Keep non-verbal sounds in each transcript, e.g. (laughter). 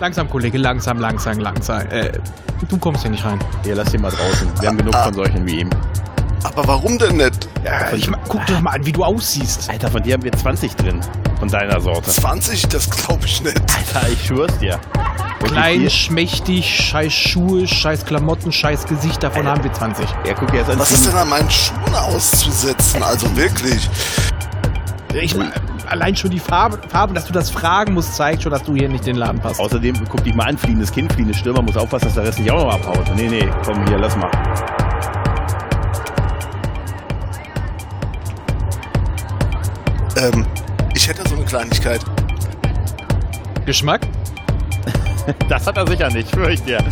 Langsam, Kollege, langsam, langsam, langsam. Äh, du kommst hier nicht rein. Hier, lass ihn mal draußen. Wir haben genug von solchen wie ihm. Aber warum denn nicht? Ja, ich, guck dir doch mal an, wie du aussiehst. Alter, von dir haben wir 20 drin. Von deiner Sorte. 20? Das glaube ich nicht. Alter, ich schwör's dir. Und Klein, schmächtig, scheiß Schuhe, scheiß Klamotten, scheiß Gesicht, davon haben wir 20. Ja, guck dir jetzt an. Was ist denn an meinen Schuhen auszusetzen? Also wirklich. Ich, allein schon die Farbe, Farbe, dass du das fragen musst, zeigt schon, dass du hier nicht in den Laden passt. Außerdem, guck dich mal an, fliehendes Kind, fliehendes Stürmer, muss aufpassen, dass der Rest nicht auch noch abhaut. Nee, nee, komm hier, lass mal. Ähm, ich hätte so eine Kleinigkeit. Geschmack? Das hat er sicher nicht, schwör ich dir.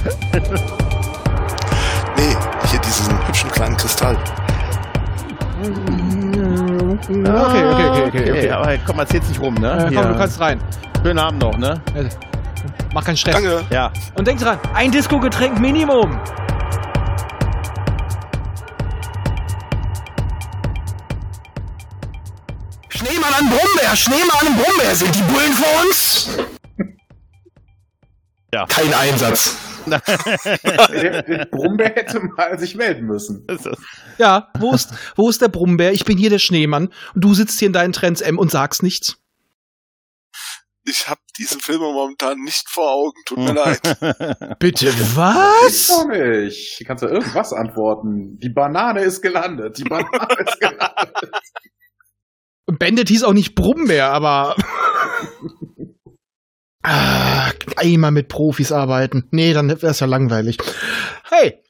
Nee, hier diesen hübschen kleinen Kristall. Okay, okay, okay, okay. okay. aber komm, mal erzähl's nicht rum, ne? Äh, komm, du kannst rein. Schönen Abend noch, ne? Äh, Mach keinen Stress. Danke. Ja. Und denk dran, ein Disco-Getränk Minimum. Schneemann an Brummbär, Schneemann an Brummbär, sind die Bullen vor uns? Ja. Kein Einsatz. Der (laughs) Brummbär hätte mal sich melden müssen. Ja, wo ist, wo ist der Brummbär? Ich bin hier der Schneemann. Und du sitzt hier in deinen Trends M und sagst nichts. Ich habe diese Filme momentan nicht vor Augen. Tut mir leid. (laughs) Bitte, was? doch nicht. Kannst du irgendwas antworten? Die Banane ist gelandet. Die Banane ist (laughs) gelandet. Bandit hieß auch nicht Brummbär, aber. Ah, einmal mit Profis arbeiten. Nee, dann wär's ja langweilig. Hey!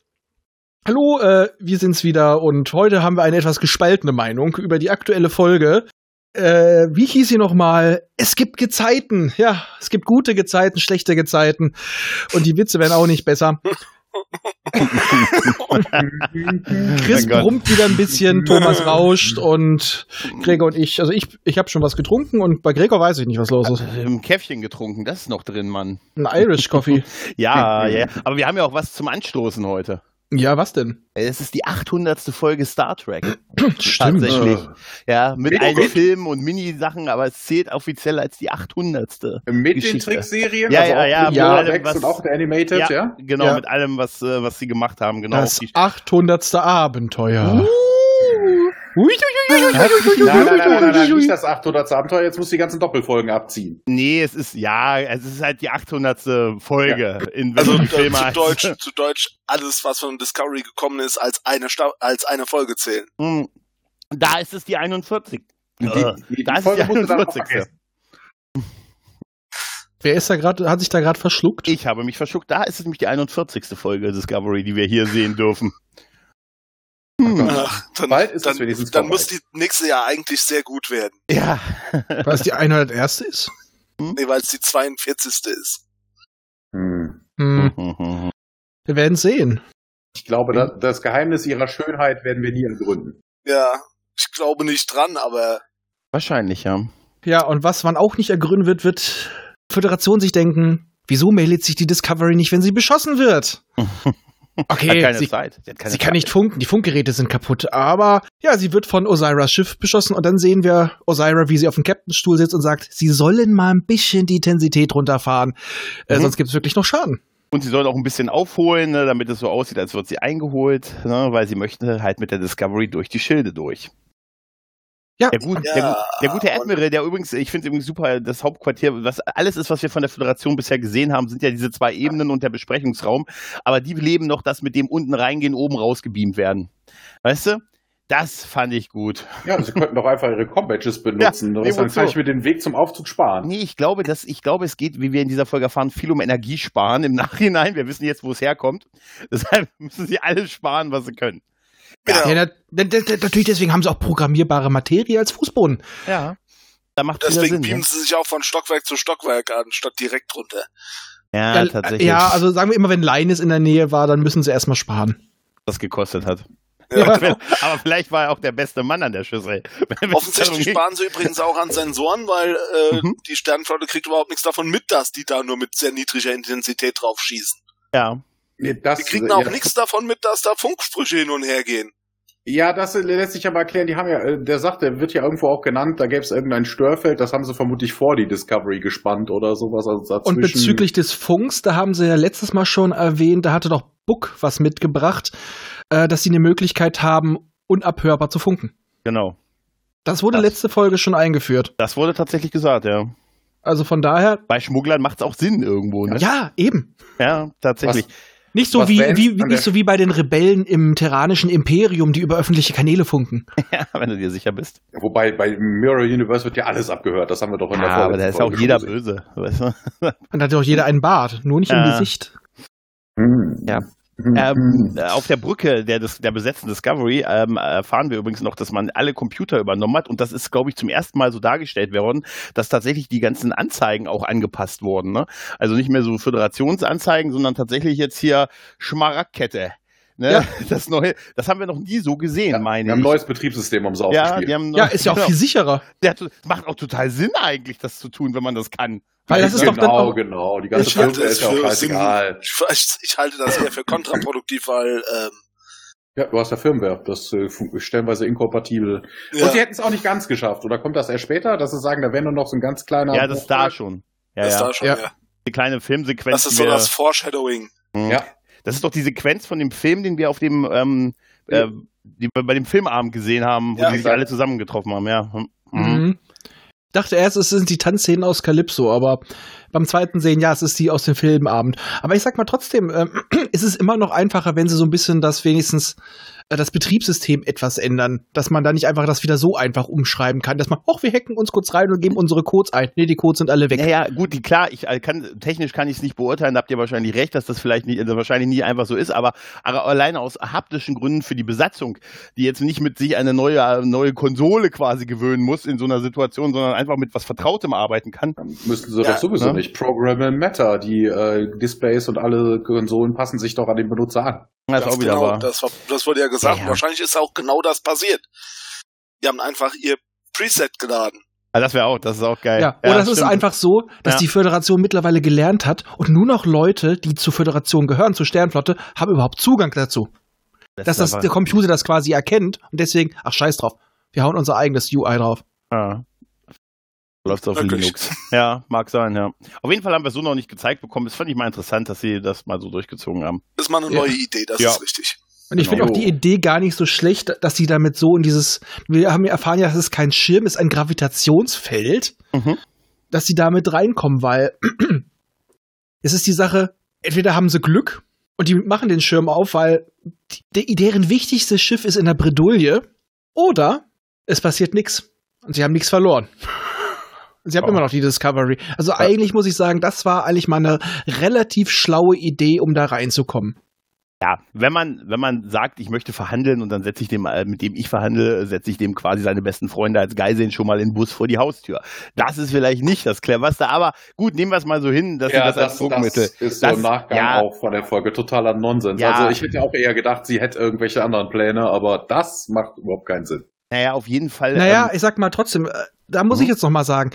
Hallo, äh, wir sind's wieder und heute haben wir eine etwas gespaltene Meinung über die aktuelle Folge. Äh, wie hieß sie nochmal? Es gibt Gezeiten. Ja, es gibt gute Gezeiten, schlechte Gezeiten. Und die Witze werden auch nicht besser. Chris Gott. brummt wieder ein bisschen, (laughs) Thomas rauscht und Gregor und ich, also ich, ich habe schon was getrunken und bei Gregor weiß ich nicht, was los ist. Ein Käffchen getrunken, das ist noch drin, Mann. Ein Irish Coffee. (laughs) Ja, ja, ja. Aber wir haben ja auch was zum Anstoßen heute. Ja, was denn? Es ist die 800. Folge Star Trek. (clears throat) Stimmt. Tatsächlich. Ja, mit Mega allen. Filmen und Mini-Sachen, aber es zählt offiziell als die 800. Mit den Geschichte. Trickserien? Ja, also ja, ja, mit ja, allem, was- und auch der Animated, ja? Genau, Ja. mit allem, was, äh, was sie gemacht haben. Genau. Das Die- 800. Abenteuer. Nein, nein, nein, nein, nein, nein, nicht das 800. Abenteuer, jetzt muss die ganzen Doppelfolgen abziehen. nee, es ist, ja, es ist halt die 800. Folge. In Also welchem äh, Film zu. Deutsch, zu Deutsch, alles, was von Discovery gekommen ist, als eine, Sta als eine Folge zählen. Hm. Da ist es die 41. Die, Äh, die, da ist Folge die musst du dann auch 41. vergessen. Wer ist da gerade, hat sich da gerade verschluckt? Ich habe mich verschluckt. Da ist es nämlich die 41. Folge Discovery, die wir hier sehen dürfen. Hm. Ach, dann, Bald ist es dann, wenigstens dann vorbei. muss die nächste Jahr eigentlich sehr gut werden. Ja. Weil es die 101. ist? Nee, weil es die 42. ist. Hm. Hm, wir werden sehen. Ich glaube, das, das Geheimnis ihrer Schönheit werden wir nie ergründen. Ja, ich glaube nicht dran, aber Wahrscheinlich, ja. Ja, und was man auch nicht ergründen wird, wird die Föderation sich denken, wieso meldet sich die Discovery nicht, wenn sie beschossen wird? (laughs) (laughs) Okay, Hat keine sie, Zeit. Sie, sie kann nicht funken, die Funkgeräte sind kaputt, aber ja, sie wird von Osiris Schiff beschossen und dann sehen wir Osira, wie sie auf dem Captainstuhl sitzt und sagt, sie sollen mal ein bisschen die Intensität runterfahren, äh, Mhm. sonst gibt es wirklich noch Schaden. Und sie soll auch ein bisschen aufholen, ne, damit es so aussieht, als wird sie eingeholt, ne, weil sie möchte halt mit der Discovery durch die Schilde durch. Ja, Der, gut, Ja, der, der gute Admiral, der übrigens, ich finde übrigens super, das Hauptquartier, was alles ist, was wir von der Föderation bisher gesehen haben, sind ja diese zwei Ebenen und der Besprechungsraum. Aber die leben noch, dass mit dem unten reingehen, oben rausgebeamt werden. Weißt du? Das fand ich gut. Ja, sie könnten doch einfach ihre Com-Badges (laughs) benutzen. Ja, das dann kann ich mir den Weg zum Aufzug sparen. Nee, ich glaube, dass, ich glaube, es geht, wie wir in dieser Folge erfahren, viel um Energiesparen im (laughs) Nachhinein. Wir wissen jetzt, wo es herkommt. Deshalb (laughs) müssen sie alles sparen, was sie können. Genau. Ja, na, na, na, natürlich, deswegen haben sie auch programmierbare Materie als Fußboden. Ja. Da macht deswegen Sinn. beamen Ne? sie sich auch von Stockwerk zu Stockwerk an, statt direkt runter. Ja, tatsächlich. Ja, also sagen wir immer, wenn Leines in der Nähe war, dann müssen sie erstmal sparen. was gekostet hat. (laughs) Ja. Aber vielleicht war er auch der beste Mann an der Schüssel. (laughs) Offensichtlich sparen sie übrigens auch an Sensoren, weil äh, Mhm. die Sternflotte kriegt überhaupt nichts davon mit, dass die da nur mit sehr niedriger Intensität drauf schießen. Ja. Nee, das, Die kriegen ja, auch nichts davon mit, dass da Funksprüche hin und her gehen. Ja, das lässt sich aber erklären. Die haben ja, äh, der sagt, der wird ja irgendwo auch genannt, da gäbe es irgendein Störfeld, das haben sie vermutlich vor die Discovery gespannt oder sowas. Also Und bezüglich des Funks, da haben sie ja letztes Mal schon erwähnt, da hatte doch Book was mitgebracht, äh, dass sie eine Möglichkeit haben, unabhörbar zu funken. Genau. Das wurde das, letzte Folge schon eingeführt. Das wurde tatsächlich gesagt, ja. Also von daher. Bei Schmugglern macht es auch Sinn irgendwo, ne? Ja, eben. Ja, tatsächlich. Was, nicht so wie, wie, nicht so wie bei den Rebellen im terranischen Imperium, die über öffentliche Kanäle funken. (laughs) Ja, wenn du dir sicher bist. Wobei bei Mirror Universe wird ja alles abgehört. Das haben wir doch in der ja, Folge. Aber da ist auch jeder böse. Weißt du? Und da hat ja auch jeder einen Bart, nur nicht ja. im Gesicht. Hm. Ja. Ähm, äh, auf der Brücke der, der besetzten Discovery ähm, erfahren wir übrigens noch, dass man alle Computer übernommen hat und das ist, glaube ich, zum ersten Mal so dargestellt worden, dass tatsächlich die ganzen Anzeigen auch angepasst wurden. Ne? Also nicht mehr so Föderationsanzeigen, sondern tatsächlich jetzt hier Schmaragdkette. Ne? Ja. (laughs) Das neue, das haben wir noch nie so gesehen, ja, meine wir haben ein neues Betriebssystem um Sau ja, ja, ist ja auch viel sicherer. Der, macht auch total Sinn eigentlich, das zu tun, wenn man das kann. Weil das ist genau, doch dann auch, genau. Die ganze Firma ist ja auch scheißegal. Ich, ich, halte das eher für kontraproduktiv, weil ähm, ja, du hast ja Firmware, das äh, stellenweise inkompatibel. Ja. Und sie hätten es auch nicht ganz geschafft. Oder kommt das erst später, dass sie sagen, da wäre nur noch so ein ganz kleiner. Ja, das ist da schon. Ja, das ist ja. da schon, ja. ja. Die kleine Filmsequenz. Das ist so das Foreshadowing. Mhm. Ja. Das ist doch die Sequenz von dem Film, den wir auf dem, ähm, äh, die bei dem Filmabend gesehen haben, wo ja, die sich alle zusammengetroffen haben, ja. Mhm. Mhm dachte erst, es sind die Tanzszenen aus Calypso, aber beim zweiten sehen, ja, es ist die aus dem Filmabend. Aber ich sag mal trotzdem, äh, (clears throat) ist es immer noch einfacher, wenn sie so ein bisschen das wenigstens das Betriebssystem etwas ändern, dass man da nicht einfach das wieder so einfach umschreiben kann, dass man, ach, wir hacken uns kurz rein und geben unsere Codes ein. Nee, die Codes sind alle weg. Naja, gut, die, klar, ich äh, kann, technisch kann ich es nicht beurteilen, habt ihr wahrscheinlich recht, dass das vielleicht nicht, also wahrscheinlich nie einfach so ist, aber, aber alleine aus haptischen Gründen für die Besatzung, die jetzt nicht mit sich eine neue, neue Konsole quasi gewöhnen muss in so einer Situation, sondern einfach mit was Vertrautem arbeiten kann. Dann müssten sie ja, doch sowieso ne? nicht. Program Matter, die äh, Displays und alle Konsolen passen sich doch an den Benutzer an. Das, auch wieder genau, das, war, das wurde ja gesagt. Ja, ja. Wahrscheinlich ist auch genau das passiert. Die haben einfach ihr Preset geladen. Ah, das wäre auch, das ist auch geil. Ja, oder es ist einfach so, dass ja. die Föderation mittlerweile gelernt hat und nur noch Leute, die zur Föderation gehören, zur Sternflotte, haben überhaupt Zugang dazu. Das dass das, der Computer das quasi erkennt und deswegen, ach scheiß drauf, wir hauen unser eigenes UI drauf. Ja. Läuft auf Wirklich? Linux. Ja, mag sein, ja. Auf jeden Fall haben wir es so noch nicht gezeigt bekommen. Das fand ich mal interessant, dass sie das mal so durchgezogen haben. Das ist mal eine neue Idee, das ja. ist richtig. Und ich genau. finde auch die Idee gar nicht so schlecht, dass sie damit so in dieses, wir haben ja erfahren ja, dass es kein Schirm ist, ein Gravitationsfeld, mhm. dass sie damit reinkommen, weil (clears throat) es ist die Sache, entweder haben sie Glück und die machen den Schirm auf, weil die, deren wichtigstes Schiff ist in der Bredouille, oder es passiert nichts und sie haben nichts verloren. Sie haben oh. immer noch die Discovery. Also ja. eigentlich muss ich sagen, das war eigentlich mal eine relativ schlaue Idee, um da reinzukommen. Ja, wenn man, wenn man sagt, ich möchte verhandeln und dann setze ich dem, äh, mit dem ich verhandle, setze ich dem quasi seine besten Freunde als Geiseln schon mal in den Bus vor die Haustür. Das ist vielleicht nicht das cleverste, aber gut, nehmen wir es mal so hin, dass ja, sie das, das als Druckmittel. Das ist das, so im Nachgang ja, auch von der Folge totaler Nonsens. Ja, also ich hätte auch eher gedacht, sie hätte irgendwelche anderen Pläne, aber das macht überhaupt keinen Sinn. Naja, auf jeden Fall. Naja, ähm, ich sag mal trotzdem, äh, da muss mhm. ich jetzt noch mal sagen,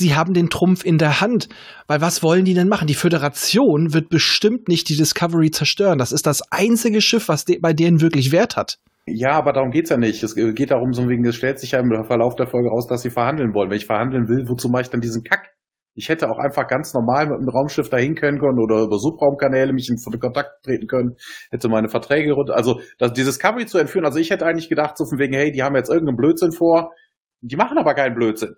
sie haben den Trumpf in der Hand. Weil was wollen die denn machen? Die Föderation wird bestimmt nicht die Discovery zerstören. Das ist das einzige Schiff, was de bei denen wirklich Wert hat. Ja, aber darum geht's ja nicht. Es geht darum, so wegen, es stellt sich ja im Verlauf der Folge raus, dass sie verhandeln wollen. Wenn ich verhandeln will, wozu mache ich dann diesen Kack? Ich hätte auch einfach ganz normal mit einem Raumschiff dahin können können oder über Subraumkanäle mich in Kontakt treten können, hätte meine Verträge runter. Also das, die Discovery zu entführen, also ich hätte eigentlich gedacht, so von wegen, hey, die haben jetzt irgendeinen Blödsinn vor, die machen aber keinen Blödsinn.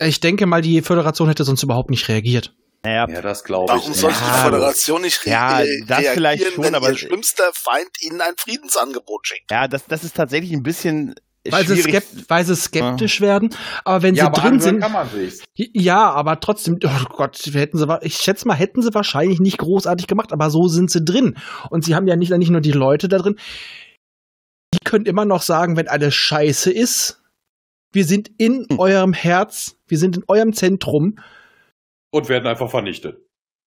Ich denke mal, die Föderation hätte sonst überhaupt nicht reagiert. Naja, ja, das glaube ich. Warum sollte ja, die Föderation nicht re ja, das vielleicht schon, wenn aber ihr schlimmster Feind ihnen ein Friedensangebot schickt? Ja, das, das ist tatsächlich ein bisschen weil sie, weil sie, skeptisch ja. werden. Aber wenn ja, sie aber drin sind. Ja, aber trotzdem, oh Gott, hätten sie, ich schätze mal, hätten sie wahrscheinlich nicht großartig gemacht, aber so sind sie drin. Und sie haben ja nicht, nicht nur die Leute da drin. Die können immer noch sagen, wenn alles scheiße ist, wir sind in hm. eurem Herz, wir sind in eurem Zentrum. Und werden einfach vernichtet.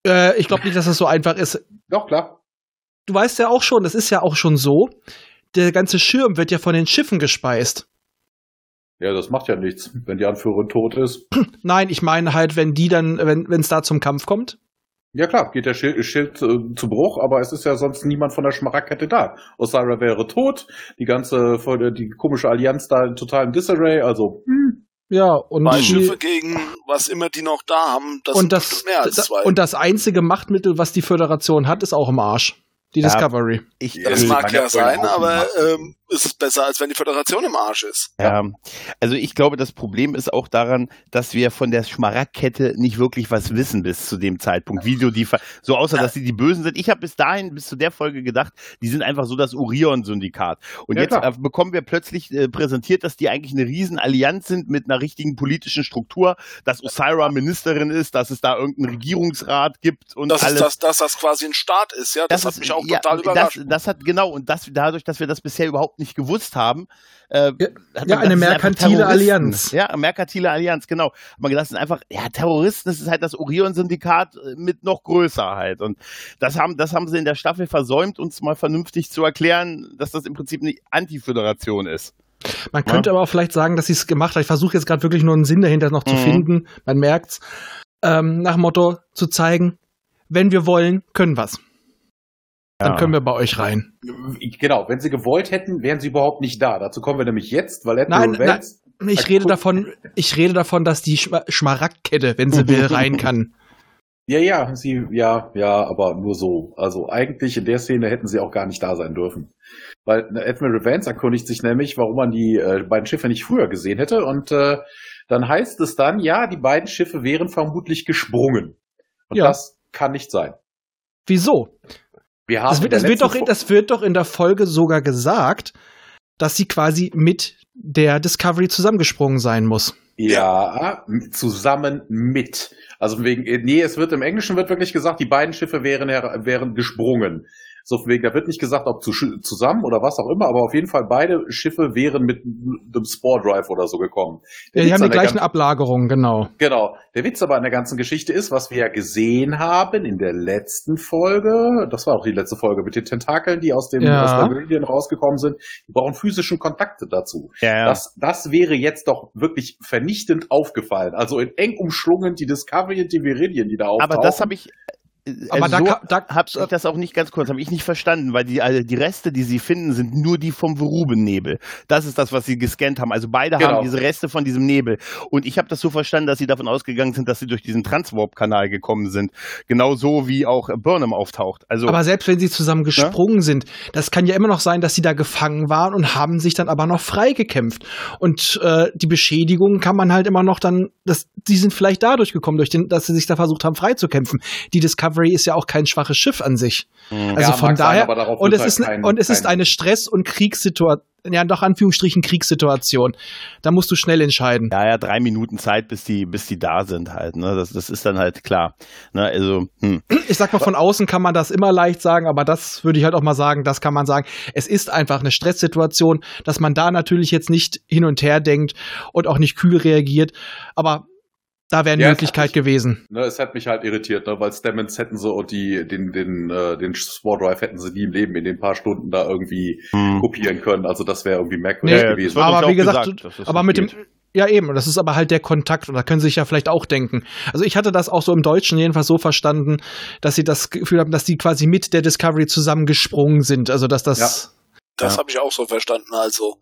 Äh, ich glaube nicht, dass das so einfach ist. Doch, klar. Du weißt ja auch schon, das ist ja auch schon so, der ganze Schirm wird ja von den Schiffen gespeist. Ja, das macht ja nichts, wenn die Anführerin tot ist. Nein, ich meine halt, wenn die dann, wenn es da zum Kampf kommt. Ja klar, geht der Schild, Schild äh, zu Bruch, aber es ist ja sonst niemand von der Schmaragdkette da. Osira wäre tot, die ganze, die komische Allianz da in totalem Disarray, also hm. Ja, und Zwei die, Schiffe gegen was immer die noch da haben, das und sind das, mehr als zwei. und das einzige Machtmittel, was die Föderation hat, ist auch im Arsch. Die Ja. Discovery. Ich, das Ja, mag ja ja sein, aber ähm, ist es besser, als wenn die Föderation im Arsch ist. Ja, also ich glaube, das Problem ist auch daran, dass wir von der Schmaragdkette nicht wirklich was wissen bis zu dem Zeitpunkt. Wie so die, Ver- so außer dass sie die Bösen sind. Ich habe bis dahin, bis zu der Folge gedacht, die sind einfach so das Orion-Syndikat. Und Ja, jetzt klar. äh, bekommen wir plötzlich äh, präsentiert, dass die eigentlich eine Riesenallianz sind mit einer richtigen politischen Struktur, dass Osira Ministerin ist, dass es da irgendeinen Regierungsrat gibt und Dass, alles. es, dass, dass das quasi ein Staat ist, ja, das, hat ist- mich auch ja, total überrascht. Das, das hat genau und das dadurch, dass wir das bisher überhaupt nicht gewusst haben. Äh, Ja, hat man ja, eine merkantile. Allianz. Ja, eine merkantile Allianz, genau. Man gedacht, das sind einfach ja Terroristen. Das ist halt das Orion-Syndikat äh, mit noch größer halt und das haben das haben sie in der Staffel versäumt, uns mal vernünftig zu erklären, dass das im Prinzip eine Antiföderation ist. Man könnte aber auch vielleicht sagen, dass sie es gemacht hat. Ich versuche jetzt gerade wirklich nur einen Sinn dahinter noch zu Mhm. finden. Man merkt's. Ähm, nach Motto zu zeigen, wenn wir wollen, können wir's. Dann Ja. können wir bei euch rein. Genau, wenn sie gewollt hätten, wären sie überhaupt nicht da. Dazu kommen wir nämlich jetzt, weil Nein, Admiral Vance, Ich rede davon, ich rede davon, dass die Schma Schmaragdkette, wenn sie will, (laughs) rein kann. ja, ja, sie, ja, ja, aber nur so. Also eigentlich in der Szene hätten sie auch gar nicht da sein dürfen. Weil ne, Admiral Vance erkundigt sich nämlich, warum man die äh, beiden Schiffe nicht früher gesehen hätte und äh, dann heißt es dann, ja, die beiden Schiffe wären vermutlich gesprungen. Und Ja. das kann nicht sein. Wieso? Wir haben Das wird, das, wird doch, das wird doch in der Folge sogar gesagt, dass sie quasi mit der Discovery zusammengesprungen sein muss. Ja, zusammen mit. Also wegen, nee, es wird im Englischen wird wirklich gesagt, die beiden Schiffe wären, wären gesprungen. So von wegen, da wird nicht gesagt, ob zu, zusammen oder was auch immer, aber auf jeden Fall beide Schiffe wären mit einem Spore Drive oder so gekommen. Ja, Der die Witz haben die gleichen ganzen- Ablagerungen, genau. Genau. Der Witz aber an der ganzen Geschichte ist, was wir ja gesehen haben in der letzten Folge, das war auch die letzte Folge mit den Tentakeln, die aus dem Ja. aus der Meridian rausgekommen sind, die brauchen physischen Kontakte dazu. Ja, Das, das wäre jetzt doch wirklich vernichtend aufgefallen. Also in eng umschlungen die Discovery und die Viridian, die da auftauchen. aber das habe ich. Aber also da, so, ka- da habe ich das auch nicht ganz kurz, habe ich nicht verstanden, weil die, also die Reste, die sie finden, sind nur die vom Verubennebel. Das ist das, was sie gescannt haben. Also beide Genau. haben diese Reste von diesem Nebel. Und ich habe das so verstanden, dass sie davon ausgegangen sind, dass sie durch diesen Transwarp-Kanal gekommen sind. Genauso wie auch Burnham auftaucht. Also Aber selbst wenn sie zusammen gesprungen sind, das kann ja immer noch sein, dass sie da gefangen waren und haben sich dann aber noch freigekämpft. Und äh, die Beschädigungen kann man halt immer noch dann, das, die sind vielleicht dadurch gekommen, durch den, dass sie sich da versucht haben, freizukämpfen. Die Discovery ist ja auch kein schwaches Schiff an sich. mh. Also Ja, von sein, daher, aber darauf und es halt ist, kein- und es ist eine Stress- und Kriegssituation, ja doch Anführungsstrichen Kriegssituation. Da musst du schnell entscheiden. ja, ja, drei Minuten Zeit, bis die, bis die da sind halt. Ne? Das, das ist dann halt klar. Ne? Also, hm. Ich sag mal, von außen kann man das immer leicht sagen, aber das würde ich halt auch mal sagen, das kann man sagen. Es ist einfach eine Stresssituation, dass man da natürlich jetzt nicht hin und her denkt und auch nicht kühl reagiert, aber da wäre eine Ja, Möglichkeit mich- gewesen. Ne, es hat mich halt irritiert, ne, weil Stamens hätten sie und die, den, den, äh, den Spore Drive hätten sie nie im Leben in den paar Stunden da irgendwie Hm. kopieren können. Also das wäre irgendwie merkwürdig Nee, gewesen. aber wie gesagt, gesagt, aber mit dem, geht. ja eben, das ist aber halt der Kontakt und da können Sie sich ja vielleicht auch denken. Also ich hatte das auch so im Deutschen jedenfalls so verstanden, dass sie das Gefühl haben, dass die quasi mit der Discovery zusammengesprungen sind. Also dass das, Das Ja. habe ich auch so verstanden. Also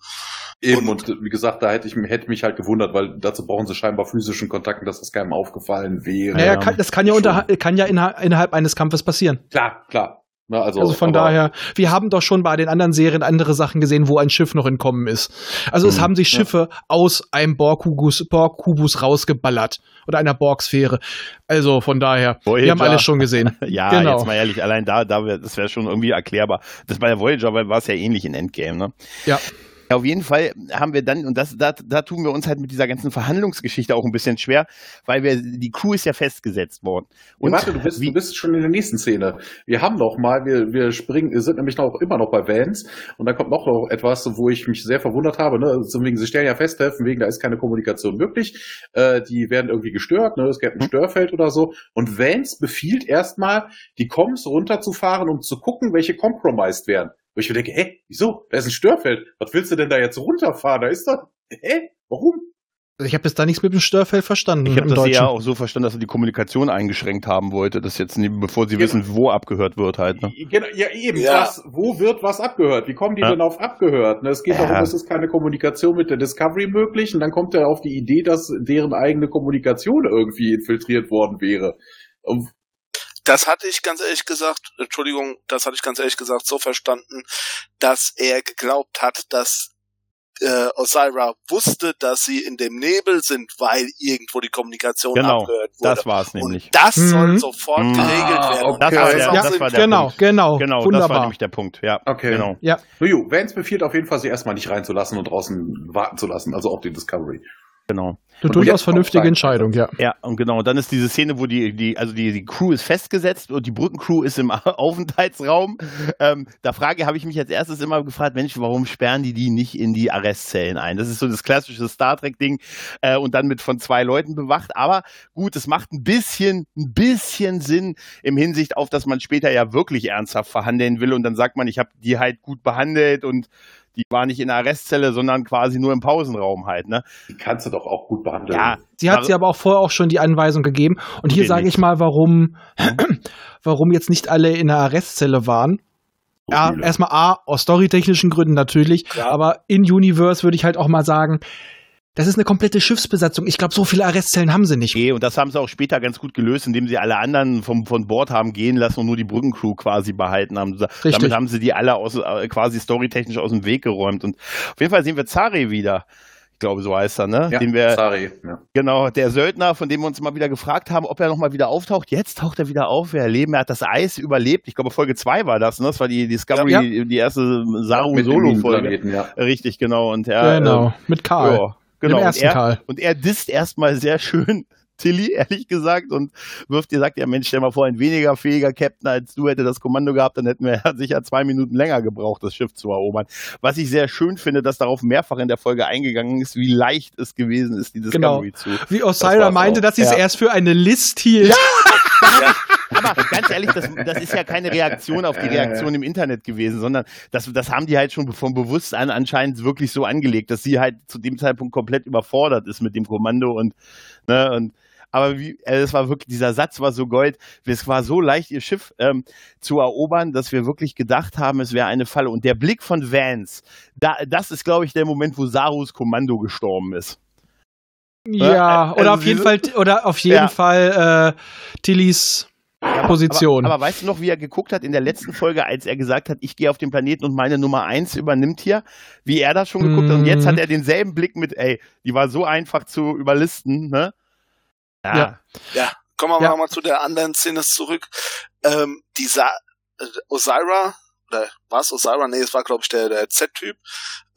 Eben, und wie gesagt, da hätte ich hätte mich halt gewundert, weil dazu brauchen sie scheinbar physischen Kontakten, dass das keinem aufgefallen wäre. naja, kann, das kann ja, unter, kann ja innerhalb, innerhalb eines Kampfes passieren. Klar, klar. Ne, also, Also von daher, wir haben doch schon bei den anderen Serien andere Sachen gesehen, wo ein Schiff noch entkommen ist. Also es Mhm, haben sich ja. Schiffe aus einem Borg-Kubus Borg rausgeballert oder einer Borg-Sphäre. Also von daher, wir Voyager. haben alles schon gesehen. (laughs) Ja, Genau. jetzt mal ehrlich, allein da, da wär, das wäre schon irgendwie erklärbar. Das bei der Voyager war es ja ähnlich in Endgame, ne? Ja. Ja, auf jeden Fall haben wir dann, und das, da, da tun wir uns halt mit dieser ganzen Verhandlungsgeschichte auch ein bisschen schwer, weil wir, die Crew ist ja festgesetzt worden. Und Und warte, du bist, wie, du bist schon in der nächsten Szene. Wir haben noch mal, wir, wir springen, wir sind nämlich noch immer noch bei Vans und dann kommt noch etwas, wo ich mich sehr verwundert habe. Ne? Also Wegen, sie stellen ja fest, wegen, da ist keine Kommunikation möglich. Äh, die werden irgendwie gestört, ne? es gibt ein Hm. Störfeld oder so. Und Vans befiehlt erstmal, die Coms runterzufahren, um zu gucken, welche compromised werden. Wo ich mir denke, hä, wieso? Da ist ein Störfeld. Was willst du denn da jetzt runterfahren? Da ist doch, hä? Warum? Also ich habe jetzt da nichts mit dem Störfeld verstanden. Ich habe das Deutschen. eher auch so verstanden, dass er die Kommunikation eingeschränkt haben wollte, dass jetzt, bevor sie Genau. wissen, wo abgehört wird halt. Ne? Genau, ja, eben. Ja. Was, wo wird was abgehört? Wie kommen die Ja. denn auf abgehört? Ne, Es geht Ja. darum, es ist keine Kommunikation mit der Discovery möglich und dann kommt er auf die Idee, dass deren eigene Kommunikation irgendwie infiltriert worden wäre. Und Das hatte ich ganz ehrlich gesagt, Entschuldigung, das hatte ich ganz ehrlich gesagt so verstanden, dass er geglaubt hat, dass äh, Osira wusste, dass sie in dem Nebel sind, weil irgendwo die Kommunikation Genau, abgehört wurde. Das war es Und nämlich. das soll Mhm. sofort Mhm. geregelt Ah, werden. okay. Das war der, Ja, das war der genau, Punkt. genau, Genau, das war wunderbar. nämlich der Punkt. Ja, Okay. genau. ja, Nuju, Vance befiehlt auf jeden Fall, sie erstmal nicht reinzulassen und draußen warten zu lassen, also auch die Discovery. Genau. eine durchaus vernünftige Entscheidung, ja. Ja, und genau, und dann ist diese Szene, wo die, die, also die, die Crew ist festgesetzt und die Brückencrew ist im (laughs) Aufenthaltsraum. Ähm, da frage, habe ich mich als erstes immer gefragt, Mensch, warum sperren die die nicht in die Arrestzellen ein? Das ist so das klassische Star Trek-Ding äh, und dann mit von zwei Leuten bewacht. Aber gut, es macht ein bisschen, ein bisschen Sinn im Hinsicht auf, dass man später ja wirklich ernsthaft verhandeln will und dann sagt man, ich habe die halt gut behandelt und die war nicht in der Arrestzelle, sondern quasi nur im Pausenraum halt, ne? Die kannst du doch auch gut behandeln. Ja, Sie hat Also- sie aber auch vorher auch schon die Anweisung gegeben. Und hier sage ich mal, warum, (clears throat) warum jetzt nicht alle in der Arrestzelle waren. Ja, erstmal A, aus storytechnischen Gründen natürlich, Ja. aber in Universe würde ich halt auch mal sagen, das ist eine komplette Schiffsbesatzung. Ich glaube, so viele Arrestzellen haben sie nicht. Nee, und das haben sie auch später ganz gut gelöst, indem sie alle anderen vom, von Bord haben gehen lassen und nur die Brückencrew quasi behalten haben. Richtig. Damit haben sie die alle aus, äh, quasi storytechnisch aus dem Weg geräumt. Und auf jeden Fall sehen wir Zari wieder. Ich glaube, so heißt er, ne? ja, Den wir, sorry. Ja. genau, der Söldner, von dem wir uns mal wieder gefragt haben, ob er nochmal wieder auftaucht. Jetzt taucht er wieder auf. Wir erleben, er hat das Eis überlebt. Ich glaube, Folge 2 war das, ne? Das war die Discovery, Ja. die erste Saru Mit dem Solo-Folge. Minenplaneten, ja. Richtig, genau. Und er, genau, mit Karl. Ja, genau. Und ersten er, Karl. und er disst erstmal sehr schön (laughs) Tilly, ehrlich gesagt, und wirft dir, sagt ja, Mensch, stell mal vor, ein weniger fähiger Captain als du hätte das Kommando gehabt, dann hätten wir ja (laughs) sicher zwei Minuten länger gebraucht, das Schiff zu erobern. Was ich sehr schön finde, dass darauf mehrfach in der Folge eingegangen ist, wie leicht es gewesen ist, die Genau. Discovery zu. Wie Osira meinte, auch. dass sie es Ja. erst für eine List hielt. (laughs) Aber ganz ehrlich, das, das ist ja keine Reaktion auf die Reaktion im Internet gewesen, sondern das, das haben die halt schon vom Bewusstsein anscheinend wirklich so angelegt, dass sie halt zu dem Zeitpunkt komplett überfordert ist mit dem Kommando und, ne, und aber wie, äh, es war wirklich, dieser Satz war so gold, es war so leicht, ihr Schiff ähm, zu erobern, dass wir wirklich gedacht haben, es wäre eine Falle. Und der Blick von Vance, da, das ist, glaube ich, der Moment, wo Sarus Kommando gestorben ist. Ja, Also oder auf jeden diese- Fall, oder auf jeden Ja. Fall äh, Tillys Position. Aber, aber weißt du noch, wie er geguckt hat in der letzten Folge, als er gesagt hat, ich gehe auf den Planeten und meine Nummer eins übernimmt hier, wie er das schon geguckt hat. Und jetzt Mhm. hat er denselben Blick mit, ey, die war so einfach zu überlisten, ne? Ja. Ja, kommen wir Ja. mal zu der anderen Szene zurück. Ähm, die Sa äh, Osira, oder was, Osira? Nee, es war, glaube ich, der, der Z-Typ,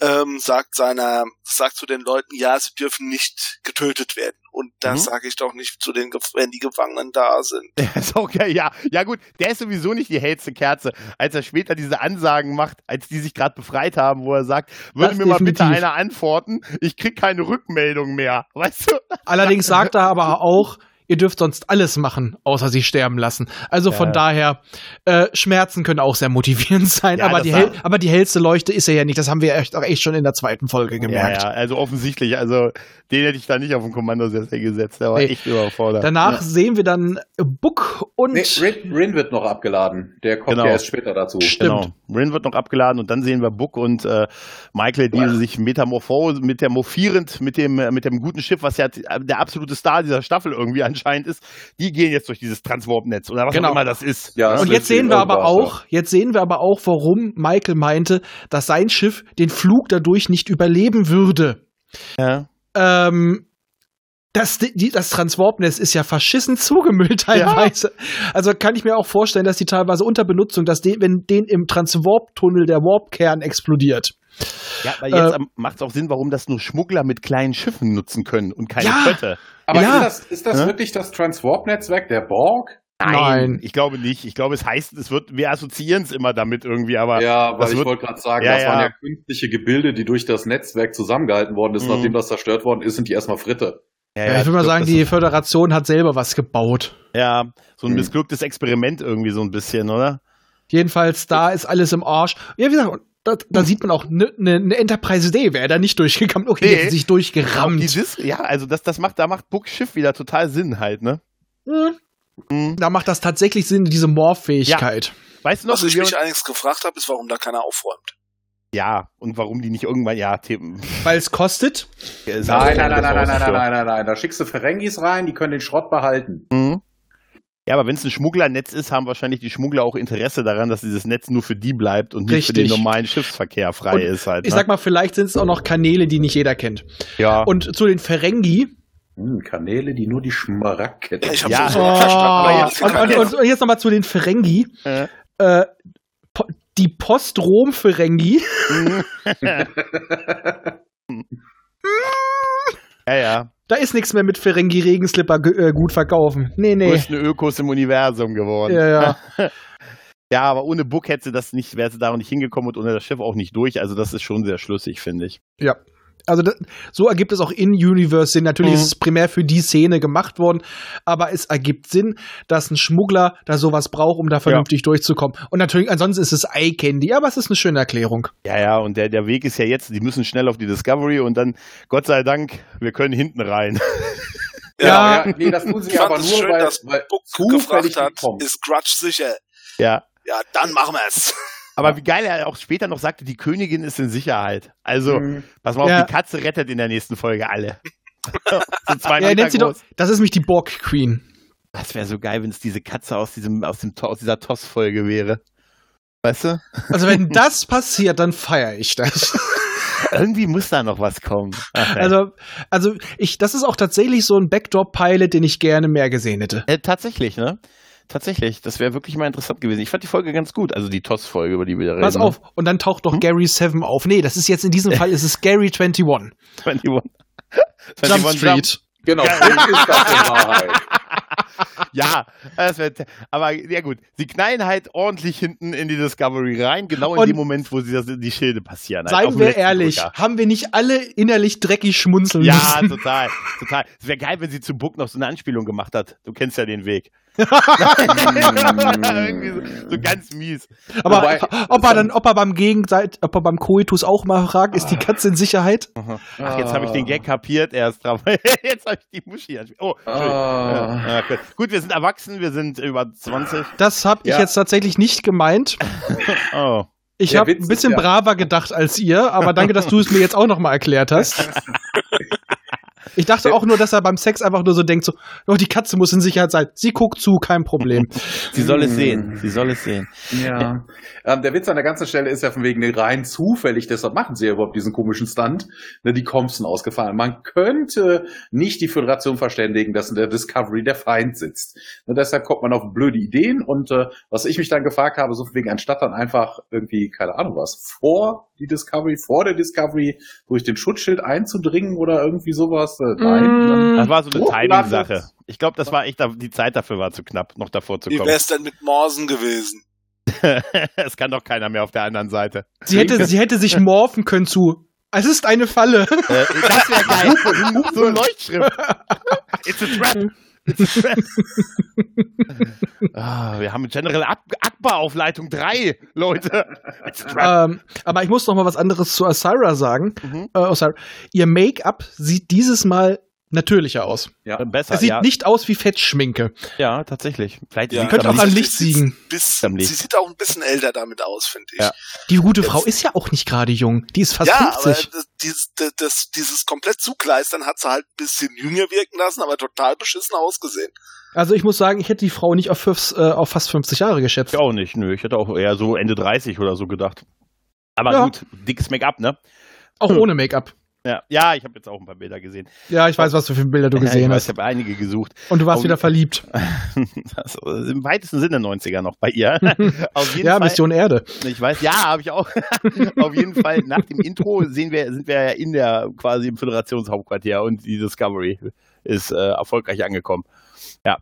ähm, sagt seiner, sagt zu den Leuten, ja, sie dürfen nicht getötet werden. Und das Mhm. sage ich doch nicht zu den, wenn die Gefangenen da sind. (laughs) Okay, ja. Ja gut, der ist sowieso nicht die hellste Kerze. Als er später diese Ansagen macht, als die sich gerade befreit haben, wo er sagt, würde mir mal bitte definitiv. einer antworten, ich krieg keine Rückmeldung mehr. (laughs) Weißt du? Allerdings sagt er aber auch, ihr dürft sonst alles machen, außer sie sterben lassen. Also von Ja. daher, äh, Schmerzen können auch sehr motivierend (laughs) sein, Ja, aber, die hell, aber die hellste Leuchte ist er ja nicht. Das haben wir echt, auch echt schon in der zweiten Folge gemerkt. Ja, ja, also offensichtlich, also den hätte ich da nicht auf den Kommandosessel gesetzt, der war Nee. echt überfordert. Danach Ja. sehen wir dann Buck und Nee, Rin, Rin wird noch abgeladen. Der kommt Genau. ja erst später dazu. Stimmt. Genau. Rin wird noch abgeladen und dann sehen wir Book und äh, Michael, die sich metamorphose, metamorphierend mit dem, mit dem guten Schiff, was ja der absolute Star dieser Staffel irgendwie anscheinend ist, die gehen jetzt durch dieses Transwarp-Netz oder was Genau. auch immer das ist. Ja, das Und jetzt sehen wir aber auch, jetzt sehen wir aber auch, warum Michael meinte, dass sein Schiff den Flug dadurch nicht überleben würde. Ja. Ähm, das, die, das Transwarp-Netz ist ja verschissen (laughs) zugemüllt teilweise. Also kann ich mir auch vorstellen, dass die teilweise unter Benutzung, dass den, wenn den im Transwarp-Tunnel der Warp-Kern explodiert. Ja, aber jetzt Äh, macht es auch Sinn, warum das nur Schmuggler mit kleinen Schiffen nutzen können und keine Ja. Kötte. Aber Ja. ist das, ist das Hä? wirklich das Transwarp-Netzwerk der Borg? Nein. Ich glaube nicht. Ich glaube, es heißt, es wird, wir assoziieren es immer damit irgendwie, aber Ja, weil ich wollte gerade sagen, Ja, das ja. waren ja künstliche Gebilde, die durch das Netzwerk zusammengehalten worden ist. Mhm. Nachdem das zerstört worden ist, sind die erstmal Fritte. ja, Ja, ich würde mal glaub, sagen, die Föderation hat selber was gebaut. Ja, so ein Mhm. missglücktes Experiment irgendwie so ein bisschen, oder? Jedenfalls, da ist alles im Arsch. Ja, wie gesagt, da, da sieht man auch eine ne, ne Enterprise D, wäre da nicht durchgekommen. Okay, Nee. die sich durchgerammt. Dis ja, also das, das macht, da macht Books Schiff wieder total Sinn halt, ne? Hm, Mhm. Da macht das tatsächlich Sinn, diese Morph-Fähigkeit. Weißt du noch, Was ich mich allerdings gefragt habe, ist, warum da keiner aufräumt. ja, und warum die nicht irgendwann, ja, Themen. Weil es kostet. Nein, nein, nein, nein, nein, nein, nein, nein, nein, nein. Da schickst du Ferengis rein, die können den Schrott behalten. Mhm. Ja, aber wenn es ein Schmuggler-Netz ist, haben wahrscheinlich die Schmuggler auch Interesse daran, dass dieses Netz nur für die bleibt und nicht für den normalen Schiffsverkehr frei Und ist halt. Ich ne? sag mal, vielleicht sind es auch noch Kanäle, die nicht jeder kennt. ja. Und zu den Ferengi. Hm, Kanäle, die nur die Schmaragd Ja, ich habe Ja. so verstanden. Aber Oh, jetzt, und, und, und, und jetzt nochmal zu den Ferengi. Äh. Äh, po die Post-Rom-Ferengi. (laughs) ja, ja. Da ist nichts mehr mit Ferengi-Regenslipper ge- äh, gut verkaufen. Nee, nee. Größten Ökos im Universum geworden. Ja, ja. (laughs) Ja, aber ohne Book hätte das nicht, wäre sie da nicht hingekommen und ohne das Schiff auch nicht durch. Also das ist schon sehr schlüssig, finde ich. Ja. Also das, so ergibt es auch in Universe Sinn. Natürlich Mhm. ist es primär für die Szene gemacht worden, aber es ergibt Sinn, dass ein Schmuggler da sowas braucht, um da vernünftig durchzukommen. Und natürlich, ansonsten ist es Eye Candy, aber es ist eine schöne Erklärung. Ja, ja, und der, der Weg ist ja jetzt, die müssen schnell auf die Discovery und dann, Gott sei Dank, wir können hinten rein. (laughs) Ja. ja, nee, das tun sie Ich aber es nur, schön, weil, dass weil zufällig gefragt hat, ist Grudge sicher? ja. Ja, dann machen wir's. (laughs) Aber wie geil er auch später noch sagte, die Königin ist in Sicherheit. Also, Mhm. pass mal auf, Ja. die Katze rettet in der nächsten Folge alle. (laughs) (laughs) so Ja, nennt sie doch, das ist nämlich die Borg Queen. Das wäre so geil, wenn es diese Katze aus diesem, aus dem, aus dieser TOS-Folge wäre. Weißt du? Also wenn (laughs) das passiert, dann feiere ich das. Irgendwie muss da noch was kommen. Ach. Also, also ich, das ist auch tatsächlich so ein Backdoor-Pilot, den ich gerne mehr gesehen hätte. Äh, tatsächlich, ne? Tatsächlich, das wäre wirklich mal interessant gewesen. Ich fand die Folge ganz gut, also die TOS-Folge, über die wir da reden. Pass auf, und dann taucht doch Hm? Gary 7 auf. Nee, das ist jetzt in diesem Fall, ist es Gary 21. 21. (laughs) (laughs) Jump 21 Street. Genau, Ja. das ist das Wahrheit. (laughs) Ja, das wär, aber ja gut, sie knallen halt ordentlich hinten in die Discovery rein, genau in Und- dem Moment, wo sie das, die Schilde passieren. halt, Seien wir ehrlich, Drücker. haben wir nicht alle innerlich dreckig schmunzeln Ja, müssen? total, total. Es wäre geil, wenn sie zu Book noch so eine Anspielung gemacht hat. Du kennst ja den Weg. So, (laughs) so ganz mies. Aber Wobei- ob er dann, ob er beim Gegenseit, ob er beim Koitus auch mal fragt, ist die Katze in Sicherheit? Ach, jetzt habe ich den Gag kapiert erst drauf. (laughs) jetzt habe ich die Muschi. Oh, Entschuldigung. Ah. Ja, gut. gut, wir sind erwachsen, wir sind über 20. Das habe ich Ja. jetzt tatsächlich nicht gemeint. (laughs) Oh. Ich habe ein ist bisschen ja- braver gedacht als ihr, aber danke, dass du es mir jetzt auch noch mal erklärt hast. Ich dachte auch nur, dass er beim Sex einfach nur so denkt, so, oh, die Katze muss in Sicherheit sein. Sie guckt zu, kein Problem. (laughs) Sie soll es Hm. sehen. Sie soll es sehen. Ja. Ähm, der Witz an der ganzen Stelle ist ja von wegen rein zufällig, deshalb machen sie ja überhaupt diesen komischen Stunt, ne, die Compson ausgefallen. Man könnte nicht die Föderation verständigen, dass in der Discovery der Feind sitzt. Ne, deshalb kommt man auf blöde Ideen und äh, was ich mich dann gefragt habe, so von wegen, anstatt dann einfach irgendwie, keine Ahnung was, vor die Discovery, vor der Discovery durch den Schutzschild einzudringen oder irgendwie sowas. Äh, nein. Das war so eine Timing-Sache. Ich glaube, das war echt, die Zeit dafür war zu knapp, noch davor zu Wie kommen. wär's denn mit Morsen gewesen? (laughs) Es kann doch keiner mehr auf der anderen Seite. Sie hätte, sie hätte sich morphen können zu. Es ist eine Falle. Äh, das wäre geil. (laughs) so ein Leuchtschrift. It's a trap. (laughs) Ah, wir haben General Ak Akbar auf Leitung 3, Leute. (laughs) Ähm, aber ich muss noch mal was anderes zu Asira sagen. Mhm. Äh, Osira. Ihr Make-up sieht dieses Mal natürlicher aus. Ja. Besser, Es sieht ja. nicht aus wie Fettschminke. ja, tatsächlich. Vielleicht Ja. Könnte am auch an Licht. Licht siegen. Am sie sieht auch ein bisschen älter damit aus, finde ich. Ja. Die gute Jetzt- Frau ist ja auch nicht gerade jung. Die ist fast ja, aber 50. das, dieses, das, das, dieses komplett Zugleistern hat sie halt ein bisschen jünger wirken lassen, aber total beschissen ausgesehen. Also ich muss sagen, ich hätte die Frau nicht auf, fünf, äh, auf fast 50 Jahre geschätzt. Ich auch nicht, nö. Ich hätte auch eher so Ende 30 oder so gedacht. Aber Ja. gut, dickes Make-up, ne? Auch Hm. ohne Make-up. Ja, ja ich habe jetzt auch ein paar Bilder gesehen. Ja, ich weiß, was für viele Bilder du (laughs) Ja, ich gesehen weiß, ich habe einige gesucht. Und du warst Oh, wieder verliebt. (laughs) Das ist Im weitesten Sinne 90er noch bei ihr. (laughs) Ja, Fall. Mission Erde. Ich weiß, ja, habe ich auch. Auf jeden Fall nach dem Intro sehen wir, sind wir ja in der quasi im Föderationshauptquartier und die Discovery ist äh, erfolgreich angekommen. Ja.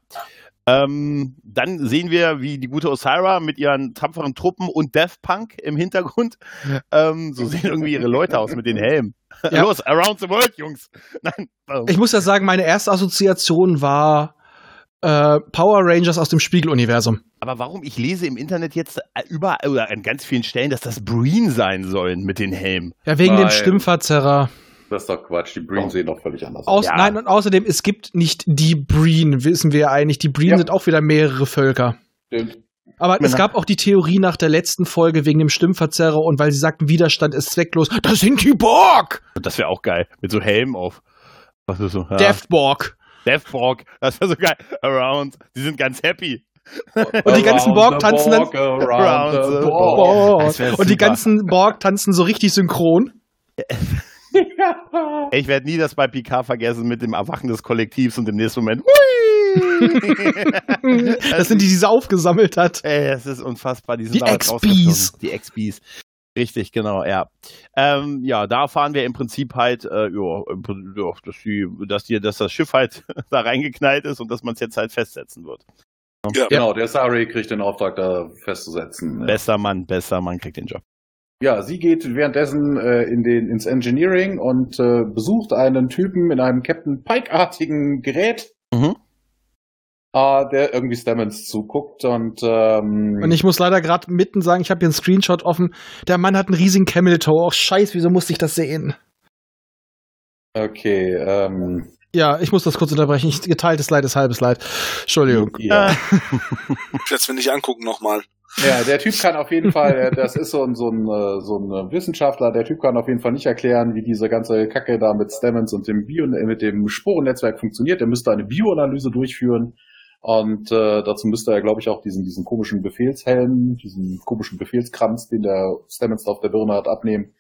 Ähm, dann sehen wir, wie die gute Osira mit ihren tapferen Truppen und Death Punk im Hintergrund. Ähm, so sehen irgendwie ihre Leute aus mit den Helmen. Ja. Los, around the world, Jungs. Nein. Ich muss ja sagen, meine erste Assoziation war äh, Power Rangers aus dem Spiegeluniversum. Aber warum? Ich lese im Internet jetzt äh, überall oder an ganz vielen Stellen, dass das Breen sein sollen mit den Helmen. Ja, wegen Weil- dem Stimmverzerrer. Das ist doch Quatsch. Die Breen sehen doch völlig anders Aus, Ja. Nein, und außerdem, es gibt nicht die Breen, wissen wir ja eigentlich. Die Breen Ja. sind auch wieder mehrere Völker. Stimmt. Aber es Männer. gab auch die Theorie nach der letzten Folge wegen dem Stimmverzerrer und weil sie sagten, Widerstand ist zwecklos. Das sind die Borg! Und das wäre auch geil. Mit so Helmen auf. Was ist so? Ja. Deathborg. Deathborg. Das wäre so geil. Around. Die sind ganz happy. Und die ganzen Borg tanzen dann- Borg. Borg. Und die ganzen Borg tanzen so richtig synchron. (laughs) Ich werde nie das bei Picard vergessen mit dem Erwachen des Kollektivs und im nächsten Moment. Hui! (laughs) Das sind die, die sie aufgesammelt hat. Ey, es ist unfassbar. Die, sind Die damals XBs. Die XBs. Richtig, genau, ja. Ähm, ja, da erfahren wir im Prinzip halt, äh, ja, dass, die, dass, die, dass das Schiff halt (laughs) da reingeknallt ist und dass man es jetzt halt festsetzen wird. Ja. Genau, der Sari kriegt den Auftrag, da festzusetzen. Ja. Besser Mann, besser Mann kriegt den Job. Ja, sie geht währenddessen äh, in den, ins Engineering und äh, besucht einen Typen in einem Captain Pike-artigen Gerät, Mhm. Äh, der irgendwie Stamens zuguckt und, ähm, Und ich muss leider gerade mitten sagen, ich habe hier einen Screenshot offen. Der Mann hat einen riesigen Camel Toe. Oh, scheiß, wieso musste ich das sehen? okay, ähm, Ja, ich muss das kurz unterbrechen. Ich, geteiltes Leid ist halbes Leid. Entschuldigung. ja. Ich werde es mir nicht angucken nochmal. Ja, der Typ kann auf jeden Fall, äh, das ist so ein, so, ein, äh, so ein Wissenschaftler, der Typ kann auf jeden Fall nicht erklären, wie diese ganze Kacke da mit Stamens und dem Bio, äh, mit dem Sporennetzwerk funktioniert. Er müsste eine Bioanalyse durchführen und äh, dazu müsste er, glaube ich, auch diesen, diesen komischen Befehlshelm, diesen komischen Befehlskranz, den der Stamens da auf der Birne hat, abnehmen.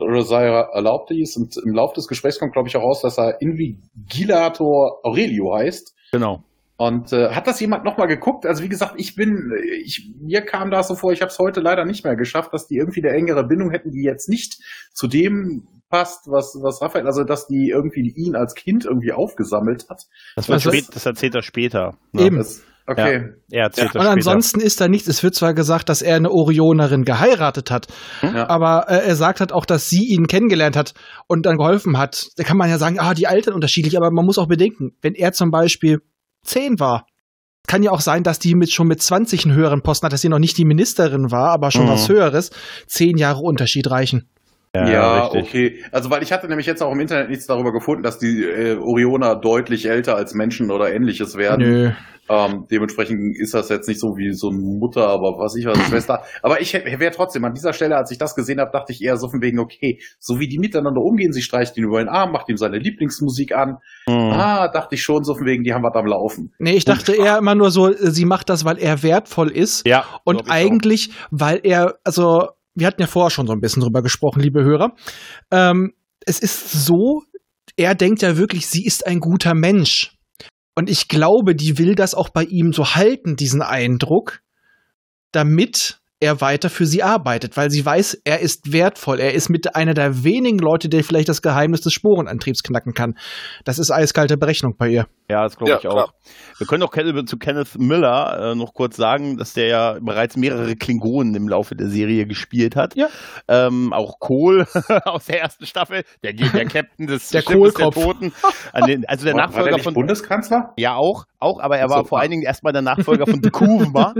Rosira erlaubt dies und im Laufe des Gesprächs kommt, glaube ich, auch raus, dass er Invigilator Aurelio heißt. Genau. Und äh, hat das jemand nochmal geguckt? Also wie gesagt, ich bin, ich, mir kam das so vor, ich habe es heute leider nicht mehr geschafft, dass die irgendwie eine engere Bindung hätten, die jetzt nicht zu dem passt, was, was Raphael, also dass die irgendwie ihn als Kind irgendwie aufgesammelt hat. Das, Also- spät, das erzählt er später. ne? Eben. Das, okay. Er erzählt Und das später. ansonsten ist da nichts. Es wird zwar gesagt, dass er eine Orionerin geheiratet hat, Ja. aber äh, er sagt halt auch, dass sie ihn kennengelernt hat und dann geholfen hat. Da kann man ja sagen, ah, die Alten unterschiedlich, aber man muss auch bedenken, wenn er zum Beispiel zehn war, kann ja auch sein, dass die mit schon mit 20 einen höheren Posten hat, dass sie noch nicht die Ministerin war, aber schon Mhm. was Höheres. Zehn Jahre Unterschied reichen. Ja, richtig. okay. Also weil ich hatte nämlich jetzt auch im Internet nichts darüber gefunden, dass die äh, Orioner deutlich älter als Menschen oder ähnliches werden. Nö. Ähm, dementsprechend ist das jetzt nicht so wie so eine Mutter, aber was ich was, Schwester. Aber ich wäre trotzdem an dieser Stelle, als ich das gesehen habe, dachte ich eher so von wegen, okay, so wie die miteinander umgehen, sie streicht ihn über den Arm, macht ihm seine Lieblingsmusik an. Mhm. Ah, dachte ich schon so von wegen, die haben was am Laufen. Nee, ich dachte eher immer nur so, äh, sie macht das, weil er wertvoll ist. Ja. Und ich auch. eigentlich, weil er, also, wir hatten ja vorher schon so ein bisschen drüber gesprochen, liebe Hörer. Ähm, es ist so, er denkt ja wirklich, sie ist ein guter Mensch. Und ich glaube, die will das auch bei ihm so halten, diesen Eindruck, damit er weiter für sie arbeitet, weil sie weiß, er ist wertvoll. Er ist mit einer der wenigen Leute, der vielleicht das Geheimnis des Sporenantriebs knacken kann. Das ist eiskalte Berechnung bei ihr. Ja, das glaube Ja, ich auch. klar. Wir können auch zu Kenneth Miller äh, noch kurz sagen, dass der ja bereits mehrere Klingonen im Laufe der Serie gespielt hat. Ja. Ähm, auch Kohl (laughs) aus der ersten Staffel, der, der (laughs) Captain des Der Schiffes der Toten. (laughs) An den, also der War- war Nachfolger nicht von Bundeskanzler? Ja, auch, auch, aber er war So, vor ah. allen Dingen erstmal der Nachfolger von The Kuva.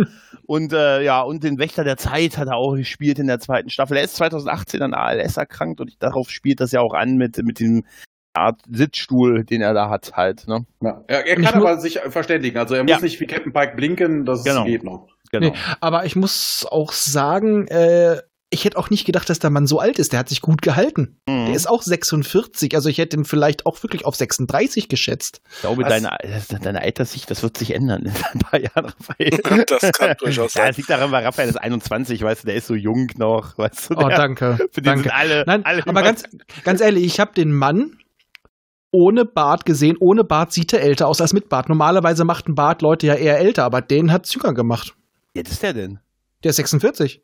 und äh, ja, und den Wächter der Zeit hat er auch gespielt in der zweiten Staffel. Er ist 2018 an ALS erkrankt und ich, darauf spielt das ja auch an mit, mit dem Art Sitzstuhl, den er da hat, halt. Ne? Ja, er, ich kann mu- aber sich verständigen. Also er Ja. muss nicht wie Captain Pike blinken, das Genau. geht noch. Genau. Nee, aber ich muss auch sagen, äh, ich hätte auch nicht gedacht, dass der Mann so alt ist. Der hat sich gut gehalten. Mhm. Der ist auch 46. Also ich hätte ihn vielleicht auch wirklich auf 36 geschätzt. Ich glaube, Was? deine, deine Alterssicht, das wird sich ändern in ein paar Jahren, Raphael. (laughs) Das kann durchaus Ja, sein. das liegt daran, weil Raphael ist 21, weißt du, der ist so jung noch, weißt du. Oh, der, danke. (laughs) Für den danke. sind alle, Nein, alle aber ganz, ganz ehrlich, ich habe den Mann ohne Bart gesehen. Ohne Bart sieht er älter aus als mit Bart. Normalerweise macht ein Bart Leute ja eher älter, aber den hat jünger gemacht. Wie alt ist der denn? Der ist 46.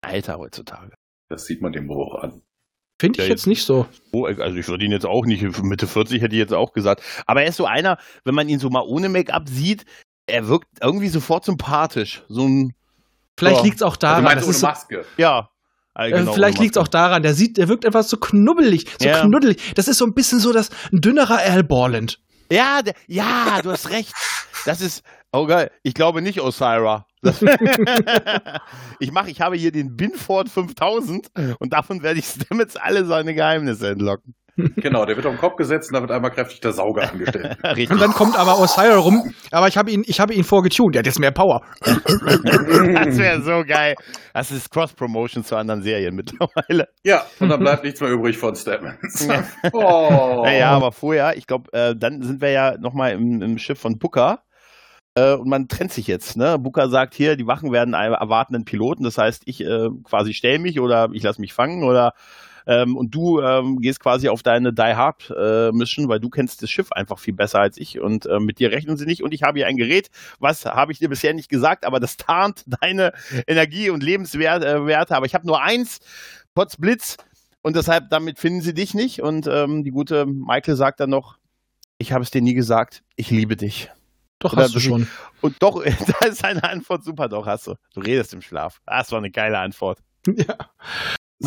Alter heutzutage. Das sieht man dem Bruch an. Finde ich Ja, jetzt nicht so. Oh, also ich würde ihn jetzt auch nicht, Mitte 40 hätte ich jetzt auch gesagt. Aber er ist so einer, wenn man ihn so mal ohne Make-up sieht, er wirkt irgendwie sofort sympathisch. So ein, Vielleicht Ja. liegt's auch Also daran. du meinst das ohne ist so, Maske. ja. Äh, äh, vielleicht ohne liegt's auch daran. Der sieht, der wirkt einfach so knubbelig, so Ja. knuddelig. Das ist so ein bisschen so das ein dünnerer Al Borland. Ja, der, ja, du hast recht. Das ist, oh geil, ich glaube nicht Osira. (laughs) Ich mache, ich habe hier den Binford 5000 und davon werde ich Stamets alle seine Geheimnisse entlocken. Genau, der wird auf den Kopf gesetzt und da wird einmal kräftig der Sauger angestellt. (laughs) Richtig. Und dann kommt aber Osira rum, aber ich habe ihn, ich habe ihn vorgetunt, der hat jetzt mehr Power. Das wäre so geil. Das ist Cross-Promotion zu anderen Serien mittlerweile. Ja, und dann bleibt nichts mehr übrig von Stamens. (laughs) oh. Naja, aber vorher, ich glaube, äh, dann sind wir ja nochmal im, im Schiff von Booker. Äh, und man trennt sich jetzt. Ne? Booker sagt hier, die Wachen werden einen erwartenden Piloten. Das heißt, ich äh, quasi stell mich oder ich lasse mich fangen oder ähm, und du ähm, gehst quasi auf deine Die Hard äh, Mission, weil du kennst das Schiff einfach viel besser als ich und äh, mit dir rechnen sie nicht. Und ich habe hier ein Gerät, was habe ich dir bisher nicht gesagt, aber das tarnt (laughs) deine Energie und Lebenswerte. Äh, aber ich habe nur eins, Potz Blitz. Und deshalb, damit finden sie dich nicht. Und ähm, die gute Michael sagt dann noch, ich habe es dir nie gesagt, ich liebe dich. Doch, Oder hast du du- schon. Und doch, (laughs) da ist eine Antwort super, doch hast du. Du redest im Schlaf. Das war eine geile Antwort. (laughs) Ja.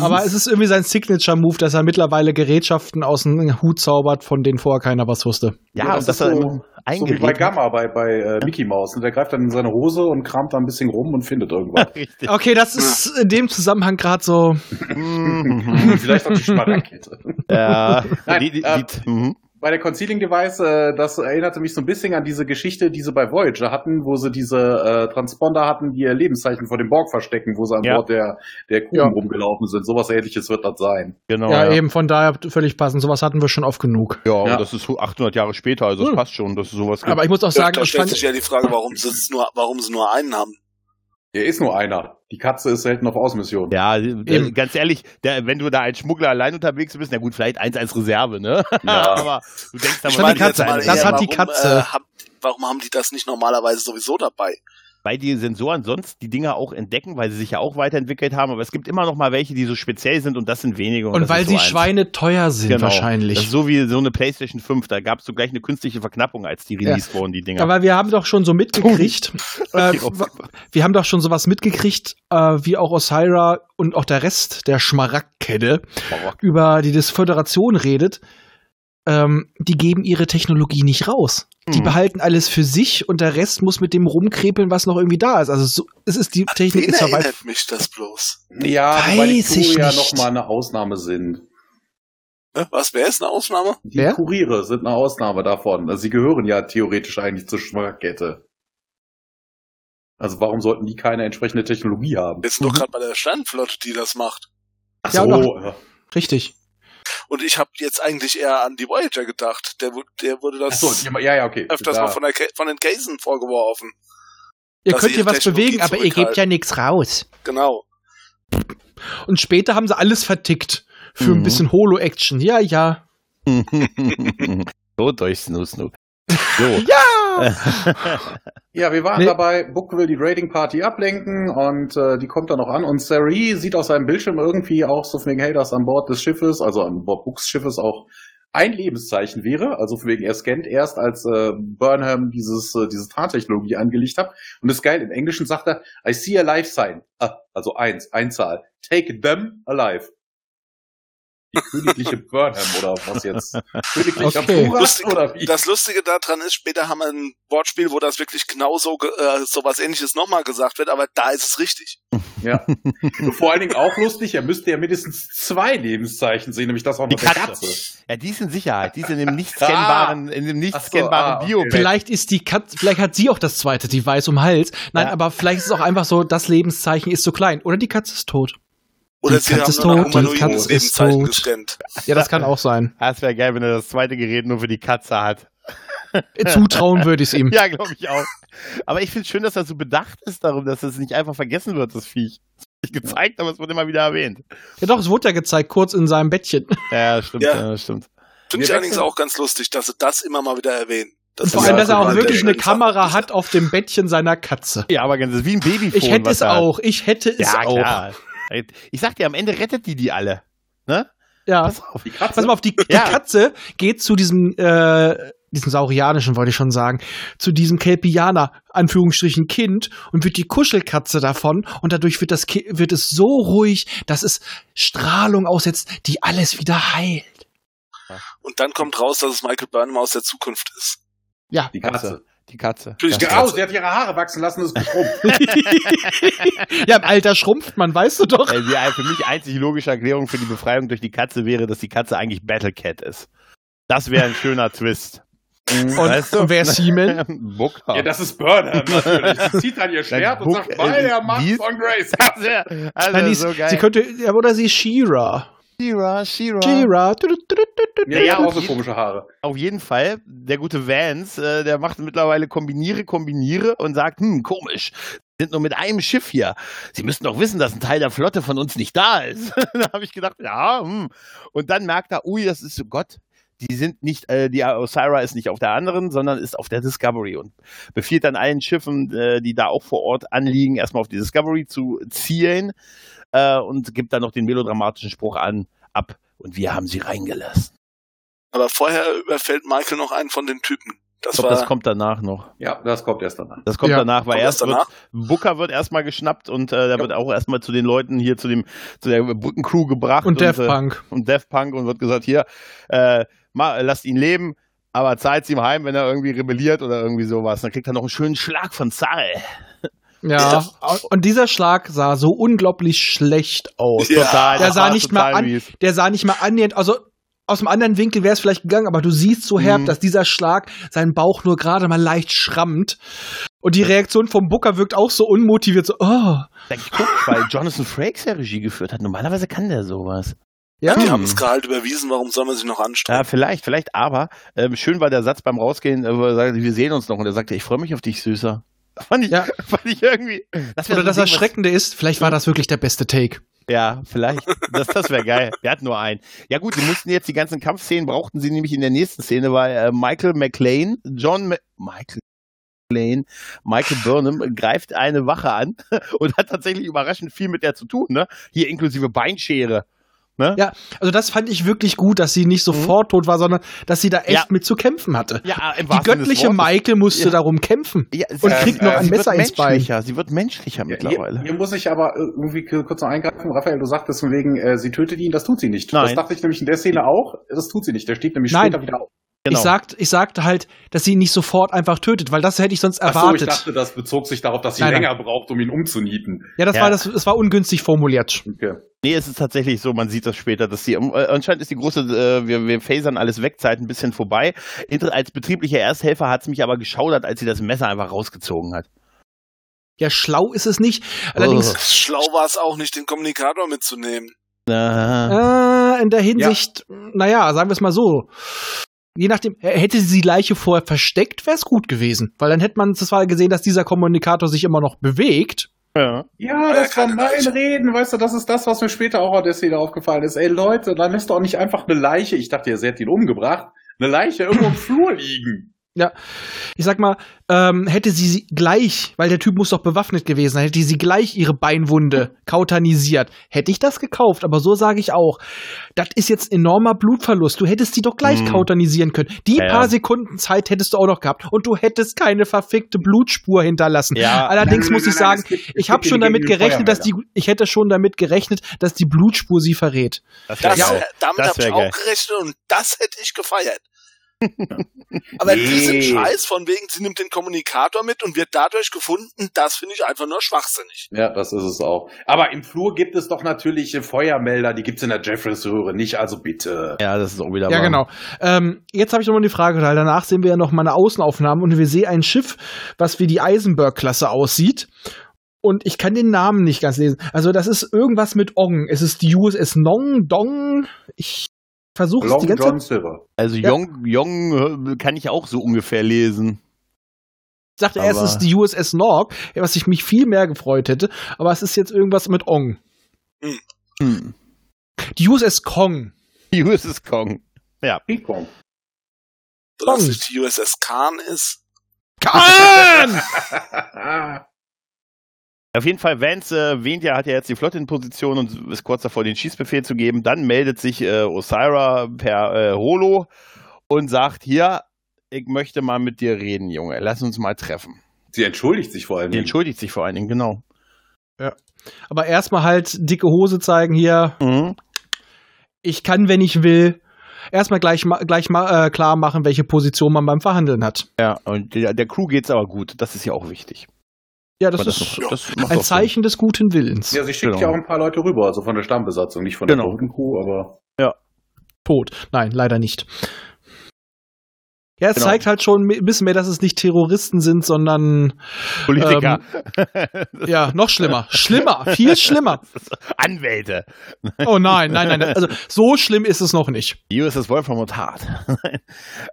Aber es ist irgendwie sein Signature-Move, dass er mittlerweile Gerätschaften aus dem Hut zaubert, von denen vorher keiner was wusste. Ja, Ja, und das dass ist so- So wie bei. Gamma, bei, bei äh, Mickey Mouse. Und der greift dann in seine Hose und kramt da ein bisschen rum und findet irgendwas. (laughs) Richtig. Okay, das ist in dem Zusammenhang gerade so. (laughs) Mhm. Vielleicht auch die Smaragdkette. ja, Nein, die, die, äh, die, mhm. Bei der Concealing Device, äh, das erinnerte mich so ein bisschen an diese Geschichte, die sie bei Voyager hatten, wo sie diese äh, Transponder hatten, die ihr Lebenszeichen vor dem Borg verstecken, wo sie an Ja. Bord der, der Kuchen Ja. rumgelaufen sind. Sowas ähnliches wird das sein. genau. ja, Ja, eben, von daher völlig passend. Sowas hatten wir schon oft genug. ja, Ja. und das ist 800 Jahre später, also es Hm. passt schon, dass es sowas gibt. Aber ich muss auch Ja, sagen, da ich stellt fand, sich ja die Frage, warum sie es nur, warum sie nur einen haben. Er ist nur einer. Die Katze ist selten auf Ausmission. ja, Eben. ganz ehrlich, der, wenn du da als Schmuggler allein unterwegs bist, na gut, vielleicht eins als Reserve, ne? Ja. (laughs) Aber du denkst dann Ich mal, die das Katze- das hat die Katze. Äh, hab, warum haben die das nicht normalerweise sowieso dabei? Weil die Sensoren sonst die Dinger auch entdecken, weil sie sich ja auch weiterentwickelt haben. Aber es gibt immer noch mal welche, die so speziell sind und das sind wenige. und das weil ist so eins. Schweine teuer sind Genau. wahrscheinlich. Das ist so wie so eine PlayStation 5. Da gab es so gleich eine künstliche Verknappung, als die released wurden, die Dinger. Aber wir haben doch schon so mitgekriegt, (laughs) äh, wir haben doch schon sowas mitgekriegt, äh, wie auch Osira und auch der Rest der Schmaragdkette über die das Föderation redet. Ähm, die geben ihre Technologie nicht raus. Die Mhm. behalten alles für sich und der Rest muss mit dem rumkrepeln, was noch irgendwie da ist. Also so, es ist die Technik ist ja weit. erinnert mich das bloß? Ja, wobei die Kurier nicht. noch mal eine Ausnahme sind. Was, wer ist eine Ausnahme? Die Wer? Kuriere sind eine Ausnahme davon. Also sie gehören ja theoretisch eigentlich zur Schmaragdkette. Also warum sollten die keine entsprechende Technologie haben? Wir sind doch gerade bei der Sternenflotte, die das macht. Ach Ja, so, doch. ja. Richtig. Und ich habe jetzt eigentlich eher an die Voyager gedacht. Der, der wurde das so, ja, ja, okay. öfters Da- mal von, der, von den Casen vorgeworfen. Ihr könnt hier was bewegen, aber ihr gebt ja nichts raus. Genau. Und später haben sie alles vertickt für Mhm. ein bisschen Holo-Action. Ja, ja. (laughs) so durch Snoo Snoo. So. (laughs) Ja! (laughs) Ja, wir waren Nee. dabei, Book will die Raiding Party ablenken und äh, die kommt dann noch an und Sari sieht auf seinem Bildschirm irgendwie auch so von wegen, hey, dass an Bord des Schiffes, also an Bord Books Schiffes auch ein Lebenszeichen wäre, also von wegen, er scannt erst, als äh, Burnham dieses, äh, diese Tarntechnologie angelegt hat. Und das ist geil, im Englischen sagt er, I see a life sign. Ah, also eins, Einzahl. Take them alive. Die königliche Burnham oder was jetzt? Königlicher Okay. Burak Lustig, oder wie? das Lustige daran ist, später haben wir ein Wortspiel, wo das wirklich genauso ge- äh, sowas ähnliches nochmal gesagt wird, aber da ist es richtig. Ja. Vor allen Dingen auch lustig, er müsste ja mindestens zwei Lebenszeichen sehen, nämlich das auch noch Die der Katze. Katze. Ja, die ist in Sicherheit. Die ist in dem (laughs) nicht scannbaren, in dem nicht so, scannbaren ah, okay. bio Vielleicht ist die Katze, vielleicht hat sie auch das zweite Device um Hals. Nein, Ja. aber vielleicht ist es auch einfach so, das Lebenszeichen ist zu klein. Oder die Katze ist tot. Oder Die sie Katze haben ist nur tot, die Katze ist tot. gescannt. Ja, das kann auch sein. (laughs) Das wäre geil, wenn er das zweite Gerät nur für die Katze hat. Zutrauen würde ich es ihm. (laughs) Ja, glaube ich auch. Aber ich finde schön, dass er so bedacht ist darum, dass es nicht einfach vergessen wird, das Viech. Es wird nicht gezeigt, aber es wird immer wieder erwähnt. Ja doch, es wurde ja gezeigt, kurz in seinem Bettchen. (laughs) Ja, stimmt, Ja. ja. stimmt. Finde ich allerdings auch ganz lustig, dass sie das immer mal wieder erwähnen. Das Und vor allem, dass er auch wirklich eine Kamera hat auf dem Bettchen seiner Katze. Ja, aber ganz, wie ein Babyphone. Ich hätte es auch. Ich hätte es Ja, auch. klar. Ich sag dir, am Ende rettet die die alle. Ne? Ja. Pass auf. Die Katze? Pass mal auf, die, die Ja. Katze geht zu diesem, äh, diesem saurianischen, wollte ich schon sagen, zu diesem Kelpianer, Anführungsstrichen Kind, und wird die Kuschelkatze davon, und dadurch wird das Ki wird es so ruhig, dass es Strahlung aussetzt, die alles wieder heilt. Und dann kommt raus, dass es Michael Burnham aus der Zukunft ist. Ja, Die Katze. Die Katze. Natürlich Das- die Genau, sie hat ihre Haare wachsen lassen, ist geschrumpft. (laughs) ja, im Alter schrumpft man, weißt du doch. Die für mich einzig logische Erklärung für die Befreiung durch die Katze wäre, dass die Katze eigentlich Battlecat ist. Das wäre ein schöner Twist. Und, Weißt du? und wer ist? (laughs) Booker. ja, das ist Burnham (laughs) natürlich. Sie zieht dann ihr Schwert und sagt, weil der Mann die- von Grace. Das also die so geil. sie könnte, ja, oder sie ist She-Ra. Shira, Shira. She-Ra. Ja, ja, auch so komische Haare. Auf jeden Fall, der gute Vance, äh, der macht mittlerweile kombiniere, kombiniere und sagt, hm, komisch, sind nur mit einem Schiff hier. Sie müssten doch wissen, dass ein Teil der Flotte von uns nicht da ist. (laughs) da habe ich gedacht, ja, hm. Und dann merkt er, ui, das ist so Gott. Die sind nicht, äh, die Osira ist nicht auf der anderen, sondern ist auf der Discovery und befiehlt dann allen Schiffen, äh, die da auch vor Ort anliegen, erstmal auf die Discovery zu zielen äh, und gibt dann noch den melodramatischen Spruch an, ab. Und wir haben sie reingelassen. Aber vorher überfällt Michael noch einen von den Typen. Das Ich glaube, war das kommt danach noch. Ja, das kommt erst danach. Das kommt Ja. danach, weil Kommt erst danach? wird Booker wird erstmal geschnappt und äh, der wird auch erstmal zu den Leuten hier zu dem zu der Brückencrew gebracht Und Daft äh, Punk. und Daft Punk und wird gesagt hier äh, ma, lasst ihn leben, aber zahlt ihm heim, wenn er irgendwie rebelliert oder irgendwie sowas. Dann kriegt er noch einen schönen Schlag von Zahl. Ja. Und dieser Schlag sah so unglaublich schlecht aus. Ja. Total. Der sah nicht total mal an, mies. der sah nicht mal annähernd, also aus einem anderen Winkel wäre es vielleicht gegangen, aber du siehst so herb, Mhm. dass dieser Schlag seinen Bauch nur gerade mal leicht schrammt. Und die Reaktion vom Booker wirkt auch so unmotiviert, so, oh. Da guckt, weil Jonathan Frakes ja Regie geführt hat. Normalerweise kann der sowas. Ja, Die haben das Gehalt überwiesen, warum soll man sich noch anstrengen? Ja, vielleicht, vielleicht, aber ähm, schön war der Satz beim Rausgehen, äh, wo er sagte, wir sehen uns noch. Und er sagte, ich freue mich auf dich, Süßer. Fand ich, Ja. (laughs) fand ich irgendwie. Das Oder so das Ding, Erschreckende ist, vielleicht war das wirklich der beste Take. Ja, vielleicht. Das, das wäre geil. Der hat nur einen. Ja gut, sie mussten jetzt die ganzen Kampfszenen, brauchten sie nämlich in der nächsten Szene, weil äh, Michael McLean, John Ma Michael McLean, Michael Burnham greift eine Wache an (laughs) und hat tatsächlich überraschend viel mit der zu tun, ne? Hier inklusive Beinschere. Ne? Ja, also das fand ich wirklich gut, dass sie nicht sofort tot war, sondern dass sie da echt Ja. mit zu kämpfen hatte. Ja, im Die göttliche. Michael musste Ja. darum kämpfen. Ja, und sie- kriegt noch äh, ein sie wird Messer ins Bein. menschlicher. Sie wird menschlicher Ja, mittlerweile. hier, hier muss ich aber äh, irgendwie kurz noch eingreifen. Raphael, du sagtest von wegen, äh, sie tötet ihn, das tut sie nicht. Nein. Das dachte ich nämlich in der Szene auch. Das tut sie nicht. Der steht nämlich Nein. später wieder auf. Genau. Ich, sagt, ich sagte halt, dass sie ihn nicht sofort einfach tötet, weil das hätte ich sonst Ach so, ich erwartet. dachte, das bezog sich darauf, dass sie Nein, nein. länger braucht, um ihn umzunieten. ja, das Ja. war das, das war ungünstig formuliert. Okay. Nee, es ist tatsächlich so, man sieht das später, dass die, äh, anscheinend ist die große, äh, wir, wir phasern alles weg, Zeit ein bisschen vorbei. Inter als betrieblicher Ersthelfer hat es mich aber geschaudert, als sie das Messer einfach rausgezogen hat. Ja, schlau ist es nicht. Allerdings, Schlau war es auch nicht, den Kommunikator mitzunehmen. Äh, in der Hinsicht, naja, sagen wir es mal so. Je nachdem, hätte sie die Leiche vorher versteckt, wäre es gut gewesen. Weil dann hätte man zwar gesehen, dass dieser Kommunikator sich immer noch bewegt. ja. Ja, das war keine mein Leiche. Reden, weißt du, das ist das, was mir später auch an der Szene aufgefallen ist. Ey Leute, dann lässt doch nicht einfach eine Leiche, ich dachte ja, sie hat ihn umgebracht, eine Leiche irgendwo im Flur liegen. Ich sag mal, ähm, hätte sie sie gleich, weil der Typ muss doch bewaffnet gewesen sein, hätte sie gleich ihre Beinwunde kautanisiert, hätte ich das gekauft. Aber so sage ich auch, das ist jetzt enormer Blutverlust. Du hättest sie doch gleich Mhm. kautanisieren können. Die Ja, ja. paar Sekunden Zeit hättest du auch noch gehabt. Und du hättest keine verfickte Blutspur hinterlassen. Ja. Allerdings Nein, nein, muss ich nein, sagen, gibt- ich habe schon damit gerechnet, dass die, ich hätte schon damit gerechnet, dass die Blutspur sie verrät. Das Das, geil. äh, damit Das habe ich auch geil. gerechnet und das hätte ich gefeiert. (laughs) Aber Nee. diesen Scheiß von wegen, sie nimmt den Kommunikator mit und wird dadurch gefunden, das finde ich einfach nur schwachsinnig. Ja, das ist es auch. Aber im Flur gibt es doch natürlich äh, Feuermelder, die gibt's in der Jeffreys-Röhre nicht, also bitte. Ja, das ist auch wieder Ja, genau. Ähm, jetzt habe ich nochmal die Frage, weil danach sehen wir ja noch mal eine Außenaufnahme und wir sehen ein Schiff, was wie die Eisenberg-Klasse aussieht. Und ich kann den Namen nicht ganz lesen. Also das ist irgendwas mit Ong. Es ist die USS Nong, Dong. Ich versuche es die ganze John Zeit. Silver. Also Ja. Jong, Jong äh, kann ich auch so ungefähr lesen. Ich dachte erst, es ist die USS Norg, was ich mich viel mehr gefreut hätte. Aber es ist jetzt irgendwas mit Ong. Hm. Die USS Kong. USS Kong. Kong. Sodass Kong. es die USS Khan ist. Khan! (laughs) (laughs) Auf jeden Fall, Vance äh, wähnt ja, hat ja jetzt die Flotte in Position und ist kurz davor, den Schießbefehl zu geben. Dann meldet sich äh, Osira per äh, Holo und sagt, hier, ich möchte mal mit dir reden, Junge. Lass uns mal treffen. Sie entschuldigt sich vor allem. Die entschuldigt sich vor allen Dingen, genau. Aber erstmal halt dicke Hose zeigen hier. Mhm. Ich kann, wenn ich will. erstmal gleich, ma- gleich ma- äh, klar machen, welche Position man beim Verhandeln hat. Ja, und der, der Crew geht's aber gut. Das ist ja auch wichtig. Ja, das Aber ist das macht ein Zeichen des guten Willens. Ja, sie schickt Genau. ja auch ein paar Leute rüber, also von der Stammbesatzung, nicht von Genau. der toten Kuh, aber Tot. Nein, leider nicht. Ja, es Genau. zeigt halt schon ein bisschen mehr, dass es nicht Terroristen sind, sondern. Politiker. (laughs) ja, noch schlimmer. Schlimmer, viel schlimmer. (laughs) Anwälte. Oh nein, nein, nein. Also so schlimm ist es noch nicht. USS Wolfram und Hart.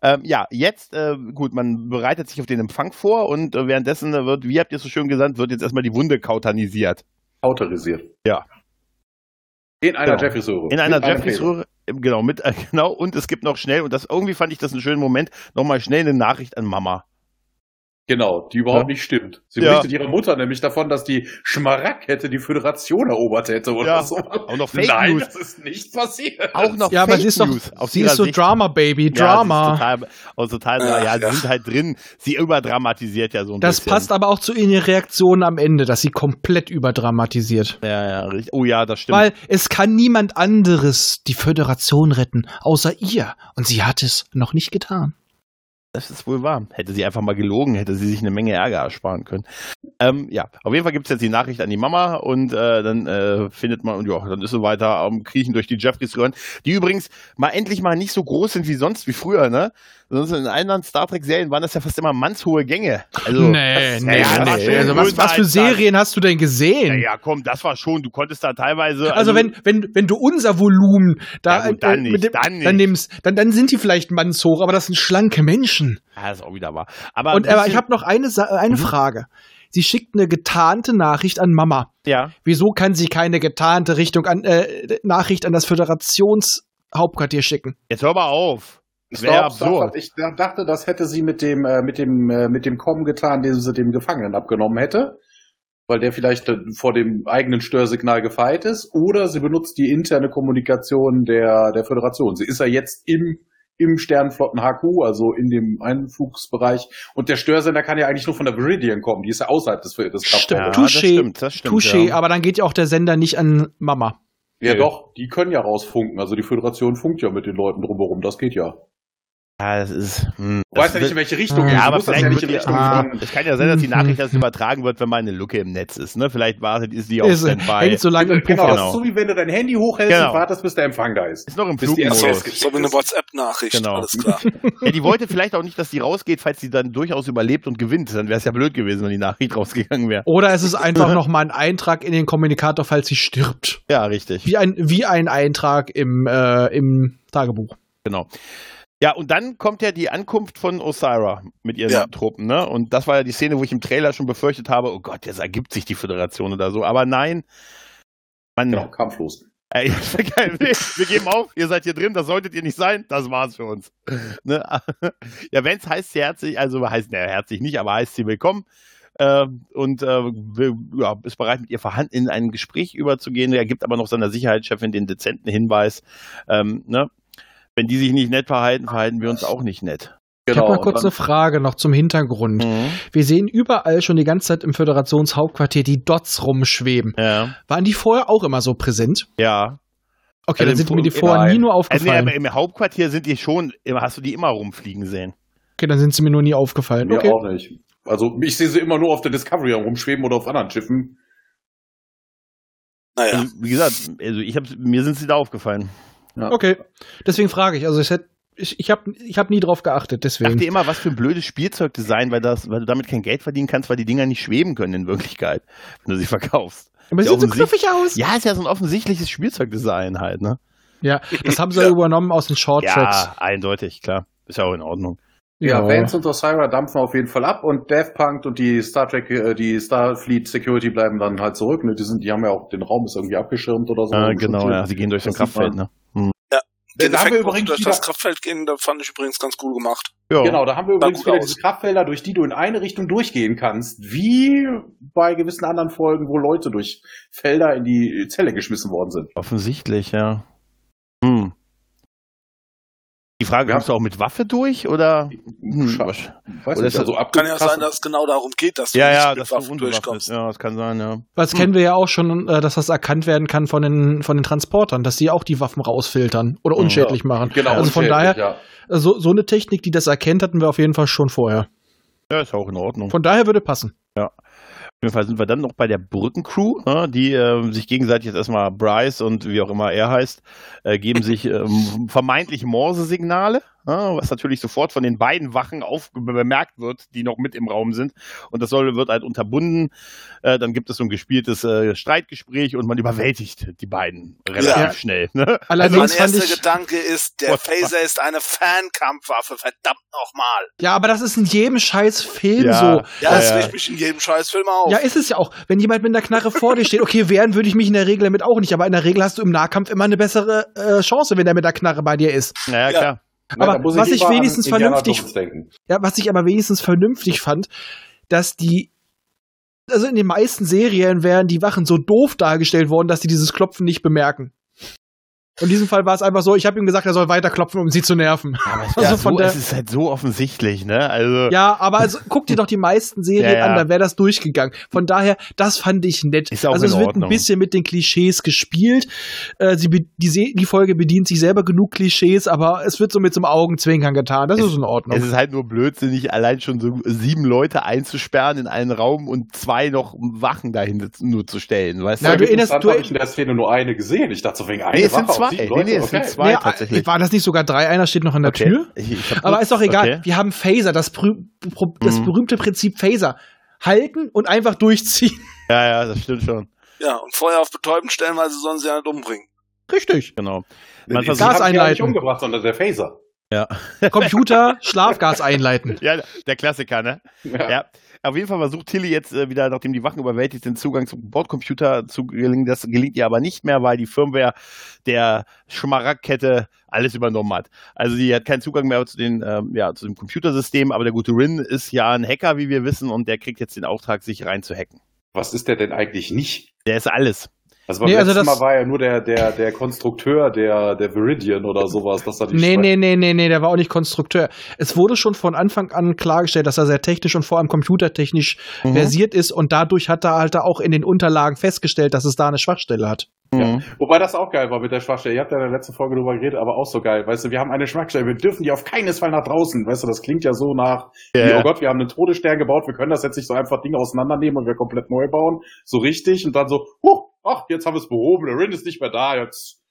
ähm, ja, jetzt, äh, gut, man bereitet sich auf den Empfang vor und äh, währenddessen wird, wie habt ihr es so schön gesagt, wird jetzt erstmal die Wunde kautanisiert. autorisiert. Ja. In einer Genau. Jeffreys-Röhre. In einer äh, genau, mit, (laughs) genau, und es gibt noch schnell, und das irgendwie fand ich das einen schönen Moment, nochmal schnell eine Nachricht an Mama. Genau, die überhaupt Ja. nicht stimmt. Sie Ja. berichtet ihrer Mutter nämlich davon, dass die Schmaragdkette die Föderation erobert hätte oder Ja. so. Auch noch Fake Nein, News. das ist nicht passiert. Auch noch Ja, aber Fake sie ist doch, News aus sie ist so Sicht. Drama Baby, Drama. Ja, sie ist total, also total, Ja, ja, sie sind halt drin. Sie überdramatisiert ja so ein das bisschen. passt aber auch zu ihren Reaktionen am Ende, dass sie komplett überdramatisiert. Ja, ja, richtig. Oh ja, das stimmt. Weil es kann niemand anderes die Föderation retten, außer ihr. Und sie hat es noch nicht getan. Das ist wohl wahr. Hätte sie einfach mal gelogen, hätte sie sich eine Menge Ärger ersparen können. Ähm, ja, auf jeden Fall gibt es jetzt die Nachricht an die Mama und äh, dann äh, findet man, und ja, dann ist sie weiter am Kriechen durch die Jeffreys Röhren, die übrigens mal endlich mal nicht so groß sind wie sonst, wie früher, ne? Sonst in anderen Star Trek-Serien waren das ja fast immer mannshohe Gänge. Also, nee, das, nee, ja, nee. Also was, was für Serien hast du denn gesehen? Ja, ja, komm, das war schon, du konntest da teilweise. Also, wenn, wenn, wenn du unser Volumen da Ja, gut, dann mit nicht, dann nicht. nimmst, dann, dann sind die vielleicht mannshoch, aber das sind schlanke Menschen. Ja, ist auch wieder wahr. Aber, Und aber ich habe noch eine, Sa- eine Mhm. Frage. Sie schickt eine getarnte Nachricht an Mama. Ja, Wieso kann sie keine getarnte Richtung an, äh, Nachricht an das Föderationshauptquartier schicken? jetzt hör mal auf. Das wäre Stop, absurd. Ich dachte, das hätte sie mit dem, äh, mit dem, äh, mit dem Kommen getan, den sie dem Gefangenen abgenommen hätte. Weil der vielleicht äh, vor dem eigenen Störsignal gefeit ist. Oder sie benutzt die interne Kommunikation der, der Föderation. Sie ist ja jetzt im, im Sternenflotten HQ, also in dem Einflugsbereich. Und der Störsender kann ja eigentlich nur von der Viridian kommen. Die ist ja außerhalb des, des Stimmt. Ja. Touché. das stimmt, das stimmt. Touché, ja. aber dann geht ja auch der Sender nicht an Mama. Ja, Nö. doch, die können ja rausfunken. Also die Föderation funkt ja mit den Leuten drumherum. Das geht ja. Ja, das ist. Hm, Du weißt ja nicht, in welche Richtung. Ja, aber vielleicht ja nicht wird in Richtung Ah. es kann ja sein, dass die. (laughs) Nachricht erst übertragen wird, wenn mal eine Lücke im Netz ist. Ne? Vielleicht wartet ist die auf Ist, Standby. hängt so lange im Genau, Puffer. das ist so wie wenn du dein Handy hochhältst Genau. und wartest, bis der Empfang da ist. Ist noch im Flugmodus. So wie eine WhatsApp-Nachricht, Genau. alles klar. (laughs) Ja, die wollte vielleicht auch nicht, dass die rausgeht, falls sie dann durchaus überlebt und gewinnt. Dann wäre es ja blöd gewesen, wenn die Nachricht rausgegangen wäre. Oder es ist einfach (laughs) nochmal ein Eintrag in den Kommunikator, falls sie stirbt. Ja, richtig. Wie ein, wie ein Eintrag im, äh, im Tagebuch. Genau. Ja, und dann kommt ja die Ankunft von Osira mit ihren Ja. Truppen, ne? Und das war ja die Szene, wo ich im Trailer schon befürchtet habe, oh Gott, jetzt ergibt sich die Föderation oder so. Aber nein. Man, Genau, kampflos. (laughs) Ey. Wir, geben auf, ihr seid hier drin, das solltet ihr nicht sein, das war's für uns. Ne? (laughs) Ja, wenn's heißt sie herzlich, also heißt, naja, herzlich nicht, aber heißt sie willkommen. Ähm, und äh, will, ja, ist bereit, mit ihr verhandeln, in ein Gespräch überzugehen. Er gibt aber noch seiner Sicherheitschefin den dezenten Hinweis, ähm, ne? Wenn die sich nicht nett verhalten, verhalten wir uns auch nicht nett. Ich Genau. habe mal kurz dann- eine Frage noch zum Hintergrund. Wir sehen überall schon die ganze Zeit im Föderationshauptquartier die Dots rumschweben. Ja, Waren die vorher auch immer so präsent? ja. Okay, Also dann sind mir die vorher nein. nie nur Also, nee, aufgefallen. aber im Hauptquartier sind die schon, immer- hast du die immer rumfliegen sehen. Okay, dann sind sie mir nur nie aufgefallen. Mir Okay. auch nicht. Also ich sehe sie immer nur auf der Discovery rumschweben oder auf anderen Schiffen. Naja, Also, wie gesagt, also ich hab, mir sind sie da aufgefallen. Ja. Okay. Deswegen frage ich. Also ich hätte, ich, ich habe ich hab nie drauf geachtet, Ich dachte deswegen. immer, was für ein blödes Spielzeugdesign, weil, das, weil du damit kein Geld verdienen kannst, weil die Dinger nicht schweben können in Wirklichkeit, wenn du sie verkaufst. Aber sie Ja, sieht so knuffig aus. Ja, ist ja so ein offensichtliches Spielzeugdesign halt, ne? Ja, das haben sie Ja. übernommen aus den Short Tracks. Ja, eindeutig, klar. Ist ja auch in Ordnung. Ja, Vance und Osira dampfen auf jeden Fall ab und Daft Punk und die Star Trek, äh, die Starfleet Security bleiben dann halt zurück. Ne? Die sind, die haben ja auch den Raum ist irgendwie abgeschirmt oder so. Äh, genau, ja. Sie gehen durch so ein Das Kraftfeld, ne? Den da haben wir übrigens durch wieder- das Kraftfeld gehen, da fand ich übrigens ganz cool gemacht. Ja. Genau, da haben wir übrigens wieder aus. diese Kraftfelder, durch die du in eine Richtung durchgehen kannst, wie bei gewissen anderen Folgen, wo Leute durch Felder in die Zelle geschmissen worden sind. Offensichtlich, ja. Hm. Die Frage, Ja. kommst du auch mit Waffe durch oder? Hm, Weiß Oder nicht, also Kann ja sein, dass es genau darum geht, dass du ja, nicht ja, mit dass du Waffen unbewaffnet durchkommst. Ja, das kann sein, ja. Das kennen wir ja auch schon, äh, dass das erkannt werden kann von den, von den Transportern, dass die auch die Waffen rausfiltern oder Mhm. unschädlich machen. Genau, also von daher, ja. so, so eine Technik, die das erkennt, hatten wir auf jeden Fall schon vorher. Ja, ist auch in Ordnung. Von daher würde passen. Auf jeden Fall sind wir dann noch bei der Brückencrew, ne, die äh, sich gegenseitig jetzt erstmal Bryce und wie auch immer er heißt, äh, geben sich ähm, vermeintlich Morse-Signale, was natürlich sofort von den beiden Wachen auf bemerkt wird, die noch mit im Raum sind. Und das soll, wird halt unterbunden. Äh, dann gibt es so ein gespieltes äh, Streitgespräch und man überwältigt die beiden relativ Ja. schnell. Ne? (laughs) Allerdings mein fand erster ich, Gedanke ist, der Phaser ist eine Fernkampfwaffe, verdammt nochmal. ja, aber das ist in jedem scheiß Film Ja. so. Ja, das ja. riecht mich in jedem Scheißfilm auf. Ja, ist es ja auch. Wenn jemand mit einer Knarre vor dir steht, okay, wehren würde ich mich in der Regel damit auch nicht, aber in der Regel hast du im Nahkampf immer eine bessere äh, Chance, wenn der mit der Knarre bei dir ist. Naja, Ja. klar. Na, aber was ich an wenigstens vernünftig-. Ja, was ich aber wenigstens vernünftig fand, dass die, also in den meisten Serien wären die Wachen so doof dargestellt worden, dass die dieses Klopfen nicht bemerken. Und in diesem Fall war es einfach so, ich habe ihm gesagt, er soll weiter klopfen, um sie zu nerven. Aber es, (laughs) Also ja, von so, der- es ist halt so offensichtlich, ne? Also Ja, aber also, guck dir doch die meisten Serien Ja, ja. an, da wäre das durchgegangen. Von daher, das fand ich nett. Ist auch also in es wird Ordnung. ein bisschen mit den Klischees gespielt. Äh, sie, die, die Folge bedient sich selber genug Klischees, aber es wird so mit so einem Augenzwinkern getan. Das ist in Ordnung. Es ist halt nur blödsinnig, allein schon so sieben Leute einzusperren in einen Raum und zwei noch Wachen dahin nur zu stellen, weißt Ja, du? du erinnerst- du- habe ich in der Szene nur eine gesehen. Ich dachte so wegen eine Nee, es sind Wache zwei. sieben Nee, Leute, nee, es sind okay. zwei Nee, tatsächlich. War das nicht sogar drei? Einer steht noch an der Okay. Tür? Aber ist doch egal. okay. Wir haben Phaser, das, das Mhm. berühmte Prinzip Phaser. Halten und einfach durchziehen. (laughs) Ja, ja, das stimmt schon. Ja, und Feuer auf betäubend stellen, weil sie sonst ja nicht umbringen. Richtig. Genau. Man Gas sie ja nicht einleiten. umgebracht, sondern der Phaser. Computer, Schlafgas einleiten. (laughs) ja, der Klassiker, ne? Ja. Auf jeden Fall versucht Tilly jetzt äh, wieder, nachdem die Wachen überwältigt sind, Zugang zum Bordcomputer zu gelingen. Das gelingt ihr aber nicht mehr, weil die Firmware der Schmaragdkette alles übernommen hat. Also die hat keinen Zugang mehr zu, den, ähm, ja, zu dem Computersystem, aber der gute Rin ist ja ein Hacker, wie wir wissen, und der kriegt jetzt den Auftrag, sich reinzuhacken. Was ist der denn eigentlich nicht? Der ist alles. Also beim Nee, also letzten das- Mal war ja nur der, der, der Konstrukteur der, der Viridian oder sowas, dass er die Nee, nee, nee, nee, nee, der war auch nicht Konstrukteur. Es wurde schon von Anfang an klargestellt, dass er sehr technisch und vor allem computertechnisch Mhm. versiert ist und dadurch hat er halt auch in den Unterlagen festgestellt, dass es da eine Schwachstelle hat. Mhm. Wobei das auch geil war mit der Schwachstelle. Ihr habt ja in der letzten Folge drüber geredet, aber auch so geil. Weißt du, wir haben eine Schwachstelle, wir dürfen die auf keinen Fall nach draußen. Weißt du, das klingt ja so nach, Ja, wie, oh Gott, wir haben einen Todesstern gebaut, wir können das jetzt nicht so einfach Dinge auseinandernehmen und wir komplett neu bauen. So richtig und dann so, huh, ach, jetzt haben wir es behoben, der Rin ist nicht mehr da, jetzt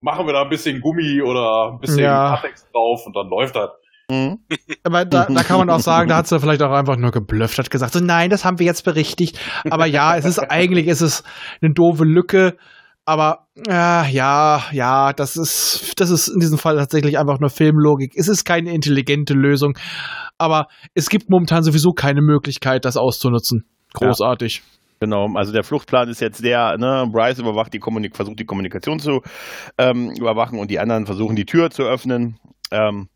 machen wir da ein bisschen Gummi oder ein bisschen Ja. Latex drauf und dann läuft das. Mhm. Aber da, da kann man auch sagen, da hat sie vielleicht auch einfach nur geblufft, hat gesagt, so nein, das haben wir jetzt berichtigt. Aber ja, es ist (laughs) eigentlich ist es eine doofe Lücke. Aber äh, ja, ja, das ist, das ist in diesem Fall tatsächlich einfach nur Filmlogik. Es ist keine intelligente Lösung. Aber es gibt momentan sowieso keine Möglichkeit, das auszunutzen. Großartig. Genau, also der Fluchtplan ist jetzt der, ne, Bryce überwacht die Kommunik versucht die Kommunikation zu ähm, überwachen und die anderen versuchen die Tür zu öffnen. Ähm,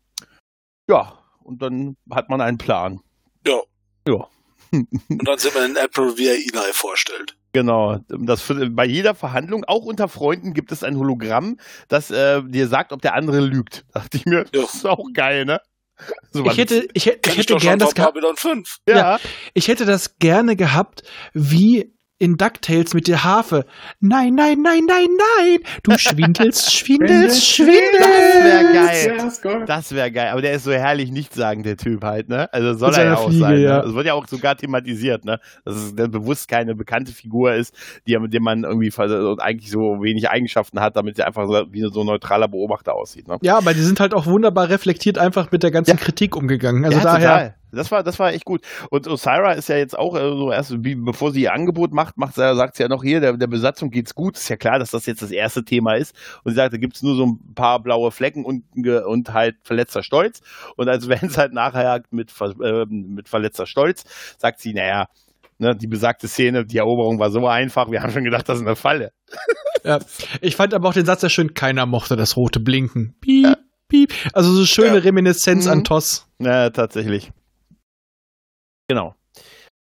ja, und dann hat man einen Plan. Ja. Ja. (laughs) Und dann sieht man in April, wie er Eli vorstellt. Genau, das bei jeder Verhandlung, auch unter Freunden, gibt es ein Hologramm, das äh, dir sagt, ob der andere lügt. Dachte ich mir, Ja. das ist auch geil, ne? So, Ich hätte, ich, hätte- ich hätte doch gern schon das gehabt. 5. ja, Ich hätte das gerne gehabt, wie in DuckTales mit der Harfe. Nein, nein, nein, nein, nein. Du schwindelst, schwindelst, (laughs) schwindelst. Das wär geil. Ja. Das wäre geil, aber der ist so herrlich nichtssagend, der Typ halt, ne? Also soll er ja auch Fliege, sein. ja. Ne? Das wird ja auch sogar thematisiert, ne? Dass es der bewusst keine bekannte Figur ist, die mit dem man irgendwie und eigentlich so wenig Eigenschaften hat, damit er einfach so wie so ein neutraler Beobachter aussieht, ne? Ja, aber die sind halt auch wunderbar reflektiert einfach mit der ganzen Kritik umgegangen. Also ja, daher. total. Das war, das war echt gut. Und Osira ist ja jetzt auch äh, so erst, bevor sie ihr Angebot macht, macht sagt sie ja noch hier, der, der Besatzung geht's gut. Ist ja klar, dass das jetzt das erste Thema ist. Und sie sagt, da gibt's nur so ein paar blaue Flecken und, und halt verletzter Stolz. Und als wenn es halt nachhakt mit, äh, mit verletzter Stolz, sagt sie, naja, ne, die besagte Szene, die Eroberung war so einfach, wir haben schon gedacht, das ist eine Falle. (laughs) Ja. Ich fand aber auch den Satz sehr schön, keiner mochte das rote Blinken. Piep, piep. Also so schöne Ja. Reminiszenz Mhm. an Toss. Ja, tatsächlich. Genau.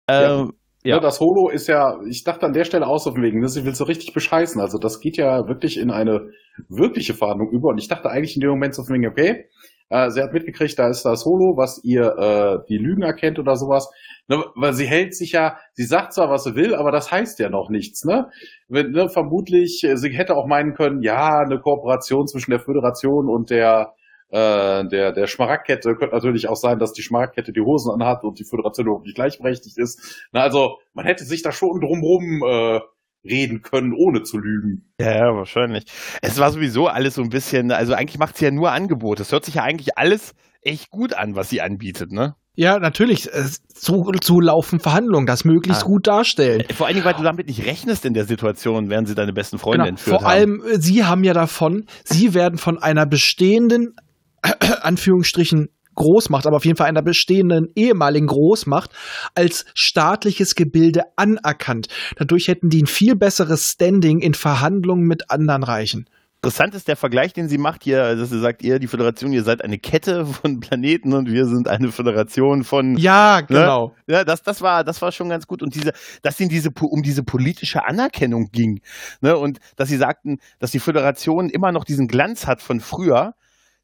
Ja. Ähm, Ja. Ja. das Holo ist ja, ich dachte an der Stelle aus auf dem Wegen, das will so richtig bescheißen. Also das geht ja wirklich in eine wirkliche Verhandlung über. Und ich dachte eigentlich in dem Moment so von wegen, okay, Äh, sie hat mitgekriegt, da ist das Holo, was ihr äh, die Lügen erkennt oder sowas. Ne, weil sie hält sich ja, sie sagt zwar, was sie will, aber das heißt ja noch nichts. Ne? Wenn, ne vermutlich, äh, sie hätte auch meinen können, ja, eine Kooperation zwischen der Föderation und der äh, der, der Schmaragdkette könnte natürlich auch sein, dass die Schmaragdkette die Hosen anhat und die Föderation überhaupt nicht gleichberechtigt ist. Na, also man hätte sich da schon drumrum äh, reden können, ohne zu lügen. Ja, ja, wahrscheinlich. Es war sowieso alles so ein bisschen, also eigentlich macht sie ja nur Angebote. Es hört sich ja eigentlich alles echt gut an, was sie anbietet, ne? Ja, natürlich. äh, So, so laufen Verhandlungen, das möglichst Ah. gut darstellen. Vor allen Dingen, weil du damit nicht rechnest in der Situation, während sie deine besten Freunde Genau. entführt Vor haben. allem, äh, Sie haben ja davon, Sie werden von einer bestehenden, (coughs) Anführungsstrichen, Großmacht, aber auf jeden Fall einer bestehenden ehemaligen Großmacht als staatliches Gebilde anerkannt. Dadurch hätten die ein viel besseres Standing in Verhandlungen mit anderen Reichen. Interessant ist der Vergleich, den sie macht hier, dass sie sagt, ihr, die Föderation, ihr seid eine Kette (laughs) von Planeten und wir sind eine Föderation von Ja, genau. Ja, das, das war, das war schon ganz gut. Und diese, dass ihnen diese, um diese politische Anerkennung ging, ne, und dass sie sagten, dass die Föderation immer noch diesen Glanz hat von früher,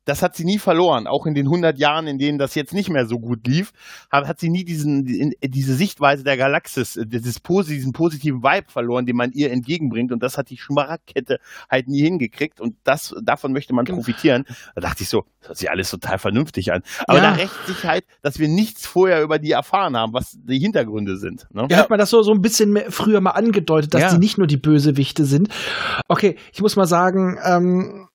das hat sie nie verloren. Auch in den 100 Jahren, in denen das jetzt nicht mehr so gut lief, hat, hat sie nie diesen, diese Sichtweise der Galaxis, äh, dieses, diesen positiven Vibe verloren, den man ihr entgegenbringt. Und das hat die Schmaragdkette halt nie hingekriegt. Und das, davon möchte man profitieren. Da dachte ich so, das hört sich alles total vernünftig an. Aber Ja. da rächt sich halt, dass wir nichts vorher über die erfahren haben, was die Hintergründe sind. Ne? Ja, hat man das so, so ein bisschen mehr, früher mal angedeutet, dass Ja. die nicht nur die Bösewichte sind. Okay, ich muss mal sagen, ähm,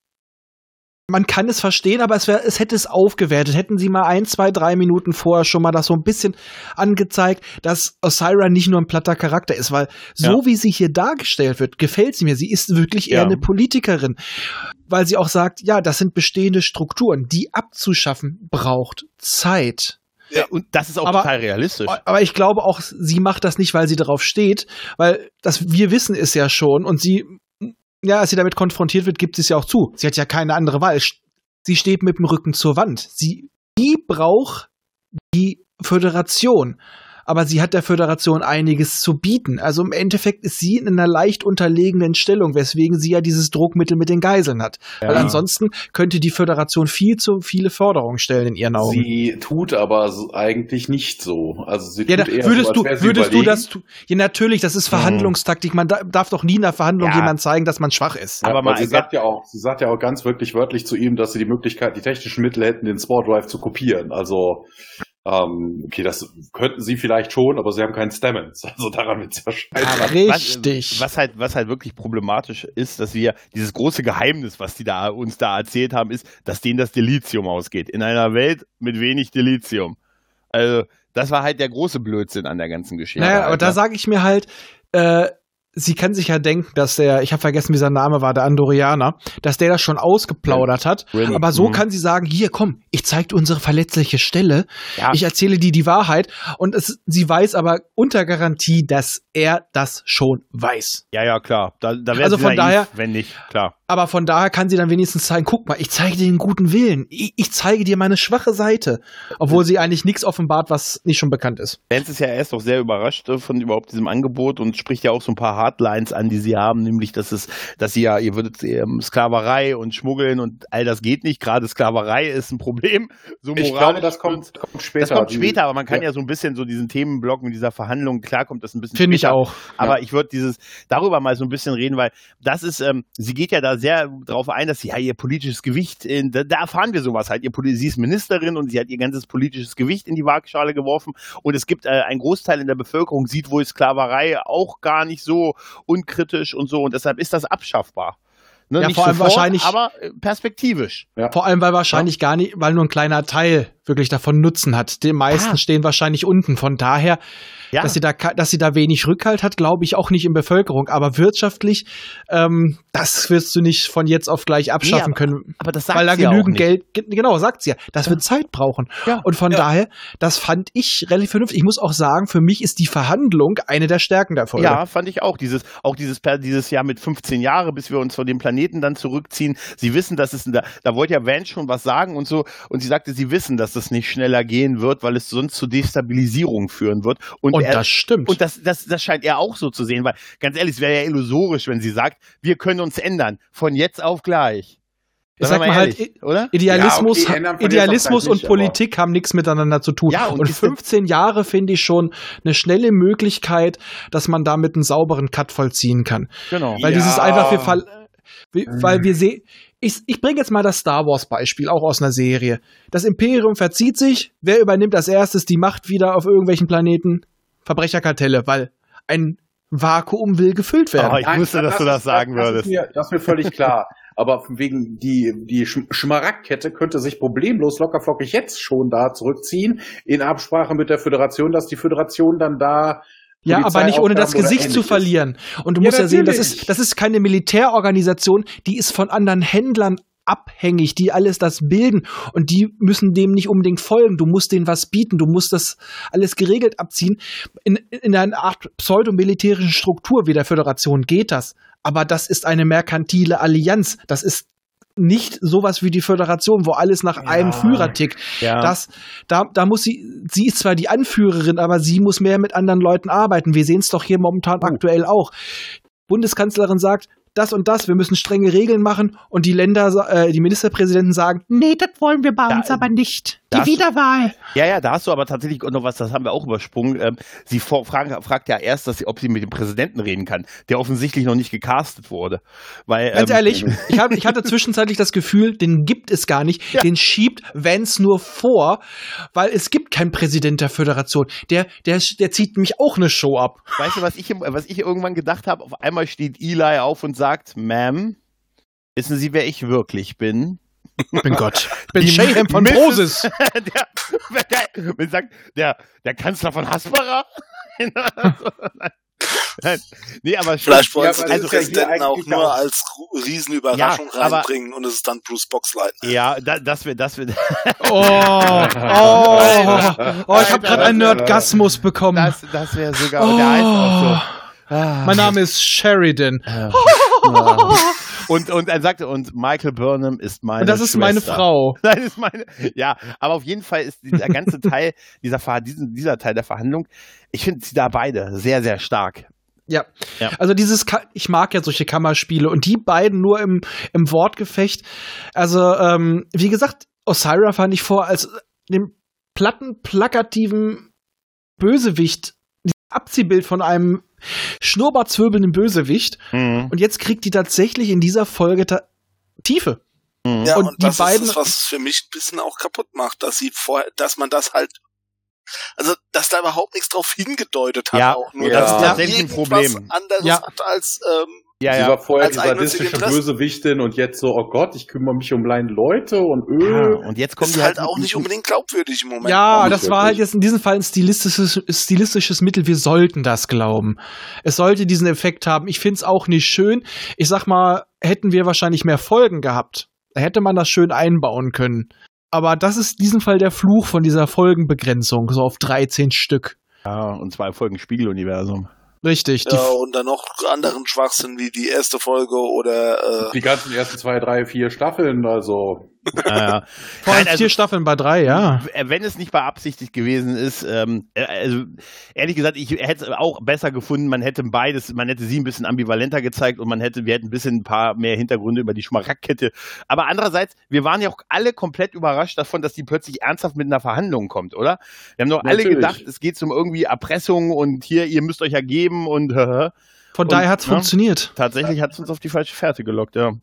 man kann es verstehen, aber es, wär, es hätte es aufgewertet. Hätten sie mal ein, zwei, drei Minuten vorher schon mal das so ein bisschen angezeigt, dass Osira nicht nur ein platter Charakter ist, weil so Ja. wie sie hier dargestellt wird, gefällt sie mir. Sie ist wirklich eher Ja. eine Politikerin, weil sie auch sagt, ja, das sind bestehende Strukturen, die abzuschaffen braucht Zeit. Ja, und das ist auch Aber- total realistisch. Aber ich glaube auch, sie macht das nicht, weil sie darauf steht, weil das wir wissen es ja schon und sie, ja, als sie damit konfrontiert wird, gibt sie es ja auch zu. Sie hat ja keine andere Wahl. Sie steht mit dem Rücken zur Wand. Sie, die braucht die Föderation. Aber sie hat der Föderation einiges zu bieten. Also im Endeffekt ist sie in einer leicht unterlegenen Stellung, weswegen sie ja dieses Druckmittel mit den Geiseln hat. Weil Ja. ansonsten könnte die Föderation viel zu viele Forderungen stellen in ihren Augen. Sie tut aber so, eigentlich nicht so. Also sie Ja, da tut eher würdest so, als du, würdest du überlegen. das tu- Ja, natürlich, das ist Verhandlungstaktik. Man da, darf doch nie in einer Verhandlung Ja. jemand zeigen, dass man schwach ist. Ja, Aber aber mal sie sagt ja auch, sie sagt ja auch ganz wirklich wörtlich zu ihm, dass sie die Möglichkeit, die technischen Mittel hätten, den Spore Drive zu kopieren. Also ähm, okay, das könnten sie vielleicht schon, aber sie haben keinen Stamens. (laughs) Also daran wird es ja scheitern. Aber Richtig. Was, was, halt, was halt wirklich problematisch ist, dass wir dieses große Geheimnis, was die da uns da erzählt haben, ist, dass denen das Delizium ausgeht. In einer Welt mit wenig Delizium. Also, das war halt der große Blödsinn an der ganzen Geschichte. Naja, aber halt, da sage ich mir halt, äh, sie kann sich ja denken, dass der, ich habe vergessen, wie sein Name war, der Andorianer, dass der das schon ausgeplaudert hat. Rin. Aber so Mhm. kann sie sagen, hier, komm, ich zeig dir unsere verletzliche Stelle, Ja. ich erzähle dir die Wahrheit. Und es, sie weiß aber unter Garantie, dass er das schon weiß. Ja, ja, klar. Da, da wäre Also von daher- wenn nicht, klar. Aber von daher kann sie dann wenigstens zeigen, guck mal, ich zeige dir den guten Willen. Ich, ich zeige dir meine schwache Seite. Obwohl sie eigentlich nichts offenbart, was nicht schon bekannt ist. Vance ist ja erst auch sehr überrascht äh, von überhaupt diesem Angebot und spricht ja auch so ein paar Hardlines an, die sie haben, nämlich, dass es, dass sie ja, ihr würdet ähm, Sklaverei und Schmuggeln und all das geht nicht. Gerade Sklaverei ist ein Problem. So Ich glaube, das kommt, kommt später. Das kommt später, aber man kann ja. Ja. so ein bisschen so diesen Themenblock mit dieser Verhandlung, klar kommt das ein bisschen Finde ich auch. Aber ich würde dieses darüber mal so ein bisschen reden, weil das ist, ähm, sie geht ja da sehr drauf ein, dass sie ja ihr politisches Gewicht, in, da, da erfahren wir sowas halt. Ihr, sie ist Ministerin und sie hat ihr ganzes politisches Gewicht in die Waagschale geworfen und es gibt äh, ein Großteil in der Bevölkerung sieht wohl Sklaverei auch gar nicht so unkritisch und so und deshalb ist das abschaffbar. Ne, Ja, nicht vor allem sofort, wahrscheinlich- aber äh, perspektivisch. Vor allem, weil wahrscheinlich gar nicht, weil nur ein kleiner Teil wirklich davon Nutzen hat. Die meisten Ah. stehen wahrscheinlich unten. Von daher, Ja. dass sie da, dass sie da wenig Rückhalt hat, glaube ich auch nicht in Bevölkerung. Aber wirtschaftlich, ähm, das wirst du nicht von jetzt auf gleich abschaffen aber- können. aber das sagt weil da sie ja auch genügend nicht. Geld, ge- genau, sagt sie ja. Das wird Zeit brauchen. Ja. Und von daher, das fand ich relativ vernünftig. Ich muss auch sagen, für mich ist die Verhandlung eine der Stärken der Folge. Ja, fand ich auch. Dieses, auch dieses, dieses Jahr mit 15 Jahre, bis wir uns von dem Planeten dann zurückziehen. Sie wissen, dass es, da, da wollte ja Vance schon was sagen und so. Und sie sagte, sie wissen, dass das nicht schneller gehen wird, weil es sonst zu Destabilisierung führen wird. Und, Und er, das stimmt. und das, das, das scheint er auch so zu sehen, weil ganz ehrlich, es wäre ja illusorisch, wenn sie sagt, wir können uns ändern. Von jetzt auf gleich. Ich sag mal halt, ehrlich, oder? Idealismus, Ja, okay, Idealismus und nicht, Politik haben nichts miteinander zu tun. Ja, und und ist 15 Jahre finde ich schon eine schnelle Möglichkeit, dass man damit einen sauberen Cut vollziehen kann. Genau. Weil Ja. dieses einfach wir fall, wir- weil wir sehen, ich, ich bringe jetzt mal das Star Wars Beispiel, auch aus einer Serie. Das Imperium verzieht sich, wer übernimmt als erstes die Macht wieder auf irgendwelchen Planeten? Verbrecherkartelle, weil ein Vakuum will gefüllt werden. Oh, ich wusste, dass du das sagen das würdest. Ist mir, das ist mir völlig klar. Aber von wegen die, die Sch- Schmaragdkette könnte sich problemlos lockerflockig jetzt schon da zurückziehen, in Absprache mit der Föderation, dass die Föderation dann da. Ja, aber nicht ohne das Gesicht zu verlieren. Und du Ja, musst ja sehen, das ist, das ist keine Militärorganisation, die ist von anderen Händlern abhängig, die alles das bilden und die müssen dem nicht unbedingt folgen. Du musst denen was bieten, du musst das alles geregelt abziehen. In, in einer Art pseudomilitärischen Struktur wie der Föderation geht das. Aber das ist eine merkantile Allianz. Das ist nicht sowas wie die Föderation, wo alles nach einem Führer tickt. Ja. Das, da, da muss sie, sie ist zwar die Anführerin, aber sie muss mehr mit anderen Leuten arbeiten. Wir sehen es doch hier momentan aktuell auch. Bundeskanzlerin sagt, das und das, wir müssen strenge Regeln machen und die Länder, äh, die Ministerpräsidenten sagen, nee, das wollen wir bei Da- uns aber nicht. Die Wiederwahl. Ja, ja, da hast du aber tatsächlich noch was, das haben wir auch übersprungen. Ähm, sie vor, fragen, fragt ja erst, dass sie, ob sie mit dem Präsidenten reden kann, der offensichtlich noch nicht gecastet wurde. Weil, Ganz ähm, ehrlich, (laughs) ich, hab, ich hatte zwischenzeitlich das Gefühl, den gibt es gar nicht. Ja. Den schiebt Vance nur vor, weil es gibt keinen Präsident der Föderation. Der, der, der zieht nämlich auch eine Show ab. Weißt du, was ich, was ich irgendwann gedacht habe? Auf einmal steht Eli auf und sagt, Ma'am, wissen Sie, wer ich wirklich bin? Ich bin Gott. Ich (laughs) bin Shayham von. Moses. (laughs) der, der, man sagt, der, der Kanzler von Hasbara? (laughs) Nein. Nee, aber Vielleicht Ja, ja hier Präsidenten auch eigentlich nur auch- als Ru- Riesenüberraschung Ja, reinbringen und es ist dann Bruce Boxleitner. ja, da, das wird, das wird, Oh, oh, oh, ich habe gerade einen Nerdgasmus bekommen. das, das wäre sogar, und der heißt auch so. Ah. Mein Name ist Sheridan. Und, und er sagte, und Michael Burnham ist meine Und das ist meine Schwester. Frau. Nein, (laughs) das ist meine. Ja, aber auf jeden Fall ist dieser ganze Teil, dieser, Ver- diesen, dieser Teil der Verhandlung, ich finde sie da beide sehr, sehr stark. Ja. Ja. Also dieses, Ka ich mag ja solche Kammerspiele und die beiden nur im, im Wortgefecht. Also, ähm, wie gesagt, Osira fand ich vor als dem platten, plakativen Bösewicht, dieses Abziehbild von einem schnurrbartzwirbelnden Bösewicht. Mhm. Und jetzt kriegt die tatsächlich in dieser Folge ta Tiefe. Mhm. Ja, Und und, die das beiden- ist es, was es für mich ein bisschen auch kaputt macht, dass sie vorher, dass man das halt, also, dass da überhaupt nichts drauf hingedeutet hat, Ja, auch nur, ja. dass das sie ist tatsächlich ein Problem. anderes Ja. hat als, ähm, Ja, Sie ja. war vorher Als die sadistische. Bösewichtin und jetzt so, oh Gott, ich kümmere mich um kleine Leute und öh. ja. Und jetzt kommen ist halt halt auch nicht unbedingt glaubwürdig im Moment. Ja, das war halt jetzt in diesem Fall ein stilistisches, stilistisches Mittel. Wir sollten das glauben. Es sollte diesen Effekt haben. Ich find's auch nicht schön. Ich sag mal, hätten wir wahrscheinlich mehr Folgen gehabt, hätte man das schön einbauen können. Aber das ist in diesem Fall der Fluch von dieser Folgenbegrenzung, so auf 13 Stück. Ja, und zwei Folgen Spiegeluniversum. Richtig. Ja, und dann noch anderen Schwachsinn wie die erste Folge oder äh, Die ganzen ersten zwei, drei, vier Staffeln, also. (laughs) Ja, ja. vor allem also- vier Staffeln bei drei, ja. Wenn es nicht beabsichtigt gewesen ist, ähm, äh, also ehrlich gesagt, ich hätte es auch besser gefunden, man hätte beides, man hätte sie ein bisschen ambivalenter gezeigt und man hätte, wir hätten ein bisschen ein paar mehr Hintergründe über die Schmaragdkette. Aber andererseits, wir waren ja auch alle komplett überrascht davon, dass die plötzlich ernsthaft mit einer Verhandlung kommt, oder? Wir haben doch alle gedacht, es geht um irgendwie Erpressung und hier, ihr müsst euch ergeben und (laughs) Von Und, daher hat's ja. funktioniert. tatsächlich hat es uns auf die falsche Fährte gelockt, ja.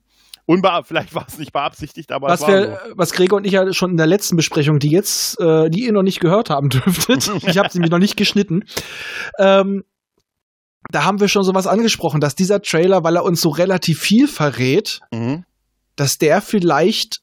Unbe vielleicht war es nicht beabsichtigt, aber Was es war wir, was Gregor und ich ja schon in der letzten Besprechung, die jetzt, äh, die ihr noch nicht gehört haben (laughs) dürftet, (laughs) ich habe sie nämlich noch nicht geschnitten, ähm, da haben wir schon sowas angesprochen, dass dieser Trailer, weil er uns so relativ viel verrät. Mhm. dass der vielleicht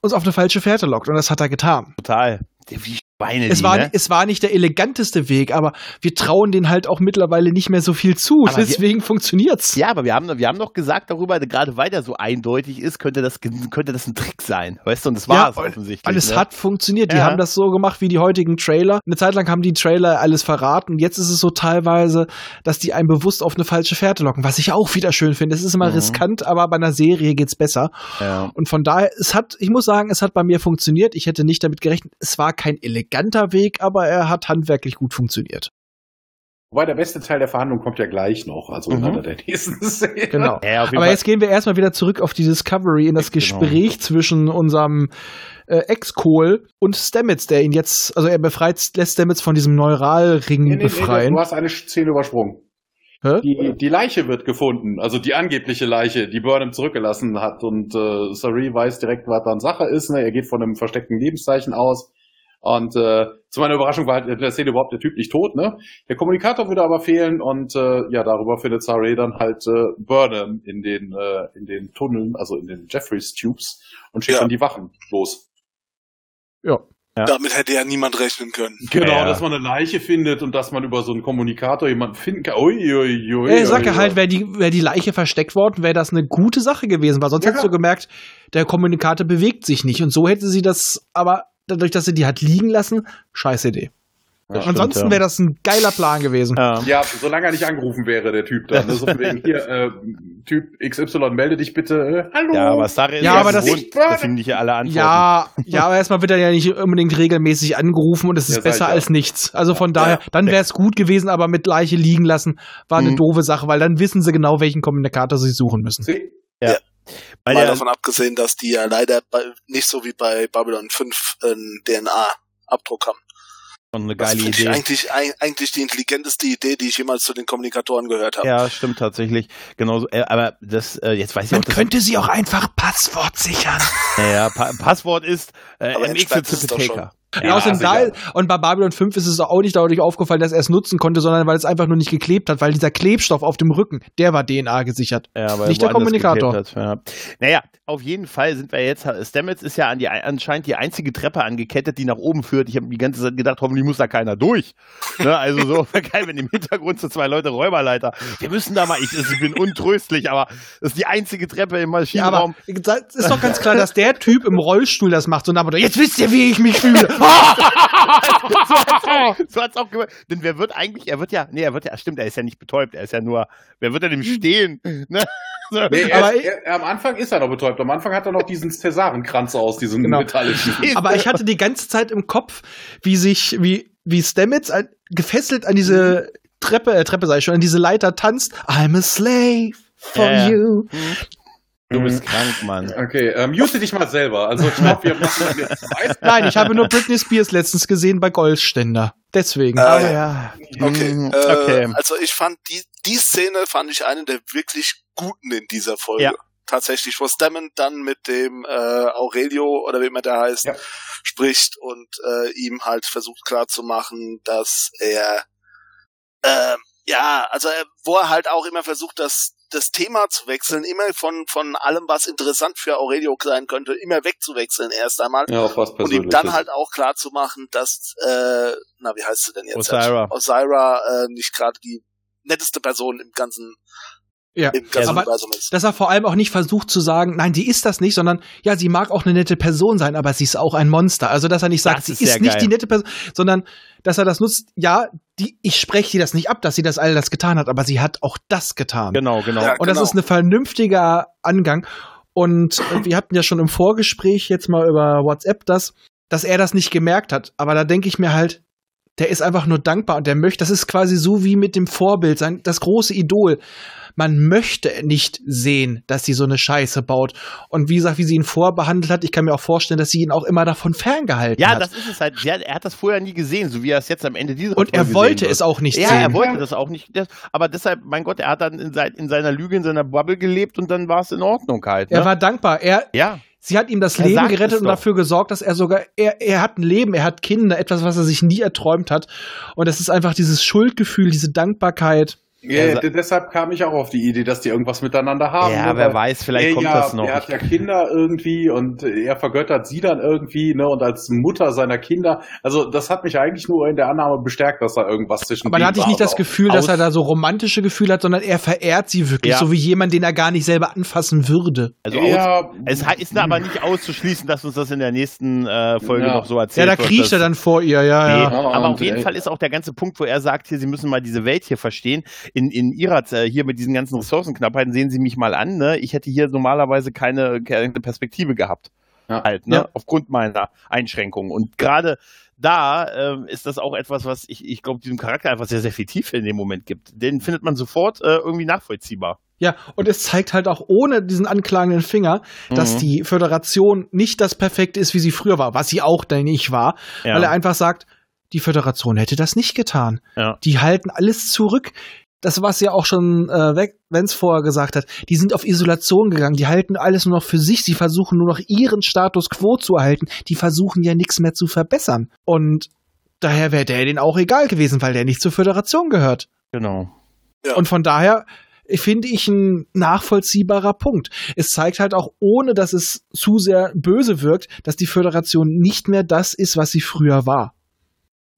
uns auf eine falsche Fährte lockt. Und das hat er getan. Total. Wie Schweine Es die, war, ne? es war nicht der eleganteste Weg, aber wir trauen den halt auch mittlerweile nicht mehr so viel zu. Aber wir- Deswegen funktioniert's. Ja, aber wir haben, wir haben doch gesagt darüber, gerade weil der so eindeutig ist, könnte das, könnte das ein Trick sein. Weißt du, und das war Ja, es offensichtlich. Und es ne? hat funktioniert. Die Ja. haben das so gemacht wie die heutigen Trailer. Eine Zeit lang haben die Trailer alles verraten. Jetzt ist es so teilweise, dass die einen bewusst auf eine falsche Fährte locken, was ich auch wieder schön finde. Es ist immer Mhm. riskant, aber bei einer Serie geht's besser. Ja. Und von daher, es hat, ich muss sagen, es hat bei mir funktioniert. Ich hätte nicht damit gerechnet. Es war kein eleganter Weg, aber er hat handwerklich gut funktioniert. Wobei der beste Teil der Verhandlung kommt ja gleich noch, also in Mhm. einer der nächsten (laughs) Szenen. Genau. Ja, Aber Fall. jetzt gehen wir erstmal wieder zurück auf die Discovery in das Genau. Gespräch zwischen unserem äh, Ex-Kohl und Stamets, der ihn jetzt, also er befreit, lässt Stamets von diesem Neuralring Nee, nee, nee, befreien. du hast eine Szene übersprungen. Hä? Die, die Leiche wird gefunden, also die angebliche Leiche, die Burnham zurückgelassen hat. Und äh, Sari weiß direkt, was dann Sache ist. Ne? Er geht von einem versteckten Lebenszeichen aus. Und äh, zu meiner Überraschung war halt in der Szene überhaupt der Typ nicht tot. Ne? Der Kommunikator würde aber fehlen und äh, ja, darüber findet Sari dann halt äh, Burnham in den, äh, in den Tunneln, also in den Jeffreys Tubes und schickt Ja. dann die Wachen los. Ja. Ja. Damit hätte ja niemand rechnen können. Genau, Ja, dass man eine Leiche findet und dass man über so einen Kommunikator jemanden finden kann. Ui, ui, ui, ui, ja halt, wäre die, wär die Leiche versteckt worden, wäre das eine gute Sache gewesen, weil sonst Ja, hättest du gemerkt, der Kommunikator bewegt sich nicht. Und so hätte sie das, aber dadurch, dass sie die hat liegen lassen, scheiß Idee. Ja, stimmt, Ansonsten ja. wäre das ein geiler Plan gewesen. Ja. Ja, solange er nicht angerufen wäre, der Typ dann. Also von wegen hier, äh, Typ XY, melde dich bitte. Äh, hallo. Ja, aber Starry ist Ja, ja, aber das- gewohnt, dass ihm nicht alle antworten. Ja, ja, aber erstmal wird er ja nicht unbedingt regelmäßig angerufen und es ist Ja, besser ja. als nichts. Also von daher, Ja. dann wäre es gut gewesen, aber mit Leiche liegen lassen war eine Mhm. doofe Sache, weil dann wissen sie genau, welchen Kommunikator sie suchen müssen. Sie- Weil Mal davon abgesehen, dass die ja leider bei, nicht so wie bei Babylon 5 einen DNA-Abdruck haben. schon eine Das geile ich Idee. eigentlich, eig- eigentlich die intelligenteste Idee, die ich jemals zu den Kommunikatoren gehört habe. Ja, stimmt tatsächlich. Genauso, äh, aber das, äh, jetzt weiß ich auch, dass sie auch einfach Passwort sichern. (laughs) ja, pa Passwort ist äh, Aber Ja, außerdem da, sicher. und bei Babylon 5 ist es auch nicht dadurch aufgefallen, dass er es nutzen konnte, sondern weil es einfach nur nicht geklebt hat, weil dieser Klebstoff auf dem Rücken, der war DNA gesichert. Ja, Nicht der Kommunikator. Hat, ja. Naja, auf jeden Fall sind wir jetzt, Stamets ist ja an die, anscheinend die einzige Treppe angekettet, die nach oben führt. Ich habe die ganze Zeit gedacht, hoffentlich muss da keiner durch. Ne, also so, (laughs) geil, wenn im Hintergrund so zwei Leute Räuberleiter. Wir müssen da mal, ich, ich bin untröstlich, aber das ist die einzige Treppe im Ja, Maschinenraum. aber das ist doch ganz klar, dass der Typ im Rollstuhl das macht. So nach jetzt wisst ihr, wie ich mich fühle. (laughs) (laughs) so hat's auch gemacht. Denn wer wird eigentlich, er wird ja, nee, er wird ja, stimmt, er ist ja nicht betäubt, er ist ja nur, wer wird denn im Stehen? Ne? (laughs) So. Nee, er, Aber ist, er, am Anfang ist er noch betäubt. Am Anfang hat er noch diesen Cäsarenkranz aus, diesen Genau. metallischen. (laughs) Aber ich hatte die ganze Zeit im Kopf, wie sich, wie, wie Stamets an, gefesselt an diese Treppe, äh, Treppe sei ich schon, an diese Leiter tanzt. I'm a slave for Ja, ja. Du bist krank, Mann. Okay, ähm, mute dich mal selber. Also ich glaube, wir machen jetzt zwei. (laughs) Nein, ich habe nur Britney Spears letztens gesehen bei Goldständer. Deswegen. Äh, Aber ja. Okay, Mhm, äh, okay. also ich fand die, die Szene fand ich eine der wirklich guten in dieser Folge. Ja. Tatsächlich, wo Stammen dann mit dem äh, Aurelio oder wie immer der heißt, Ja. spricht und äh, ihm halt versucht klarzumachen, dass er äh, ja, also er, wo er halt auch immer versucht, das das Thema zu wechseln, immer von von allem, was interessant für Aurelio sein könnte, immer wegzuwechseln erst einmal Ja, auf was und ihm dann halt auch klar zu machen, dass, äh, na, wie heißt sie denn jetzt? Osira. Osira äh, nicht gerade die netteste Person im ganzen, Ja. ganzen Aber ist. dass er vor allem auch nicht versucht zu sagen, nein, die ist das nicht, sondern ja, sie mag auch eine nette Person sein, aber sie ist auch ein Monster. Also, dass er nicht sagt, Das sie ist ist, nicht geil. die nette Person, sondern dass er das nutzt, ja, die, ich spreche sie das nicht ab, dass sie das all das getan hat, aber sie hat auch das getan. Genau, genau. Ja. Und das genau. ist ein vernünftiger Angang. Und äh, wir hatten ja schon im Vorgespräch jetzt mal über WhatsApp das, dass er das nicht gemerkt hat. Aber da denke ich mir halt, der ist einfach nur dankbar und der möchte, das ist quasi so wie mit dem Vorbild, sein, das große Idol. Man möchte nicht sehen, dass sie so eine Scheiße baut. Und wie gesagt, wie sie ihn vorbehandelt hat, ich kann mir auch vorstellen, dass sie ihn auch immer davon ferngehalten Ja, hat. das ist es halt. Ja, er hat das vorher nie gesehen, so wie er es jetzt am Ende dieser und Folge er wollte es auch nicht Ja, sehen. er wollte das auch nicht. Aber deshalb, mein Gott, er hat dann in, in seiner Lüge, in seiner Bubble gelebt und dann war es in Ordnung halt. Ne? er war dankbar. Er, ja, Sie hat ihm das Er Leben gerettet und dafür gesorgt, dass er sogar, er, er hat ein Leben, er hat Kinder, etwas, was er sich nie erträumt hat. Und das ist einfach dieses Schuldgefühl, diese Dankbarkeit. Ja, d- deshalb kam ich auch auf die Idee, dass die irgendwas miteinander haben. ja ne, wer weiß, vielleicht er kommt ja, das noch. Er hat ja Kinder irgendwie und er vergöttert sie dann irgendwie, ne, und als Mutter seiner Kinder. Also, das hat mich eigentlich nur in der Annahme bestärkt, dass da irgendwas zwischen Aber da denen hatte ich nicht das Gefühl, dass er da so romantische Gefühle hat, sondern er verehrt sie wirklich, Ja. so wie jemand, den er gar nicht selber anfassen würde. also ja, es ist aber nicht auszuschließen, dass uns das in der nächsten äh, Folge Ja. noch so Ja, erzählt da wird. kriecht dass- er dann vor ihr, ja, Nee, ja. aber auf jeden äh, Fall ist auch der ganze Punkt, wo er sagt, hier, Sie müssen mal diese Welt hier verstehen. In, in ihrer, äh, hier mit diesen ganzen Ressourcenknappheiten, sehen Sie mich mal an, ne? Ich hätte hier normalerweise keine, keine Perspektive gehabt. Ja. Halt, ne? Ja. Aufgrund meiner Einschränkungen. Und gerade da ähm, ist das auch etwas, was ich, ich glaube, diesem Charakter einfach sehr, sehr viel Tiefe in dem Moment gibt. Den findet man sofort äh, irgendwie nachvollziehbar. Ja, und es zeigt halt auch ohne diesen anklagenden Finger, dass Mhm. die Föderation nicht das Perfekte ist, wie sie früher war, was sie auch dann nicht war, Ja. weil er einfach sagt, die Föderation hätte das nicht getan. Ja. Die halten alles zurück. Das, was ja auch schon äh, weg, Vance vorher gesagt hat, die sind auf Isolation gegangen, die halten alles nur noch für sich, sie versuchen nur noch ihren Status quo zu erhalten, die versuchen ja nichts mehr zu verbessern. Und daher wäre der denen auch egal gewesen, weil der nicht zur Föderation gehört. Genau. Ja. Und von daher finde ich ein nachvollziehbarer Punkt. Es zeigt halt auch, ohne dass es zu sehr böse wirkt, dass die Föderation nicht mehr das ist, was sie früher war.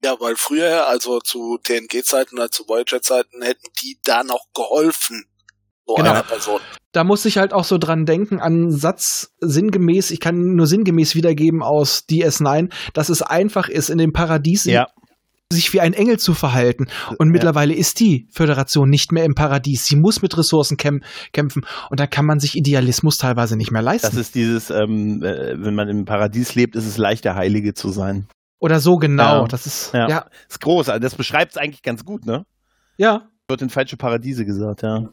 Ja, weil früher, also zu TNG-Zeiten oder zu Voyager-Zeiten, hätten die da noch geholfen. So Genau. einer Person. Da muss ich halt auch so dran denken, an einen Satz sinngemäß, ich kann nur sinngemäß wiedergeben aus DS9, dass es einfach ist, in dem Paradies Ja. sich wie ein Engel zu verhalten. Und Ja. mittlerweile ist die Föderation nicht mehr im Paradies. Sie muss mit Ressourcen käm kämpfen. Und da kann man sich Idealismus teilweise nicht mehr leisten. Das ist dieses, ähm, äh, wenn man im Paradies lebt, ist es leicht, der Heilige zu sein. Oder so genau. Ja. Das ist, Ja. ja, Ist groß, also das beschreibt es eigentlich ganz gut, ne? ja. Wird in falsche Paradiese gesagt, ja.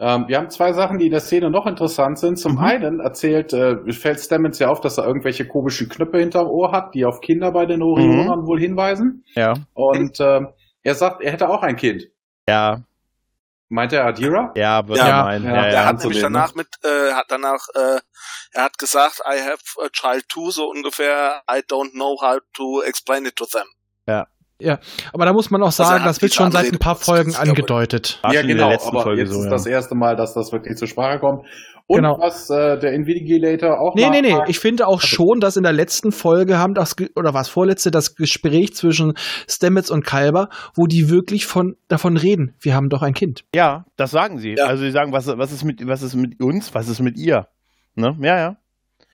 Ähm, wir haben zwei Sachen, die in der Szene noch interessant sind. Zum Mhm. einen erzählt, äh, fällt Stamets ja auf, dass er irgendwelche komischen Knöpfe hinterm Ohr hat, die auf Kinder bei den Orionern wohl hinweisen. Ja. Und ähm, er sagt, er hätte auch ein Kind. Ja, Meint er Adira? ja, wird Ja. ja, meinen. Ja. Ja, ja, er hat nämlich danach mit, äh, hat danach, äh, er hat gesagt, I have a child too, so ungefähr, I don't know how to explain it to them. Aber da muss man auch Also sagen, hat das wird schon seit ein paar Folgen ja angedeutet. Ja, genau, der letzten aber Folge jetzt so, ist ja. das erste Mal, dass das wirklich zur Sprache kommt. Und Genau. was äh, der Invigilator auch Nee, nee, nee. Ich finde auch schon, dass in der letzten Folge haben das, oder was vorletzte, das Gespräch zwischen Stamets und Kalber, wo die wirklich von, davon reden. Wir haben doch ein Kind. Ja, das sagen sie. Ja. Also sie sagen, was, was, ist mit, was ist mit uns, was ist mit ihr? Ne? Ja, ja,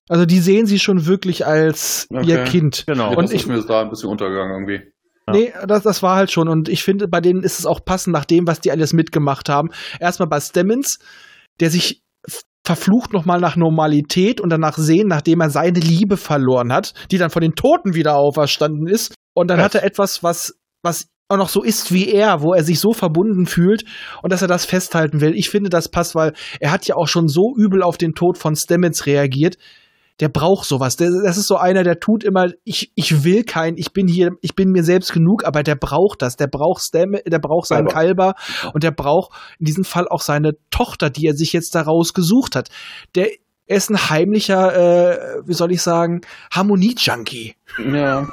Also die sehen sie schon wirklich als Okay. ihr Kind. genau. Und das ich- ist mir da ein bisschen untergegangen irgendwie. Ja. Nee, das, das war halt schon. Und ich finde, bei denen ist es auch passend nach dem, was die alles mitgemacht haben. Erstmal bei Stemmons, der sich verflucht nochmal nach Normalität und danach sehen, nachdem er seine Liebe verloren hat, die dann von den Toten wieder auferstanden ist. Und dann Krass. hat er etwas, was, was auch noch so ist wie er, wo er sich so verbunden fühlt und dass er das festhalten will. Ich finde, das passt, weil er hat ja auch schon so übel auf den Tod von Stamets reagiert. Der braucht sowas. Der, das ist so einer, der tut immer, ich, ich will kein, ich bin hier, ich bin mir selbst genug, aber der braucht das. Der braucht Stam, der braucht seinen Kalber und der braucht in diesem Fall auch seine Tochter, die er sich jetzt daraus gesucht hat. Der er ist ein heimlicher, äh, wie soll ich sagen, Harmonie-Junkie. Ja.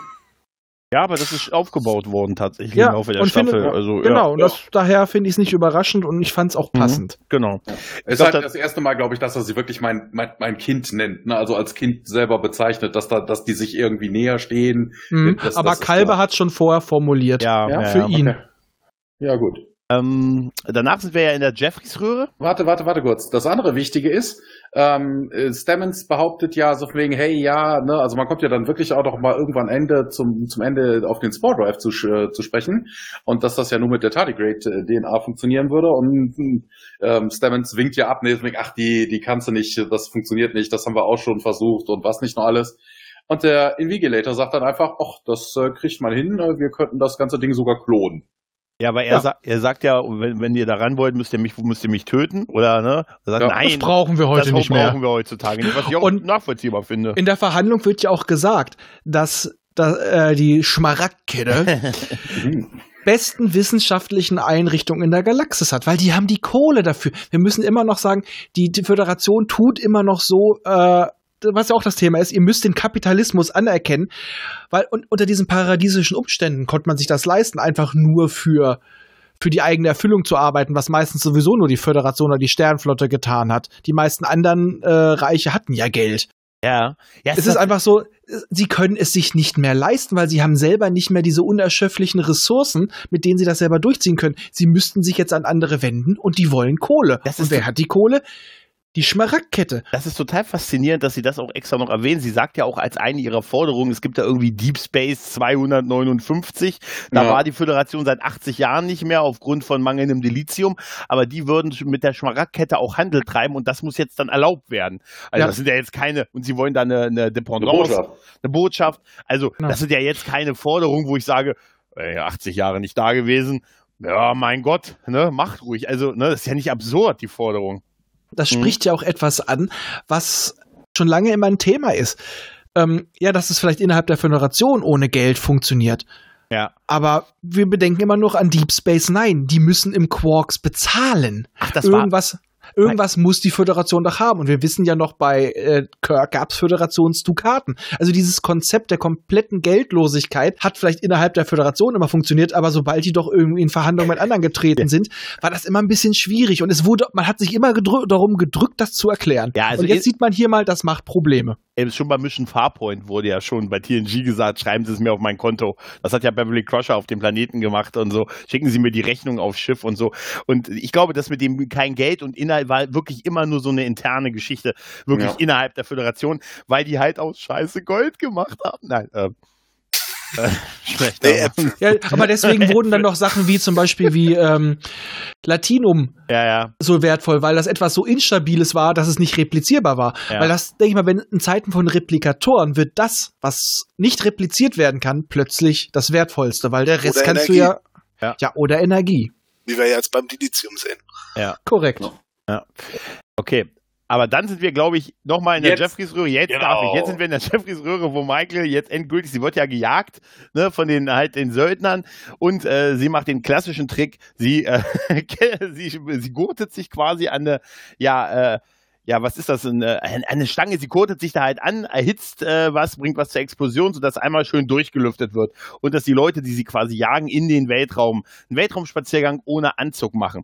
Ja, aber das ist aufgebaut worden tatsächlich Ja, im Laufe der und Staffel. finde- also, Genau, ja, und das, daher finde ich es nicht überraschend und ich fand es auch Mhm. passend. genau. Es Ich ist halt da- das erste Mal, glaube ich, dass er sie wirklich mein, mein, mein Kind nennt, ne? also als Kind selber bezeichnet, dass da, dass die sich irgendwie näher stehen. Mhm. Das- Aber das klar. hat schon vorher formuliert. Ja, Ja, ja, für ja. ihn. Okay. Ja, gut. Ähm, danach sind wir ja in der Jeffreys-Röhre. Warte, warte, warte kurz. Das andere Wichtige ist, ähm, äh, Stemmons behauptet ja so von wegen, hey, ja, ne, also man kommt ja dann wirklich auch noch mal irgendwann Ende zum, zum Ende auf den Spore Drive zu, sch- zu sprechen und dass das ja nur mit der Tardigrade äh, DNA funktionieren würde und ähm, Stemmons winkt ja ab, ne, so wegen, ach, die, die kannst du nicht, das funktioniert nicht, das haben wir auch schon versucht und was nicht noch alles. Und der Invigilator sagt dann einfach, ach, das äh, kriegt man hin, äh, wir könnten das ganze Ding sogar klonen. Ja, aber er, Ja. Sa er sagt ja, wenn, wenn ihr da ran wollt, müsst ihr mich, müsst ihr mich töten. Oder, ne? Sagt, Ja, nein, Das brauchen wir heute das nicht mehr. brauchen wir heutzutage nicht. Was ich auch Und- nachvollziehbar finde. In der Verhandlung wird ja auch gesagt, dass, dass äh, die Schmaragdkette (laughs) besten wissenschaftlichen Einrichtungen in der Galaxis hat, weil die haben die Kohle dafür. Wir müssen immer noch sagen, die, die Föderation tut immer noch so, äh, was ja auch das Thema ist, ihr müsst den Kapitalismus anerkennen, weil und, unter diesen paradiesischen Umständen konnte man sich das leisten, einfach nur für für die eigene Erfüllung zu arbeiten, was meistens sowieso nur die Föderation oder die Sternflotte getan hat. Die meisten anderen äh, Reiche hatten ja Geld. Ja. ja Es ist einfach so, sie können es sich nicht mehr leisten, weil sie haben selber nicht mehr diese unerschöpflichen Ressourcen, mit denen sie das selber durchziehen können. Sie müssten sich jetzt an andere wenden und die wollen Kohle. Und wer hat die Kohle? Die Schmaragdkette. Das ist total faszinierend, dass Sie das auch extra noch erwähnen. Sie sagt ja auch als eine ihrer Forderungen, es gibt da irgendwie Deep Space 259. Da Ja. war die Föderation seit 80 Jahren nicht mehr aufgrund von mangelndem Dilithium. Aber die würden mit der Schmaragdkette auch Handel treiben und das muss jetzt dann erlaubt werden. Also Ja. das sind ja jetzt keine, und Sie wollen da eine, eine Eine Dependance, Botschaft. eine Botschaft. Also Genau. das sind ja jetzt keine Forderungen, wo ich sage, äh, 80 Jahre nicht da gewesen. Ja, mein Gott, ne, macht ruhig. Also, ne, das ist ja nicht absurd, die Forderung. Das Mhm. spricht ja auch etwas an, was schon lange immer ein Thema ist. Ähm, ja, dass es vielleicht innerhalb der Föderation ohne Geld funktioniert. Ja. Aber wir bedenken immer noch an Deep Space Nine. Die müssen im Quarks bezahlen. Ach, das war, irgendwas, irgendwas muss die Föderation doch haben. Und wir wissen ja noch, bei äh, Kirk gab es Föderationsdukaten. Also dieses Konzept der kompletten Geldlosigkeit hat vielleicht innerhalb der Föderation immer funktioniert, aber sobald die doch irgendwie in Verhandlungen mit anderen getreten sind, war das immer ein bisschen schwierig. Und es wurde, man hat sich immer gedrü darum gedrückt, das zu erklären. Ja, also Und jetzt sieht man hier mal, das macht Probleme. Eben schon bei Mission Farpoint wurde ja schon bei TNG gesagt, schreiben Sie es mir auf mein Konto. Das hat ja Beverly Crusher auf dem Planeten gemacht und so. Schicken Sie mir die Rechnung aufs Schiff und so. Und ich glaube, das mit dem kein Geld und Inhalt war wirklich immer nur so eine interne Geschichte, wirklich Ja. innerhalb der Föderation, weil die halt aus Scheiße Gold gemacht haben. Nein, äh, (laughs) äh, schlecht. Aber- Äpfel. Ja, aber deswegen (laughs) wurden dann noch Sachen wie zum Beispiel wie ähm, Latinum ja, ja. so wertvoll, weil das etwas so Instabiles war, dass es nicht replizierbar war. Ja. Weil das, denke ich mal, wenn in Zeiten von Replikatoren wird das, was nicht repliziert werden kann, plötzlich das Wertvollste, weil der Rest Oder kannst du Energie. ja, Ja. ja, oder Energie. Wie wir jetzt beim Dilithium sehen. Korrekt. Ja. Okay. Aber dann sind wir, glaube ich, nochmal in der Jetzt. Jeffreys Röhre. Jetzt Genau. darf ich. Jetzt sind wir in der (laughs) Jeffreys Röhre, wo Michael jetzt endgültig, sie wird ja gejagt, ne, von den halt den Söldnern und äh, sie macht den klassischen Trick. Sie, äh, (laughs) sie, sie gurtet sich quasi an eine, ja, äh, ja, was ist das? Eine, eine Stange, sie gurtet sich da halt an, erhitzt äh, was, bringt was zur Explosion, sodass einmal schön durchgelüftet wird. Und dass die Leute, die sie quasi jagen, in den Weltraum, einen Weltraumspaziergang ohne Anzug machen.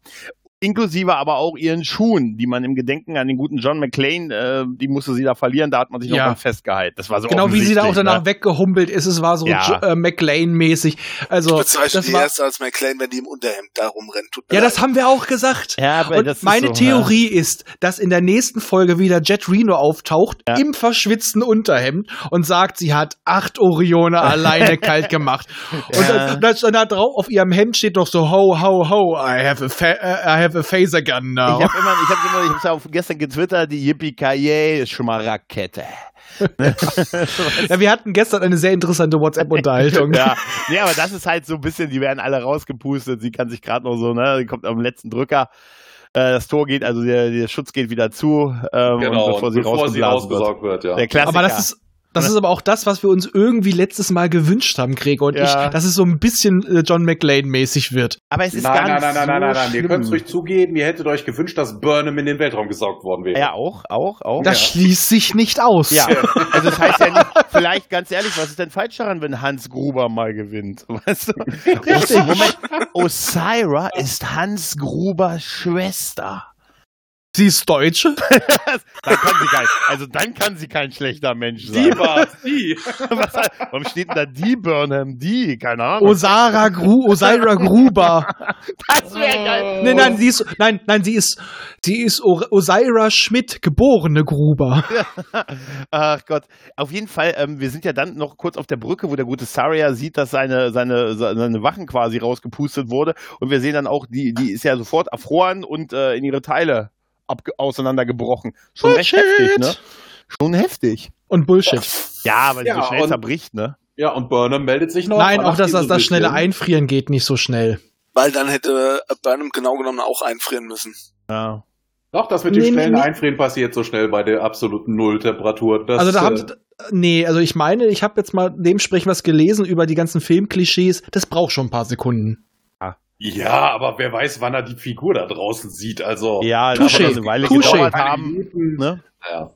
Inklusive aber auch ihren Schuhen, die man im Gedenken an den guten John McClane, äh, die musste sie da verlieren, da hat man sich Ja. noch mal festgehalten. Das war so Genau wie sie da auch danach ne? weggehumpelt ist, es war so Ja. äh, McLean-mäßig. Also, Ich bezeichne das die war, erst als McLean, wenn die im Unterhemd da rumrennt. Ja, das leid. haben wir auch gesagt. Ja, aber Und das meine so, Theorie ist, dass in der nächsten Folge wieder Jet Reno auftaucht, Ja. im verschwitzten Unterhemd und sagt, sie hat acht Orione (laughs) alleine kalt gemacht. Und Ja. dann, dann, dann da drauf auf ihrem Hemd steht doch so, ho, ho, ho, I have a, fa I have a phaser gun now. Ich habe immer, ich habe immer, ich hab's ja auch gestern getwittert, die Yippie ist schon mal Rakete. (laughs) ja, wir hatten gestern eine sehr interessante WhatsApp-Unterhaltung. ja, nee, aber das ist halt so ein bisschen, die werden alle rausgepustet, sie kann sich gerade noch so, ne, die kommt am letzten Drücker. Äh, das Tor geht, also der, der Schutz geht wieder zu, ähm, Genau, und bevor sie rausgeblasen wird. rausgesaugt wird, ja. Der Klassiker. Aber das ist, das ist aber auch das, was wir uns irgendwie letztes Mal gewünscht haben, Gregor und Ja. ich, dass es so ein bisschen äh, John McLean-mäßig wird. aber es ist Nein, gar nein, nicht nein, nein, so nein, nein, nein. Ihr schlimm. könnt es ruhig zugeben, ihr hättet euch gewünscht, dass Burnham in den Weltraum gesaugt worden wäre. Ja, auch, auch, auch. Das schließt sich nicht aus. Ja, (laughs) also das heißt ja nicht, vielleicht ganz ehrlich, was ist denn falsch daran, wenn Hans Gruber mal gewinnt? (laughs) Weißt du? Richtig. Moment, Osira ist Hans Grubers Schwester. Sie ist Deutsche? (laughs) Dann kann sie kein, also dann kann sie kein schlechter Mensch sein. Die war's, die. Was, warum steht denn da die Burnham? Die? Keine Ahnung. Osara Gru Osira Gruber. Das wäre geil. Nein, nein, sie ist, nein, nein, sie ist, sie ist Osira Schmidt, geborene Gruber. Ach Gott. Auf jeden Fall, ähm, wir sind ja dann noch kurz auf der Brücke, wo der gute Saria sieht, dass seine, seine, seine Wachen quasi rausgepustet wurde. Und wir sehen dann auch, die, die ist ja sofort erfroren und äh, in ihre Teile auseinandergebrochen. Schon recht heftig, ne? Schon heftig. Und Bullshit. Ja, die Ja, so schnell und- zerbricht, ne? Ja, und Burnham meldet sich noch. Nein, auch vernachlässigt das, das, so ein das schnelle. Einfrieren geht nicht so schnell. Weil dann hätte Burnham genau genommen auch einfrieren müssen. Ja. Doch, das mit dem Nee, schnellen nee. Einfrieren passiert so schnell bei der absoluten Nulltemperatur. Also da haben äh, sie, nee, also ich meine, ich habe jetzt mal dementsprechend was gelesen über die ganzen Filmklischees. Das braucht schon ein paar Sekunden. Ja, aber wer weiß, wann er die Figur da draußen sieht. Also, Ja, Touché, das eine Weile Touché. gedauert haben. Ne? Ja.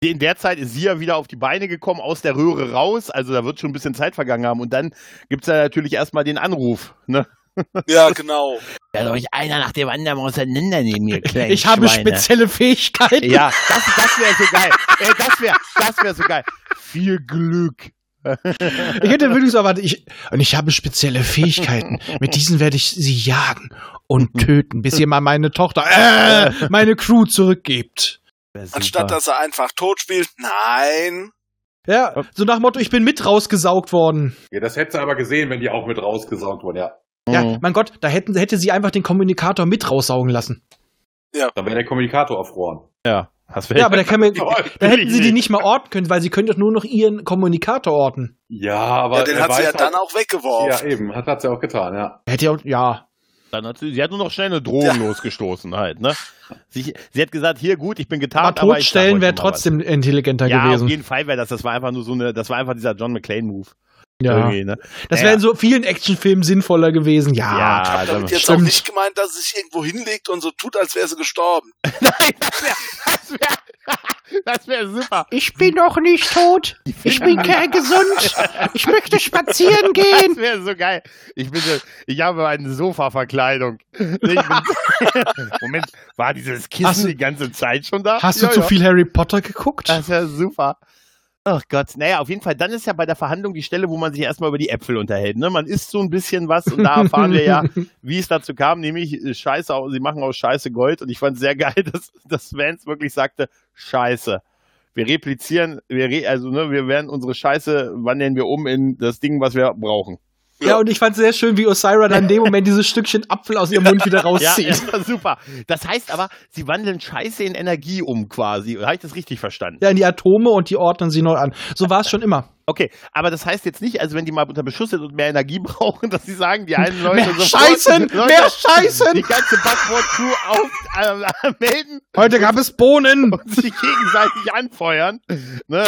In der Zeit ist sie ja wieder auf die Beine gekommen, aus der Röhre raus. Also da wird schon ein bisschen Zeit vergangen haben. Und dann gibt's ja natürlich erstmal den Anruf. Ne? (laughs) Ja, genau. Da soll euch einer nach dem anderen mal auseinandernehmen, mir (laughs) kleinen Ich habe Schweine. spezielle Fähigkeiten. Ja, das, das wäre so geil. Ey, das wäre das wär so geil. Viel Glück. Ich hätte wirklich so erwartet, ich, und ich habe spezielle Fähigkeiten. Mit diesen werde ich sie jagen und töten, bis ihr mal meine Tochter, äh, meine Crew zurückgebt. Anstatt dass er einfach tot spielt, nein. Ja, so nach Motto, ich bin mit rausgesaugt worden. Ja, das hätte sie aber gesehen, wenn die auch mit rausgesaugt wurden, ja. Ja, Mhm. mein Gott, da hätten, hätte sie einfach den Kommunikator mit raussaugen lassen. Dann wäre der Kommunikator erfroren. Ja, das Ja, aber da, kann man, (laughs) Toll. da hätten sie die nicht mal orten können, weil sie können doch nur noch ihren Kommunikator orten. Ja, aber Ja, den hat sie ja weiß dann halt- auch weggeworfen. Ja, eben, hat, hat sie auch getan, ja. Hätte ja, auch- ja. Dann hat sie, sie hat nur noch schnell eine Drohung Ja. losgestoßen halt, ne? Sie, sie hat gesagt, hier gut, ich bin getarnt, aber, totstellen wäre mal was. trotzdem intelligenter Ja, auf gewesen. jeden Fall wäre das. Das war einfach nur so eine, das war einfach dieser John McClane-Move. Ja. Ne? Das Ja, wäre in so vielen Actionfilmen sinnvoller gewesen. Ja. Ja, Ich habe damit jetzt stimmt. auch nicht gemeint, dass sie sich irgendwo hinlegt und so tut, als wäre sie gestorben. (laughs) Nein, das wäre das wär, (laughs) das wär super. Ich bin doch nicht tot. Ich bin (laughs) kerngesund. Ich möchte spazieren gehen. Das wäre so geil. Ich bin, so- ich habe eine Sofa-Verkleidung. Moment, war dieses Kissen Hast du- die ganze Zeit schon da? Hast du Ja, zu ja. viel Harry Potter geguckt? Das wäre super. Ach Gott, naja, auf jeden Fall, dann ist ja bei der Verhandlung die Stelle, wo man sich erstmal über die Äpfel unterhält. Ne? Man isst so ein bisschen was und da (laughs) erfahren wir ja, wie es dazu kam, nämlich äh, Scheiße, sie machen aus Scheiße Gold und ich fand es sehr geil, (laughs) dass, dass Vance wirklich sagte, Scheiße. Wir replizieren, wir re also ne, wir werden unsere Scheiße, wandeln wir um in das Ding, was wir brauchen. Ja, und ich fand sehr schön, wie Osira dann in dem Moment dieses Stückchen Apfel aus ihrem Mund wieder (laughs) Ja, rauszieht. das war super. Das heißt aber, sie wandeln Scheiße in Energie um quasi. Habe ich das richtig verstanden? Ja, in die Atome und die ordnen sie neu an. So war es schon immer. Okay, aber das heißt jetzt nicht, also wenn die mal unter Beschuss sind und mehr Energie (laughs) brauchen, dass sie sagen, die einen Leute Mehr sofort, Scheißen! (laughs) Leute, Mehr Scheißen! die ganze Backbord-Crew auf äh, melden Heute gab es Bohnen. und sich gegenseitig anfeuern. Ne?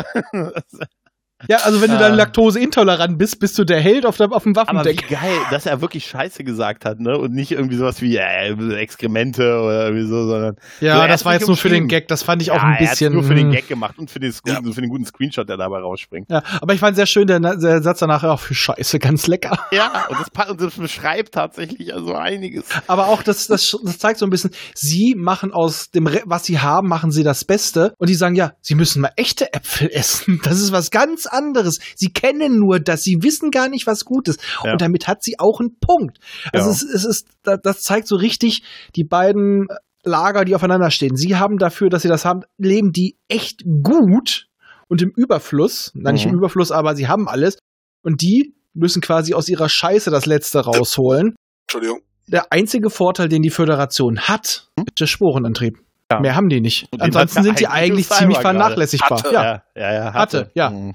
Ja, also wenn du dann laktoseintolerant bist, bist du der Held auf, der, auf dem Aber wie Waffendeck. geil, dass er wirklich Scheiße gesagt hat, ne? Und nicht irgendwie sowas wie äh, Exkremente oder irgendwie so, sondern Ja, So, das war jetzt nur für den. Gag. Das fand ich auch ja, ein er hat's bisschen. nur für den hm. Gag gemacht und für den, guten, für den guten Screenshot, der dabei rausspringt. Ja, aber ich fand sehr schön, der, der Satz danach, ach, für Scheiße, ganz lecker. Ja, und das, und das beschreibt tatsächlich also einiges. Aber auch das, das, das zeigt so ein bisschen, sie machen aus dem, was sie haben, machen sie das Beste. Und die sagen, ja, sie müssen mal echte Äpfel essen. Das ist was ganz anderes. Sie kennen nur das, sie wissen gar nicht, was gut ist. Ja. Und damit hat sie auch einen Punkt. Also Ja. es, es ist, da- das zeigt so richtig die beiden Lager, die aufeinander stehen. Sie haben dafür, dass sie das haben, leben die echt gut und im Überfluss. Nein, nicht im Mhm. Überfluss, aber sie haben alles. Und die müssen quasi aus ihrer Scheiße das Letzte rausholen Entschuldigung. der einzige Vorteil, den die Föderation hat, ist der Sporenantrieb. Ja. Mehr haben die nicht. Ansonsten sind die eigentlich ziemlich vernachlässigbar. Hatte. Ja. ja, ja, ja Hatte, ja. Mhm.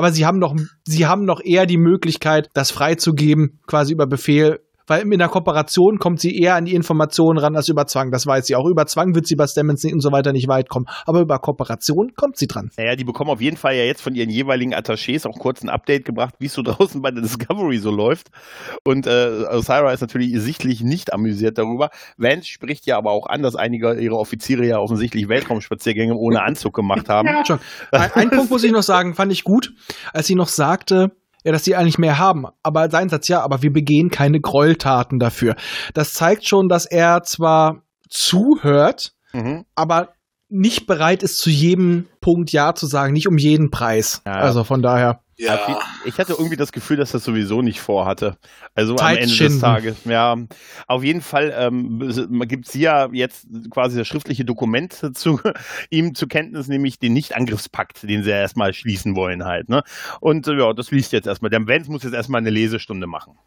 Aber sie haben noch, sie haben noch eher die Möglichkeit, das freizugeben, quasi über Befehl. Weil in der Kooperation kommt sie eher an die Informationen ran als über Zwang. Das weiß sie. Auch über Zwang wird sie bei Stamens und so weiter nicht weit kommen. Aber über Kooperation kommt sie dran. Naja, die bekommen auf jeden Fall ja jetzt von ihren jeweiligen Attachés auch kurz ein Update gebracht, wie es so (laughs) draußen bei der Discovery so läuft. Und äh, Osira ist natürlich sichtlich nicht amüsiert darüber. Vance spricht ja aber auch an, dass einige ihrer Offiziere ja offensichtlich Weltraumspaziergänge ohne Anzug gemacht haben. Schon. Ein, ein Punkt muss ich noch sagen, fand ich gut, als sie noch sagte, ja, dass sie eigentlich mehr haben. Aber sein Satz, ja, aber wir begehen keine Gräueltaten dafür. Das zeigt schon, dass er zwar zuhört, Mhm. aber nicht bereit ist, zu jedem Punkt Ja zu sagen, nicht um jeden Preis. Ja. Also von daher. Ja. Ich hatte irgendwie das Gefühl, dass das sowieso nicht vorhatte. Also am Ende des Tages. Ja, auf jeden Fall ähm, gibt es hier jetzt quasi das schriftliche Dokument (laughs) zu ihm zur Kenntnis, nämlich den Nicht-Angriffspakt, den sie ja erstmal schließen wollen halt. Ne? Und äh, ja, das liest jetzt erstmal. Der Vance muss jetzt erstmal eine Lesestunde machen.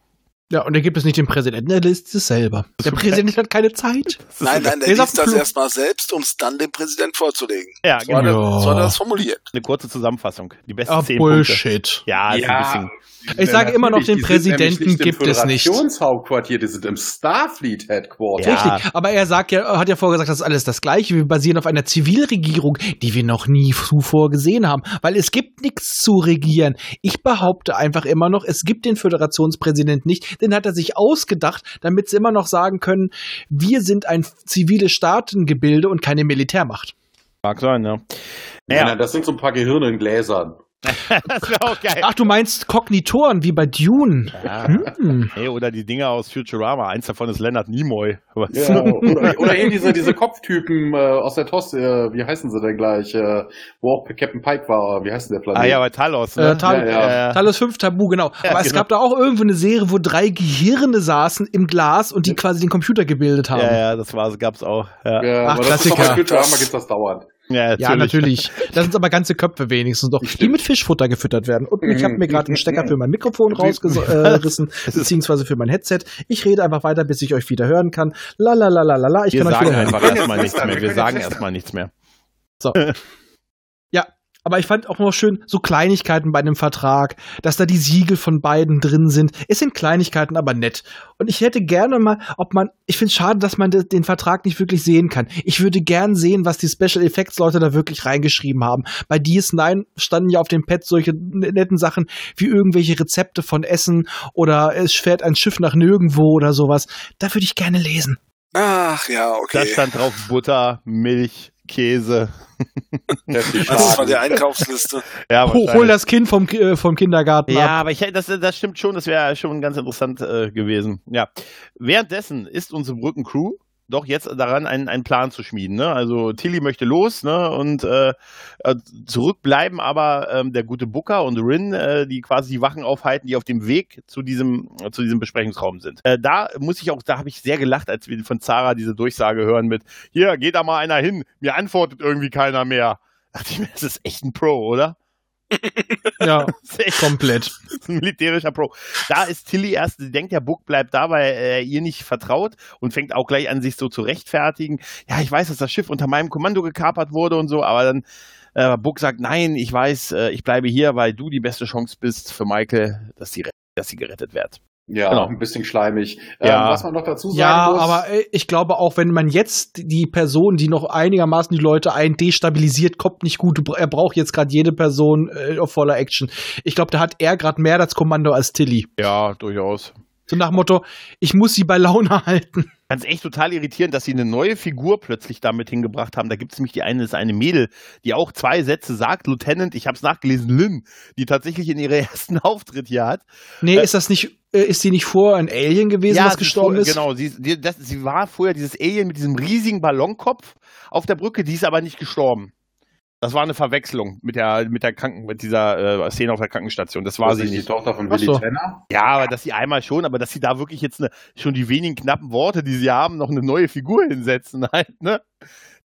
Ja, und da gibt es nicht den Präsidenten, der liest es selber. Der Präsident hat keine Zeit. Nein, nein, auf liest dem das erstmal selbst, um es dann dem Präsident vorzulegen. Ja, So hat, genau. er, so hat er das formuliert. Eine kurze Zusammenfassung. Die besten Ah, zehn Punkte. Bullshit. Ja, ist ein bisschen. Ich sage immer noch, den die Präsidenten gibt es nicht. Im Föderationshauptquartier, die sind im Starfleet Headquarter. Ja. Richtig, aber er sagt ja, hat ja vorher gesagt, das ist alles das Gleiche. Wir basieren auf einer Zivilregierung, die wir noch nie zuvor gesehen haben, weil es gibt nichts zu regieren. Ich behaupte einfach immer noch, es gibt den Föderationspräsident nicht. Den hat er sich ausgedacht, damit sie immer noch sagen können, wir sind ein ziviles Staatengebilde und keine Militärmacht. Mag sein, ja. Ja. Naja, das sind so ein paar Gehirne in Gläsern. (laughs) das wäre auch geil. Ach, du meinst Kognitoren wie bei Dune? Ja. Hm. Hey, oder die Dinger aus Futurama. Eins davon ist Leonard Nimoy. Ja, oder, oder eben diese, diese Kopftypen äh, aus der TOS, äh, wie heißen sie denn gleich, äh, wo auch Captain Pike war, wie heißt denn der Planet? Ah ja, bei Talos. Ne? Äh, Tal Ja, ja. Talos 5 Tabu, genau. Ja, Aber es genau. gab da auch irgendwo eine Serie, wo drei Gehirne saßen im Glas und die quasi den Computer gebildet haben. ja, ja, das war, gab's auch. Ja, Ja, Ach, aber das ist doch Klassiker. bei Futurama gibt's das dauernd. Ja, Ja, natürlich. (laughs) Das sind aber ganze Köpfe wenigstens doch, die mit Fischfutter gefüttert werden. Und ich habe mir gerade einen Stecker für mein Mikrofon (laughs) rausgerissen, beziehungsweise für mein Headset. Ich rede einfach weiter, bis ich euch wieder hören kann. La la la la la la. Ich Wir kann euch sagen wieder hören. einfach Wir können erstmal nichts mehr. wir sagen erstmal nichts mehr. Aber ich fand auch noch schön so Kleinigkeiten bei einem Vertrag, dass da die Siegel von beiden drin sind. Es sind Kleinigkeiten, aber nett. Und ich hätte gerne mal, ob man, ich finde es schade, dass man de- den Vertrag nicht wirklich sehen kann. Ich würde gern sehen, was die Special Effects Leute da wirklich reingeschrieben haben. Bei DS9 standen ja auf dem Pad solche netten Sachen wie irgendwelche Rezepte von Essen oder es fährt ein Schiff nach nirgendwo oder sowas. Da würde ich gerne lesen. Ach ja, Da okay. stand drauf Butter, Milch, Käse. Heftig (laughs) Das war stark. die Einkaufsliste. Ja, Hol, das Kind vom, äh, vom Kindergarten Ja, ab. aber ich, das, das stimmt schon, das wäre schon ganz interessant äh, gewesen. Ja. Währenddessen ist unsere Brückencrew doch jetzt daran, einen, einen Plan zu schmieden. Ne? Also Tilly möchte los ne? und äh, äh, zurückbleiben aber ähm, der gute Booker und Rin, äh, die quasi die Wachen aufhalten, die auf dem Weg zu diesem, zu diesem Besprechungsraum sind. Äh, da muss ich auch, da habe ich sehr gelacht, als wir von Zara diese Durchsage hören mit, hier, geht da mal einer hin, mir antwortet irgendwie keiner mehr. Da dachte ich mir, das ist echt ein Pro, oder? Ja, (laughs) (laughs) komplett. militärischer Pro. Da ist Tilly erst, sie denkt, der Buck bleibt da, weil er ihr nicht vertraut und fängt auch gleich an, sich so zu rechtfertigen. Ja, ich weiß, dass das Schiff unter meinem Kommando gekapert wurde und so, aber dann äh, Buck sagt, nein, ich weiß, äh, ich bleibe hier, weil du die beste Chance bist für Michael, dass sie, dass sie gerettet wird. Ja, Genau. ein bisschen schleimig. Ja. Ähm, was man noch dazu sagen Ja, muss. aber äh, ich glaube auch, wenn man jetzt die Person, die noch einigermaßen die Leute ein destabilisiert, kommt nicht gut. Er braucht jetzt gerade jede Person äh, auf voller Action. Ich glaube, da hat er gerade mehr das Kommando als Tilly. Ja, durchaus. So nach dem Motto, ich muss sie bei Laune (laughs) halten. Ganz echt total irritierend, dass sie eine neue Figur plötzlich damit hingebracht haben. Da gibt es nämlich die eine, das ist eine Mädel, die auch zwei Sätze sagt, Lieutenant, ich habe es nachgelesen, Lynn, die tatsächlich in ihrem (laughs) ersten Auftritt hier hat. Nee, Äh, ist das nicht, äh, ist sie nicht vor ein Alien gewesen, was sie gestorben ist? Genau, sie, die, das, sie war vorher dieses Alien mit diesem riesigen Ballonkopf auf der Brücke, die ist aber nicht gestorben. Das war eine Verwechslung mit der, mit der Kranken, mit dieser äh, Szene auf der Krankenstation. Das war war sie sie die nicht. Tochter von Ach Willy so. Tanner? Ja, aber dass sie einmal schon, aber dass sie da wirklich jetzt eine, schon die wenigen knappen Worte, die sie haben, noch eine neue Figur hinsetzen (laughs) halt, ne?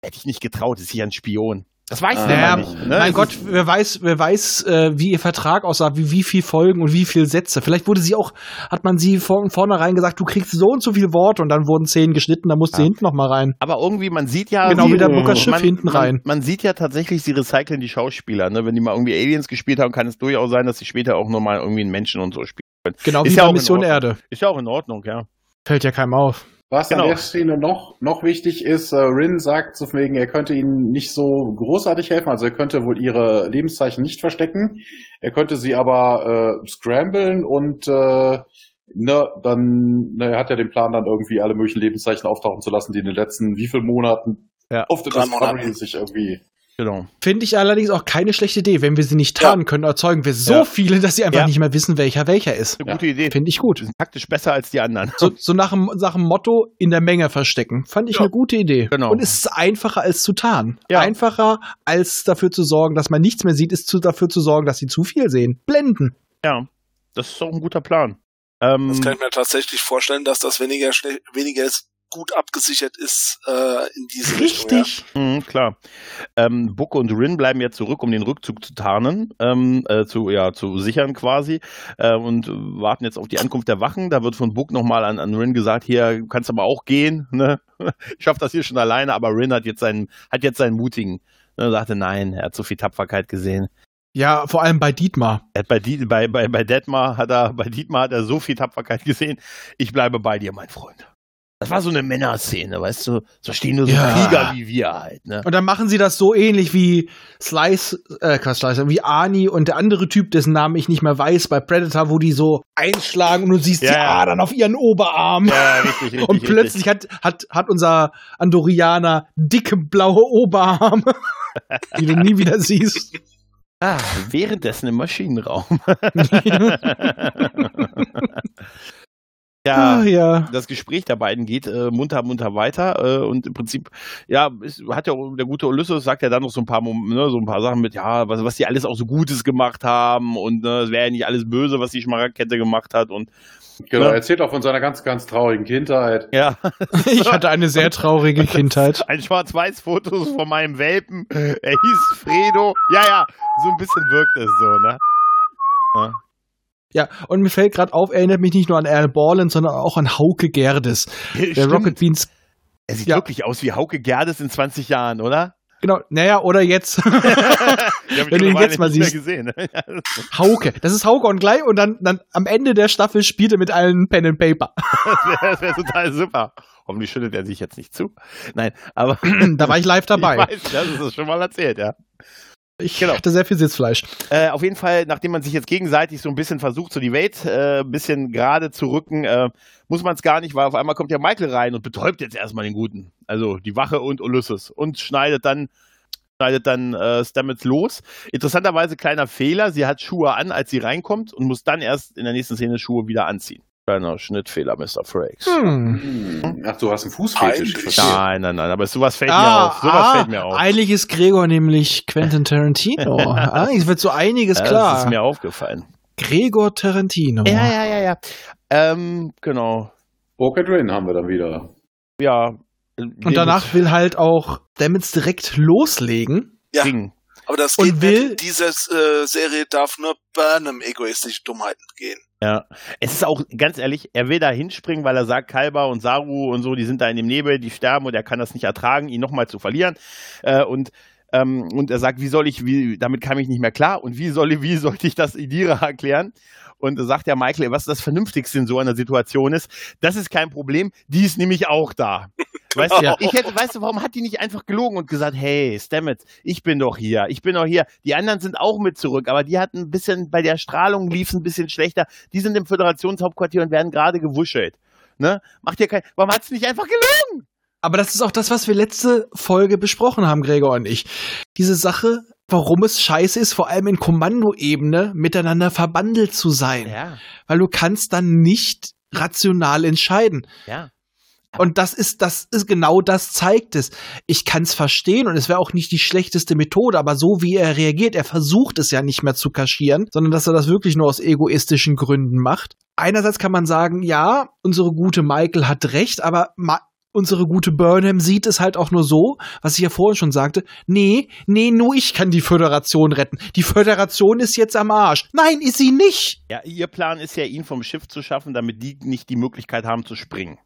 Hätte ich nicht getraut, ist sie ein Spion. Das weiß Ah. der Naja, nicht. Ne? mein Gott, wer weiß, wer weiß, äh, wie ihr Vertrag aussah, wie, wie viel Folgen und wie viel Sätze. Vielleicht wurde sie auch, hat man sie von vornherein gesagt, du kriegst so und so viele Worte und dann wurden zehn geschnitten, da musste sie Ja. hinten noch mal rein. Aber irgendwie, man sieht ja. Genau sie- wie der Booker Schiff man, hinten rein. Man, man sieht ja tatsächlich, sie recyceln die Schauspieler. Ne? Wenn die mal irgendwie Aliens gespielt haben, kann es durchaus sein, dass sie später auch nochmal irgendwie einen Menschen und so spielen können. Genau Ist wie ja auch bei Mission. Erde. Ist ja auch in Ordnung, ja. Fällt ja keinem auf. Was Genau. an der Szene noch, noch wichtig ist, äh, Rin sagt von wegen, er könnte ihnen nicht so großartig helfen, also er könnte wohl ihre Lebenszeichen nicht verstecken, er könnte sie aber äh, scramblen und äh, ne, dann ne, er hat ja den Plan, dann irgendwie alle möglichen Lebenszeichen auftauchen zu lassen, die in den letzten wie vielen Monaten Ja. auf der Discovery Monaten. sich irgendwie Genau. Finde ich allerdings auch keine schlechte Idee. Wenn wir sie nicht Ja. tarnen können, erzeugen wir so Ja. viele, dass sie einfach Ja. nicht mehr wissen, welcher welcher ist. Eine Ja. gute Idee. Finde ich gut. Taktisch besser als die anderen. So, so nach, dem, nach dem Motto in der Menge verstecken. Fand ich Ja. eine gute Idee. Genau. Und es ist einfacher als zu tarnen. Ja. Einfacher als dafür zu sorgen, dass man nichts mehr sieht, ist zu, dafür zu sorgen, dass sie zu viel sehen. Blenden. Ja, das ist doch ein guter Plan. Ähm, Das kann ich mir tatsächlich vorstellen, dass das weniger weniger gut abgesichert ist äh, in diese Richtung. Richtig. Mhm, klar. Ähm, Book und Rin bleiben jetzt zurück, um den Rückzug zu tarnen, ähm, äh, zu, ja, zu sichern quasi äh, und warten jetzt auf die Ankunft der Wachen. Da wird von Book nochmal an, an Rin gesagt, hier du kannst aber auch gehen. Ne? (laughs) Ich schaff das hier schon alleine, aber Rin hat jetzt seinen, hat jetzt seinen mutigen. Ne, sagte, nein, er hat so viel Tapferkeit gesehen. Ja, vor allem bei Dietmar. Bei, Diet, bei, bei, bei Detmar hat er, bei Dietmar hat er so viel Tapferkeit gesehen. Ich bleibe bei dir, mein Freund. Das war so eine Männerszene, weißt du? So stehen nur so Ja. Krieger wie wir halt, ne? Und dann machen sie das so ähnlich wie Slice, äh, Quatsch, Slice, wie Arnie und der andere Typ, dessen Namen ich nicht mehr weiß, bei Predator, wo die so einschlagen und du siehst Ja, die. Adern auf ihren Oberarm. Ja, richtig, (laughs) richtig. Und plötzlich hat, hat, hat unser Andorianer dicke blaue Oberarme, (laughs) die du nie wieder siehst. Ah, währenddessen im Maschinenraum. (laughs) Ah, ja, ja. das Gespräch der beiden geht äh, munter, munter weiter äh, und im Prinzip, ja, ist, hat ja auch der gute Ulysses sagt ja dann noch so ein paar, ne, so ein paar Sachen mit, ja, was, was die alles auch so Gutes gemacht haben und ne, es wäre ja nicht alles böse, was die Schmaragdkette gemacht hat und Genau, Ja. er erzählt auch von seiner ganz, ganz traurigen Kindheit. ja, (laughs) Ich hatte eine sehr traurige Kindheit. ein Schwarz-Weiß-Fotos von meinem Welpen, er hieß Fredo, ja, ja, so ein bisschen wirkt es so, ne? Ja. Ja, und mir fällt gerade auf, er erinnert mich nicht nur an Al Borland, sondern auch an Hauke Gerdes. Der Stimmt. Rocket Beans. Er sieht Ja. wirklich aus wie Hauke Gerdes in 20 Jahren, oder? Genau, naja, oder jetzt. (laughs) Wenn du ihn jetzt mal siehst. gesehen. (laughs) Hauke. Das ist Hauke und gleich und dann, dann am Ende der Staffel spielt er mit allen Pen and Paper. (laughs) Das wäre wär total super. Hoffentlich schüttet er sich jetzt nicht zu. Nein, aber (clears throat) da war ich live dabei. ich weiß, das ist schon mal erzählt, ja. Ich Genau. hatte sehr viel Sitzfleisch. Äh, auf jeden Fall, nachdem man sich jetzt gegenseitig so ein bisschen versucht, so die Welt äh, ein bisschen gerade zu rücken, äh, muss man es gar nicht, weil auf einmal kommt ja Michael rein und betäubt jetzt erstmal den Guten. Also die Wache und Ulysses und schneidet dann schneidet dann äh, Stamets los. Interessanterweise kleiner Fehler, sie hat Schuhe an, als sie reinkommt und muss dann erst in der nächsten Szene Schuhe wieder anziehen. Kleiner Schnittfehler, Mr. Frakes. Hm. Hm. Ach, du hast einen Fußfetisch. Nein, nein, nein, aber sowas fällt mir Ah, auf. Sowas ah, fällt mir auf. Eigentlich ist Gregor nämlich Quentin Tarantino. (laughs) ah, es wird so einiges Das klar. ist mir aufgefallen. Gregor Tarantino. Ja, ja, ja, ja. Ähm, genau. Rocket Rain haben wir dann wieder. Ja. Und danach will halt auch Stamets direkt loslegen. Ja. Ding. Aber das Und geht will- nicht. Diese äh, Serie darf nur Burnham egoistische Dummheiten gehen. Ja. Es ist auch, ganz ehrlich, er will da hinspringen, weil er sagt, Kalba und Saru und so, die sind da in dem Nebel, die sterben und er kann das nicht ertragen, ihn nochmal zu verlieren. Äh, und ähm, und er sagt, wie soll ich, wie, damit kam ich nicht mehr klar und wie soll, wie sollte ich das Idira (laughs) erklären? Und sagt ja Michael, was das Vernünftigste in so einer Situation ist, das ist kein Problem, die ist nämlich auch da. Weißt du, ich hätte, weißt du, warum hat die nicht einfach gelogen und gesagt, hey, Stamets, ich bin doch hier, ich bin doch hier. Die anderen sind auch mit zurück, aber die hatten ein bisschen, bei der Strahlung lief es ein bisschen schlechter. Die sind im Föderationshauptquartier und werden gerade gewuschelt. Ne? Macht ihr kein, warum hat es nicht einfach gelogen? Aber das ist auch das, was wir letzte Folge besprochen haben, Gregor und ich. Diese Sache, warum es scheiße ist, vor allem in Kommandoebene miteinander verbandelt zu sein. Ja, Weil du kannst dann nicht rational entscheiden. ja. Und das ist, das ist genau das zeigt es. Ich kann es verstehen und es wäre auch nicht die schlechteste Methode, aber so wie er reagiert, er versucht es ja nicht mehr zu kaschieren, sondern dass er das wirklich nur aus egoistischen Gründen macht. Einerseits kann man sagen, ja, unsere gute Michael hat recht, aber Ma unsere gute Burnham sieht es halt auch nur so, was ich ja vorhin schon sagte, nee, nee, nur ich kann die Föderation retten. Die Föderation ist jetzt am Arsch. Nein, ist sie nicht. Ja, ihr Plan ist ja, ihn vom Schiff zu schaffen, damit die nicht die Möglichkeit haben zu springen.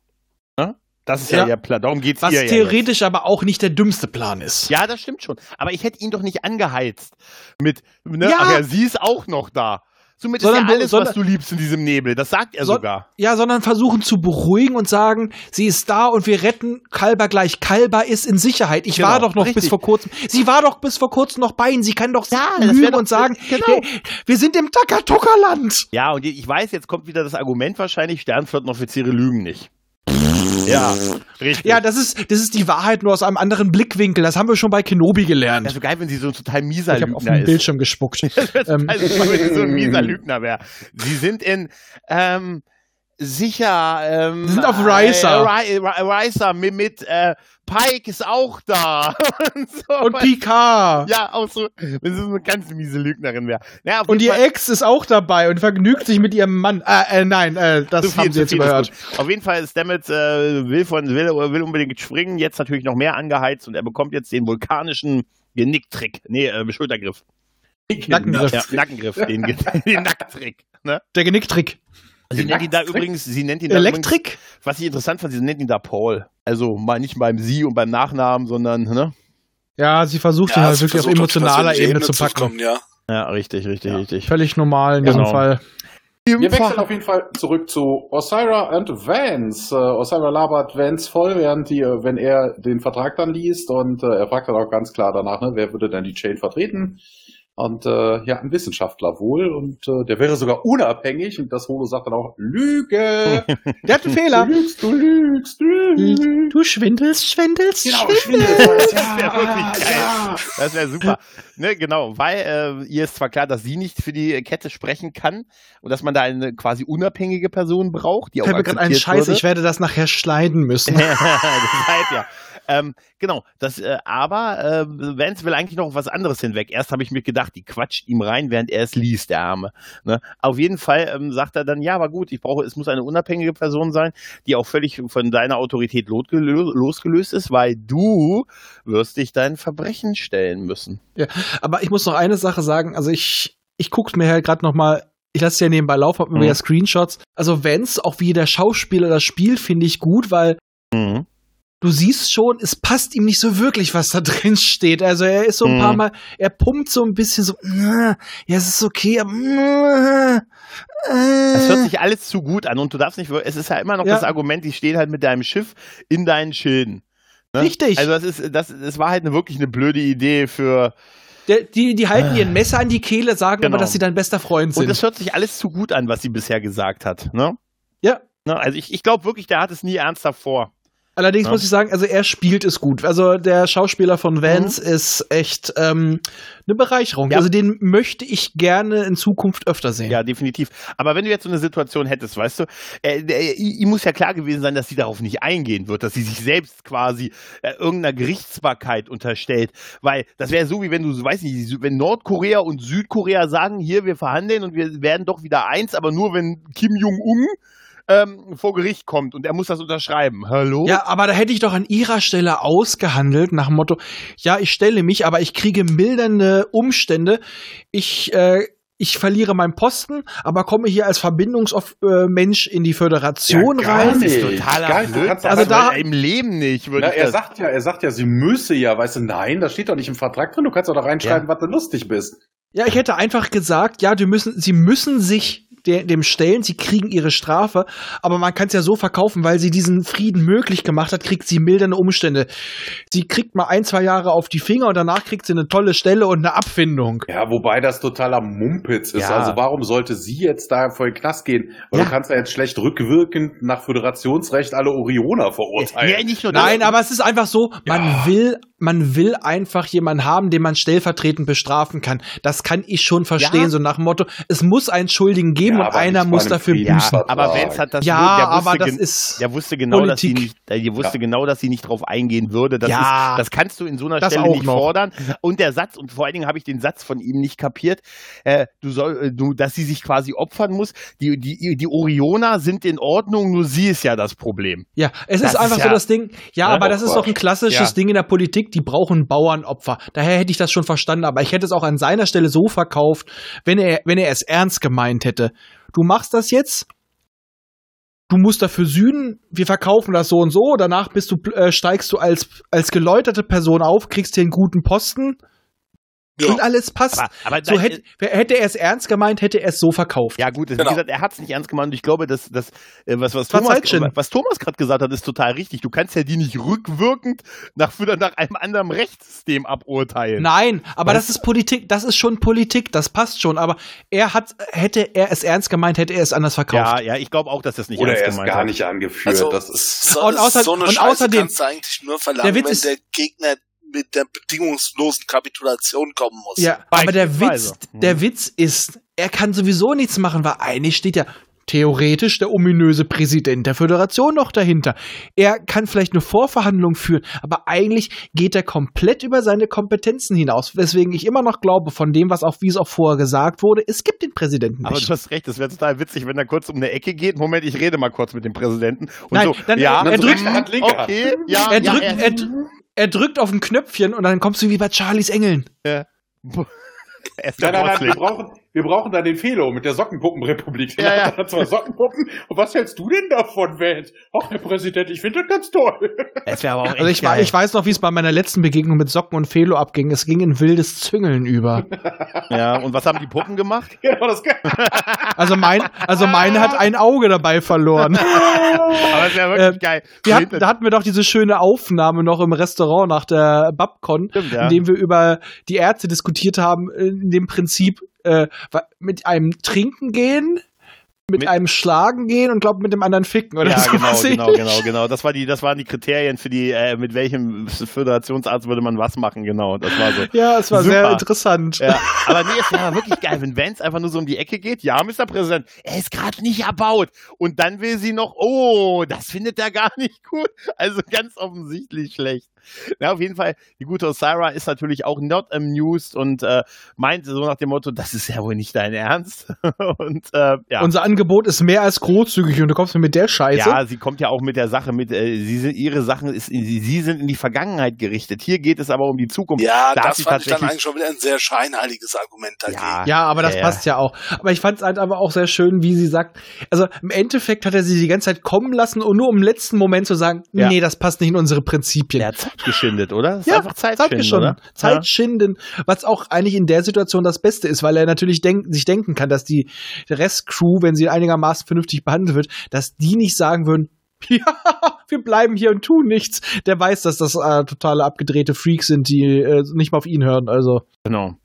Ne? Das ist ja, Ja. ihr Plan. Darum geht's Was ihr ja theoretisch aber auch nicht der dümmste Plan ist. Ja, das stimmt schon. Aber ich hätte ihn doch nicht angeheizt mit, ne? Ja. Ach ja, sie ist auch noch da. Somit Sondern ist du- ja alles, sondern- was du liebst in diesem Nebel. Das sagt er So- sogar. Ja, sondern versuchen zu beruhigen und sagen, sie ist da und wir retten Kalber gleich. Kalber ist in Sicherheit. Ich Genau, war doch noch bis richtig. vor kurzem. Sie war doch bis vor kurzem noch bei Ihnen. Sie kann doch Ja, lügen und sagen, genau. hey, wir sind im Takatuka-Land. Ja, und ich weiß, jetzt kommt wieder das Argument wahrscheinlich, Sternflottenoffiziere lügen nicht. Ja, richtig. Ja, das ist, das ist die Wahrheit nur aus einem anderen Blickwinkel. Das haben wir schon bei Kenobi gelernt. das wäre geil, wenn sie so ein total mieser ich habe auf Lügner den ist. Bildschirm gespuckt. (laughs) ähm, Also, wenn sie so ein mieser Lügner wäre. Sie sind in, ähm, sicher, ähm, Sie sind auf Risa. Äh, Ri- Ri- Risa mit, mit äh, Pike ist auch da. (laughs) und so, und Picard. Ja, auch so, wenn sie so eine ganz miese Lügnerin wäre. Ja, Und ihr Fall- Ex ist auch dabei und vergnügt sich mit ihrem Mann. Äh, äh nein, äh, das Zu viel, haben sie jetzt viel ist überhört. Auf jeden Fall, Stamets äh, will, von, will, will unbedingt springen, jetzt natürlich noch mehr angeheizt und er bekommt jetzt den vulkanischen Genicktrick. Nee, äh, Schultergriff. Nackengriff. Ja, Nackengriff, den, (laughs) den Nacktrick. Ne? Der Genicktrick. Sie nennt ihn da übrigens, sie nennt ihn da übrigens, Elektrik? was ich interessant fand, sie nennt ihn da Paul. Also mal nicht beim Sie und beim Nachnamen, sondern, ne? Ja, sie versucht ihn halt sie wirklich auf emotionaler persönliche Ebene zu packen. kommen, ja. Ja, richtig, richtig, richtig. Völlig normal in diesem Genau. Fall. Wir wechseln auf jeden Fall zurück zu Osira und Vance. Äh, Osira labert Vance voll, während die, äh, wenn er den Vertrag dann liest und äh, er fragt dann auch ganz klar danach, ne, wer würde denn die Chain vertreten? Und äh, ja, ein Wissenschaftler wohl. Und äh, der wäre sogar unabhängig. Und das Holo sagt dann auch, Lüge! (laughs) Der hat einen Fehler. Du lügst, du lügst, du lügst. Du schwindelst, schwindelst, Genau, schwindelst. Schwindel. (laughs) Das wäre wirklich Ja, geil. ja. Das wäre super. Ne, genau, weil äh, ihr ist zwar klar, dass sie nicht für die Kette sprechen kann und dass man da eine quasi unabhängige Person braucht, die auch Fällt mir gerade ein akzeptiert Scheiß, würde. ich werde das nachher schneiden müssen. (laughs) Deshalb ja. Ähm, genau, das, äh, aber äh, Vance will eigentlich noch was anderes hinweg. Erst habe ich mir gedacht, die quatscht ihm rein, während er es liest, der Arme. Ne? Auf jeden Fall ähm, sagt er dann, ja, aber gut, ich brauche, es muss eine unabhängige Person sein, die auch völlig von deiner Autorität losgelö- losgelöst ist, weil du wirst dich deinen Verbrechen stellen müssen. Aber ich muss noch eine Sache sagen, also ich, ich guck's mir halt gerade noch mal, ich lasse es ja nebenbei laufen, hab mir Mhm. ja Screenshots. Also Vance, auch wie der Schauspieler das spielt, finde ich gut, weil Mhm. Du siehst schon, es passt ihm nicht so wirklich, was da (laughs) drin steht. Also er ist so ein Mhm. paar Mal, er pumpt so ein bisschen so, "Na, ja, es ist okay, aber äh, Es hört äh." sich alles zu gut an und du darfst nicht, es ist ja immer noch Ja. das Argument, die stehen halt mit deinem Schiff in deinen Schilden. Ne? Richtig. Also das ist, das, das war halt eine, wirklich eine blöde Idee für, die, die halten ihr ein Messer an die Kehle, sagen Genau. aber, dass sie dein bester Freund und sind. das hört sich alles zu gut an, was sie bisher gesagt hat. Ne? ja. Ne? Also ich, ich glaube wirklich, der hat es nie ernsthaft vor. Allerdings Ja. muss ich sagen, also er spielt es gut. Also der Schauspieler von Vance ist echt ähm, eine Bereicherung. Mhm. Ja. Also den möchte ich gerne in Zukunft öfter sehen. Ja, definitiv. Aber wenn du jetzt so eine Situation hättest, weißt du, äh, äh, ihm muss ja klar gewesen sein, dass sie darauf nicht eingehen wird, dass sie sich selbst quasi äh, irgendeiner Gerichtsbarkeit unterstellt. Weil das wäre so, wie wenn du, so, weiß nicht, wenn Nordkorea und Südkorea sagen, hier, wir verhandeln und wir werden doch wieder eins, aber nur wenn Kim Jong-un ähm, vor Gericht kommt und er muss das unterschreiben. Hallo? Ja, aber da hätte ich doch an ihrer Stelle ausgehandelt nach dem Motto, ja, ich stelle mich, aber ich kriege mildernde Umstände. Ich, äh, ich verliere meinen Posten, aber komme hier als Verbindungsmensch in die Föderation Ja, gar rein. Das ist totaler Blödsinn. kannst Also da- im Leben nicht, würde Na, ich er das. sagt ja, er sagt ja, sie müsse ja, weißt du, nein, das steht doch nicht im Vertrag drin. Du kannst doch da reinschreiben, was du lustig bist. Ja, ich hätte einfach gesagt, ja, die müssen, sie müssen sich de dem stellen, sie kriegen ihre Strafe, aber man kann es ja so verkaufen, weil sie diesen Frieden möglich gemacht hat, kriegt sie mildernde Umstände. Sie kriegt mal ein, zwei Jahre auf die Finger und danach kriegt sie eine tolle Stelle und eine Abfindung. Ja, wobei das totaler Mumpitz ist. Ja. Also warum sollte sie jetzt da vor den Knast gehen? Weil Ja. du kannst ja jetzt schlecht rückwirkend nach Föderationsrecht alle Orioner verurteilen. Ja, nicht nur das. Nein, aber es ist einfach so, man Ja. will, man will einfach jemanden haben, den man stellvertretend bestrafen kann. Das kann ich schon verstehen, Ja. so nach dem Motto, es muss einen Schuldigen geben Ja, und aber einer muss dafür büßen. Ja, aber. Vance hat das Ja, wusste aber das ist der wusste genau, dass sie Politik. nicht, der wusste Ja. genau, dass sie nicht drauf eingehen würde. Das, Ja. ist, das kannst du in so einer Stelle auch nicht noch. fordern. Und der Satz, und vor allen Dingen habe ich den Satz von ihm nicht kapiert, äh, du soll, äh, du, dass sie sich quasi opfern muss. Die, die, die Orioner sind in Ordnung, nur sie ist ja das Problem. Ja, es Das ist einfach ist so das Ding. Ja, Ja, aber doch das ist doch ein klassisches Ja. Ding in der Politik. Die brauchen Bauernopfer. Daher hätte ich das schon verstanden. Aber ich hätte es auch an seiner Stelle so verkauft, wenn er, wenn er es ernst gemeint hätte. Du machst das jetzt. Du musst dafür sühnen. Wir verkaufen das so und so. Danach bist du, äh, steigst du als, als geläuterte Person auf, kriegst hier einen guten Posten. Ja. Und alles passt. Aber, aber so hätte, hätte er es ernst gemeint, hätte er es so verkauft. Ja, gut, wie Genau. gesagt, er hat es nicht ernst gemeint und ich glaube, dass, dass äh, was, was Thomas, Zeitschin. was Thomas gerade gesagt hat, ist total richtig. Du kannst ja die nicht rückwirkend nach, nach einem anderen Rechtssystem aburteilen. Nein, aber Was? das ist Politik, das ist schon Politik, das passt schon. Aber er hat, hätte er es ernst gemeint, hätte er es anders verkauft. ja, ja, ich glaube auch, dass das nicht Oder ernst er ist gemeint gar hat. nicht angeführt. Also, das ist, so, Und außer- so eine und Scheiße außerdem- kannst du eigentlich nur verlangen, Der Witz wenn ist- der Gegner mit der bedingungslosen Kapitulation kommen muss. Ja, aber der Witz, der Witz ist, er kann sowieso nichts machen, weil eigentlich steht ja theoretisch der ominöse Präsident der Föderation noch dahinter. Er kann vielleicht eine Vorverhandlung führen, aber eigentlich geht er komplett über seine Kompetenzen hinaus. Weswegen ich immer noch glaube, von dem, was auch, wie es auch vorher gesagt wurde, es gibt den Präsidenten Aber nicht. du hast recht, das wäre total witzig, wenn er kurz um eine Ecke geht. Moment, ich rede mal kurz mit dem Präsidenten. Und Nein, so, dann- ja, er so, drückt- hm, okay, ja, er, ja, drückt, er- er, er drückt auf ein Knöpfchen und dann kommst du wie bei Charlies Engeln. er ist nein, der nein, nein, wir brauchen, wir brauchen da den Felo mit der Sockenpuppenrepublik. Ja, ja. Da (laughs) hat zwei Sockenpuppen. Und was hältst du denn davon, Vance? Ach, Herr Präsident, ich finde das ganz toll. Es wäre aber auch echt Also ich, geil. ich weiß noch, wie es bei meiner letzten Begegnung mit Socken und Felo abging. Es ging in wildes Züngeln über. (laughs) ja, und was haben die Puppen gemacht? (laughs) genau, das Also mein, also meine hat ein Auge dabei verloren. Aber es wäre wirklich Äh, geil. Wir hatten, da hatten wir doch diese schöne Aufnahme noch im Restaurant nach der Babcon, Stimmt, ja. in dem wir über die Ärzte diskutiert haben, in dem Prinzip äh, mit einem Trinken gehen, mit, Mit- einem Schlagen gehen und glaube mit dem anderen ficken oder ja, so. genau, was genau, genau, genau. Das war die, das waren die Kriterien für die, äh, mit welchem Föderationsarzt würde man was machen, genau. Das war so. Ja, es war Super. sehr interessant. Ja, aber nee, es wäre wirklich geil, wenn Vance einfach nur so um die Ecke geht. Ja, Mr. Präsident, er ist gerade nicht erbaut. Und dann will sie noch, oh, das findet er gar nicht gut. Also ganz offensichtlich schlecht. Ja, auf jeden Fall, die gute Osira ist natürlich auch not amused und äh, meint so nach dem Motto, das ist ja wohl nicht dein Ernst. (laughs) und äh, ja. Unser Angebot ist mehr als großzügig und du kommst mir mit der Scheiße. Ja, sie kommt ja auch mit der Sache mit, äh, sie sind, ihre Sachen ist, sie, sie sind in die Vergangenheit gerichtet. Hier geht es aber um die Zukunft. Ja, Da das fand ich dann eigentlich schon wieder ein sehr scheinheiliges Argument dagegen. ja, Ja, aber das ja, passt ja auch. Aber ich fand es halt aber auch sehr schön, wie sie sagt, also im Endeffekt hat er sie die ganze Zeit kommen lassen und nur im letzten Moment zu sagen, Ja. nee, das passt nicht in unsere Prinzipien. Zeit geschindet, oder? Das Ja, einfach Zeit schinden, geschunden. oder? Zeit schinden, was auch eigentlich in der Situation das Beste ist, weil er natürlich denk, sich denken kann, dass die Restcrew, wenn sie einigermaßen vernünftig behandelt wird, dass die nicht sagen würden, (laughs) ja, wir bleiben hier und tun nichts. Der weiß, dass das äh, totale abgedrehte Freaks sind, die äh, nicht mal auf ihn hören. Also Genau.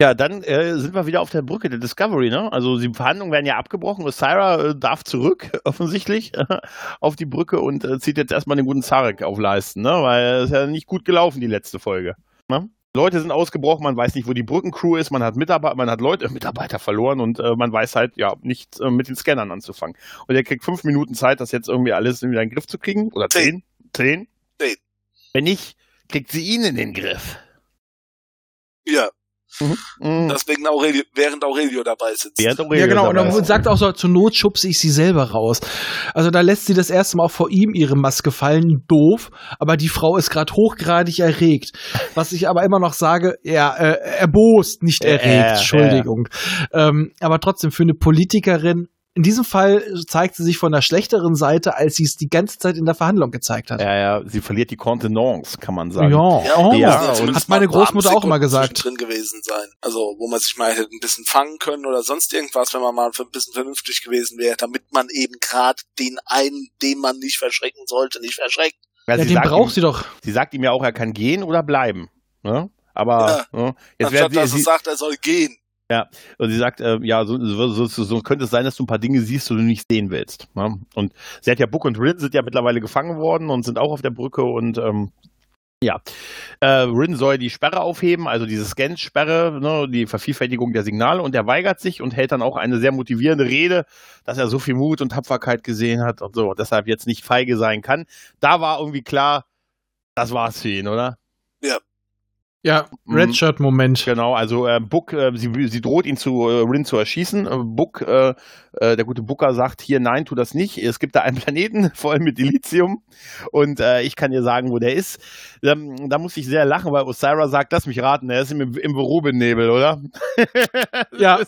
Ja, dann äh, sind wir wieder auf der Brücke der Discovery, ne? Also die Verhandlungen werden ja abgebrochen. Osira äh, darf zurück, (laughs) offensichtlich, (laughs) auf die Brücke und äh, zieht jetzt erstmal den guten Zarek auf Leisten, ne? Weil es ist ja nicht gut gelaufen, die letzte Folge. Ne? Leute sind ausgebrochen, man weiß nicht, wo die Brückencrew ist, man hat Mitarbeiter, man hat Leute, äh, (laughs) Mitarbeiter verloren und äh, man weiß halt, ja, nicht äh, mit den Scannern anzufangen. Und er kriegt fünf Minuten Zeit, das jetzt irgendwie alles wieder in den Griff zu kriegen. Oder zehn? Zehn? Zehn. Wenn nicht, kriegt sie ihn in den Griff. Ja, Mhm. deswegen Aurelio, während Aurelio dabei sitzt. Während Aurelio ja, genau. Und dabei dann ist. sagt auch so, zur Not schubse ich sie selber raus. Also da lässt sie das erste Mal auch vor ihm ihre Maske fallen. Doof. Aber die Frau ist gerade hochgradig erregt. Was ich aber immer noch sage, ja, äh, erbost, nicht Äh, erregt. äh, Entschuldigung. Ähm, aber trotzdem für eine Politikerin, in diesem Fall zeigt sie sich von der schlechteren Seite, als sie es die ganze Zeit in der Verhandlung gezeigt hat. Ja, ja, sie verliert die Contenance, kann man sagen. Ja, oh, Ja, zumindest hat meine Großmutter auch immer gesagt. drin gewesen sein. Also, wo man sich mal hätte ein bisschen fangen können oder sonst irgendwas, wenn man mal ein bisschen vernünftig gewesen wäre, damit man eben gerade den einen, den man nicht verschrecken sollte, nicht verschreckt. Ja, Ja, sie, den sagt braucht ihm, sie doch. sie sagt ihm ja auch, er kann gehen oder bleiben. Ne? Aber ne? jetzt Anstatt dass sie, er sagt, er soll gehen. Und sie sagt, äh, ja, so, so, so, so könnte es sein, dass du ein paar Dinge siehst, die du nicht sehen willst. Ne? Und sie hat ja Book und Rin sind ja mittlerweile gefangen worden und sind auch auf der Brücke und ähm, ja, äh, Rin soll die Sperre aufheben, also diese Scan-Sperre, ne, die Vervielfältigung der Signale und er weigert sich und hält dann auch eine sehr motivierende Rede, dass er so viel Mut und Tapferkeit gesehen hat und so, deshalb jetzt nicht feige sein kann. Da war irgendwie klar, das war's für ihn, oder? Ja, Mhm. Redshirt-Moment. Genau, also äh, Book, äh, sie, sie droht ihn zu äh, Rin zu erschießen. Äh, Book, äh, äh, der gute Booker sagt hier, nein, tu das nicht. Es gibt da einen (laughs) Planeten voll mit Dilithium und äh, ich kann dir sagen, wo der ist. Ähm, da muss ich sehr lachen, weil Osira sagt, lass mich raten, er ist im, im Verubin-Nebel, oder? (laughs) Ja,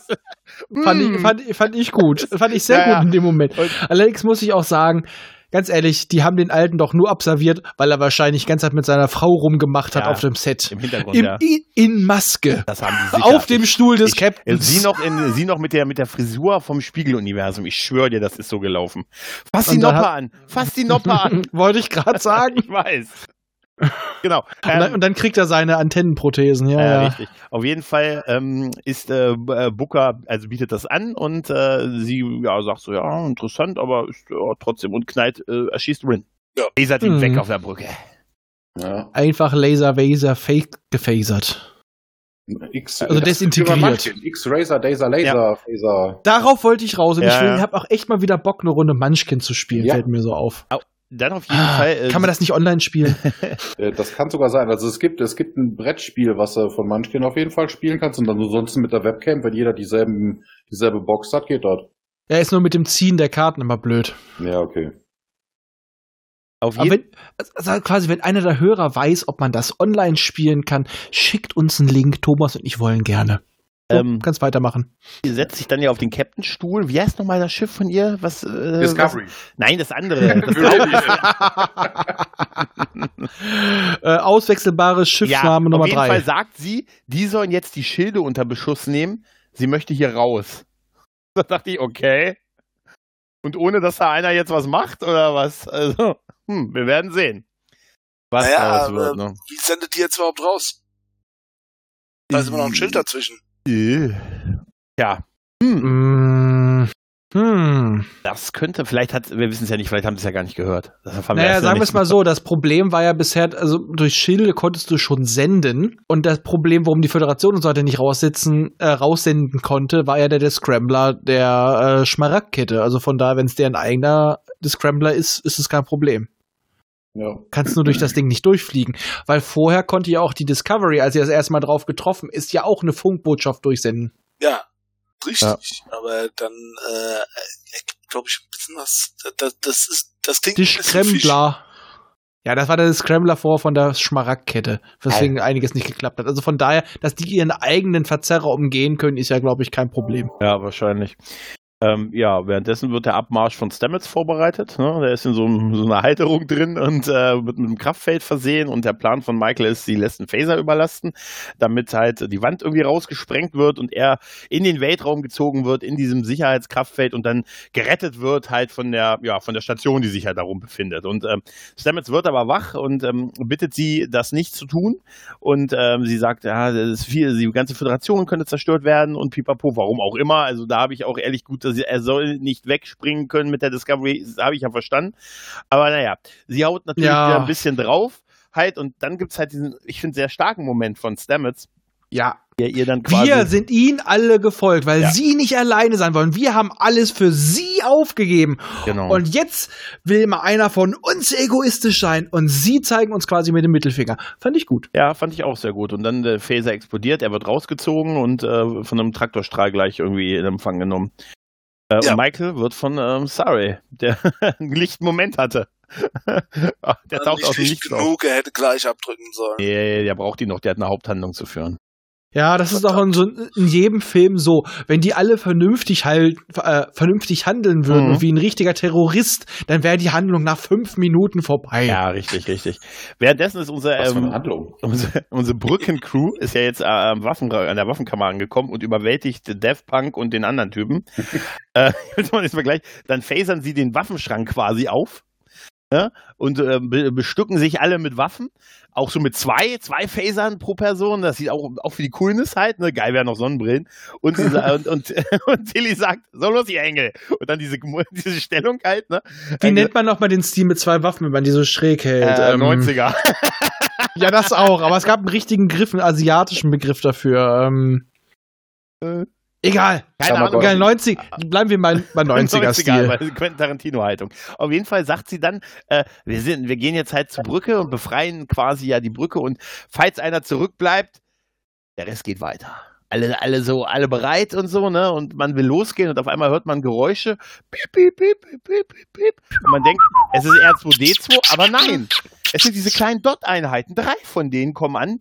fand, Mm. ich, fand, fand ich gut. Fand ich sehr Ja, ja. gut in dem Moment. Allerdings muss ich auch sagen, ganz ehrlich, die haben den Alten doch nur observiert, weil er wahrscheinlich die ganze Zeit mit seiner Frau rumgemacht hat Ja, auf dem Set. Im Hintergrund, Im, ja. in, in Maske. Das haben die sicher. Auf dem Stuhl des ich, Captains. Sie noch, in, sie noch mit, der, mit der Frisur vom Spiegeluniversum. Ich schwöre dir, das ist so gelaufen. Fass die Noppe an. Fass die Noppe an. (laughs) Wollte ich gerade (laughs) sagen. Ich weiß. (laughs) Genau. Und dann, und dann kriegt er seine Antennenprothesen, ja, Ja, ja. richtig. Auf jeden Fall ähm, ist äh, äh, Booker, also bietet das an und äh, sie ja, sagt so, ja, interessant, aber ist ja, trotzdem und knallt, äh, erschießt Rin. Ja. Lasert ihn Mhm. weg auf der Brücke. Ja. Einfach Laser Vaser fake gefasert. X, Also desintegriert. X-Razer, Daser, Laser, Phaser. Darauf wollte ich raus und Ja, ich will, ja. hab auch echt mal wieder Bock, eine Runde Munchkin zu spielen, Ja. fällt mir so auf. Dann auf jeden Ah, Fall. Äh, Kann man das nicht online spielen? (laughs) Äh, Das kann sogar sein. Also es gibt, es gibt ein Brettspiel, was du von Munchkin auf jeden Fall spielen kannst und dann ansonsten mit der Webcam, wenn jeder dieselben, dieselbe Box hat, geht dort. Er ist nur mit dem Ziehen der Karten immer blöd. Ja, okay. auf Aber jeden wenn, also quasi, wenn einer der Hörer weiß, ob man das online spielen kann, schickt uns einen Link. Thomas und ich wollen gerne. So, Ähm, kannst weitermachen. Sie setzt sich dann ja auf den Captain-Stuhl. Wie heißt nochmal das Schiff von ihr? Was, äh, Discovery. Was? Nein, das andere. (laughs) Das (laughs) äh, auswechselbares Schiffsname Nummer auf jeden drei. Fall sagt sie, die sollen jetzt die Schilde unter Beschuss nehmen. Sie möchte hier raus. (laughs) Da dachte ich, okay. Und ohne, dass da einer jetzt was macht oder was? Also, hm, wir werden sehen. Was Naja, wird, aber- ne? Wie sendet die jetzt überhaupt raus? Da ist immer noch ein Schild dazwischen. Ja, Mm, hm. das könnte, vielleicht hat, wir wissen es ja nicht, vielleicht haben sie es ja gar nicht gehört. Naja, sagen wir es mal so, (laughs) das Problem war ja bisher, also durch Schilde konntest du schon senden und das Problem, warum die Föderation und so weiter nicht raussitzen, äh, raussenden konnte, war ja der, der Scrambler der äh, Schmaragdkette. Also von daher, wenn es deren eigener Scrambler ist, ist es kein Problem. Ja. Kannst nur durch das Ding nicht durchfliegen. Weil vorher konnte ja auch die Discovery, als sie das erste Mal drauf getroffen ist, ja auch eine Funkbotschaft durchsenden. Ja, richtig. Aber dann äh, glaube ich ein bisschen was. Das, das ist das klingt Die. Scrambler. Ja, das war der Scrambler vor von der Schmaragdkette, weswegen einiges nicht geklappt hat. Also von daher, dass die ihren eigenen Verzerrer umgehen können, ist ja, glaube ich, kein Problem. Ja, wahrscheinlich. Ähm, ja, währenddessen wird der Abmarsch von Stamets vorbereitet. Ne? Der ist in so, so einer Halterung drin und äh, wird mit einem Kraftfeld versehen. Und der Plan von Michael ist, sie lässt einen Phaser überlasten, damit halt die Wand irgendwie rausgesprengt wird und er in den Weltraum gezogen wird, in diesem Sicherheitskraftfeld und dann gerettet wird halt von der, ja, von der Station, die sich halt darum befindet. Und ähm, Stamets wird aber wach und ähm, bittet sie, das nicht zu tun. Und ähm, sie sagt, ja, das ist viel, die ganze Föderation könnte zerstört werden und pipapo, warum auch immer. Also da habe ich auch ehrlich gut, dass sie, er soll nicht wegspringen können mit der Discovery, das habe ich ja verstanden. Aber naja, sie haut natürlich Ja. wieder ein bisschen drauf. Halt, und dann gibt's halt diesen, ich finde, sehr starken Moment von Stamets, Ja. der ihr dann quasi. Wir sind ihnen alle gefolgt, weil Ja. sie nicht alleine sein wollen. Wir haben alles für sie aufgegeben. genau. Und jetzt will mal einer von uns egoistisch sein und sie zeigen uns quasi mit dem Mittelfinger. Fand ich gut. Ja, fand ich auch sehr gut. Und dann der Phaser explodiert, er wird rausgezogen und äh, von einem Traktorstrahl gleich irgendwie in Empfang genommen. Äh, Ja. Und Michael wird von ähm, Surrey, der (laughs) einen lichten Moment hatte. (laughs) Der taucht nicht aus dem dicht Nichts auf. genug, er hätte gleich abdrücken sollen. Nee, der braucht ihn noch, der hat eine Haupthandlung zu führen. Ja, das ist auch in, so, in jedem Film so. Wenn die alle vernünftig halt, äh, vernünftig handeln würden Mhm. wie ein richtiger Terrorist, dann wäre die Handlung nach fünf Minuten vorbei. Ja, richtig, richtig. Währenddessen ist unser, ähm, Handlung. unsere, unsere Brückencrew ist ja jetzt äh, am Waffen, an der Waffenkammer angekommen und überwältigt Death Punk und den anderen Typen. (laughs) äh, (laughs) jetzt mal das Vergleich. Dann phasern sie den Waffenschrank quasi auf. Ne? Und äh, be bestücken sich alle mit Waffen. Auch so mit zwei, zwei Phasern pro Person. Das sieht auch, auch für die Coolness halt. Ne? Geil wären noch Sonnenbrillen. Und, sie (laughs) und, und, (laughs) und Tilly sagt, so los, ihr Engel. Und dann diese, (laughs) diese Stellung halt. Ne? Wie nennt man nochmal den Stil mit zwei Waffen, wenn man die so schräg hält? äh, Ähm, 90er. Ja, das auch, aber es gab einen richtigen Griff, einen asiatischen Begriff dafür. Ähm, Äh. Egal. Keine Ahnung. Egal, 90, bleiben wir mal bei 90er-Stil. bei Quentin Tarantino-Haltung. Auf jeden Fall sagt sie dann, äh, wir, sind, wir gehen jetzt halt zur Brücke und befreien quasi ja die Brücke und falls einer zurückbleibt, der Rest geht weiter. Alle, alle so, alle bereit und so, ne? Und man will losgehen und auf einmal hört man Geräusche. Piep, piep, piep, piep, piep, piep. Und man denkt, es ist R2D2, aber nein. Es sind diese kleinen Dot-Einheiten. Drei von denen kommen an.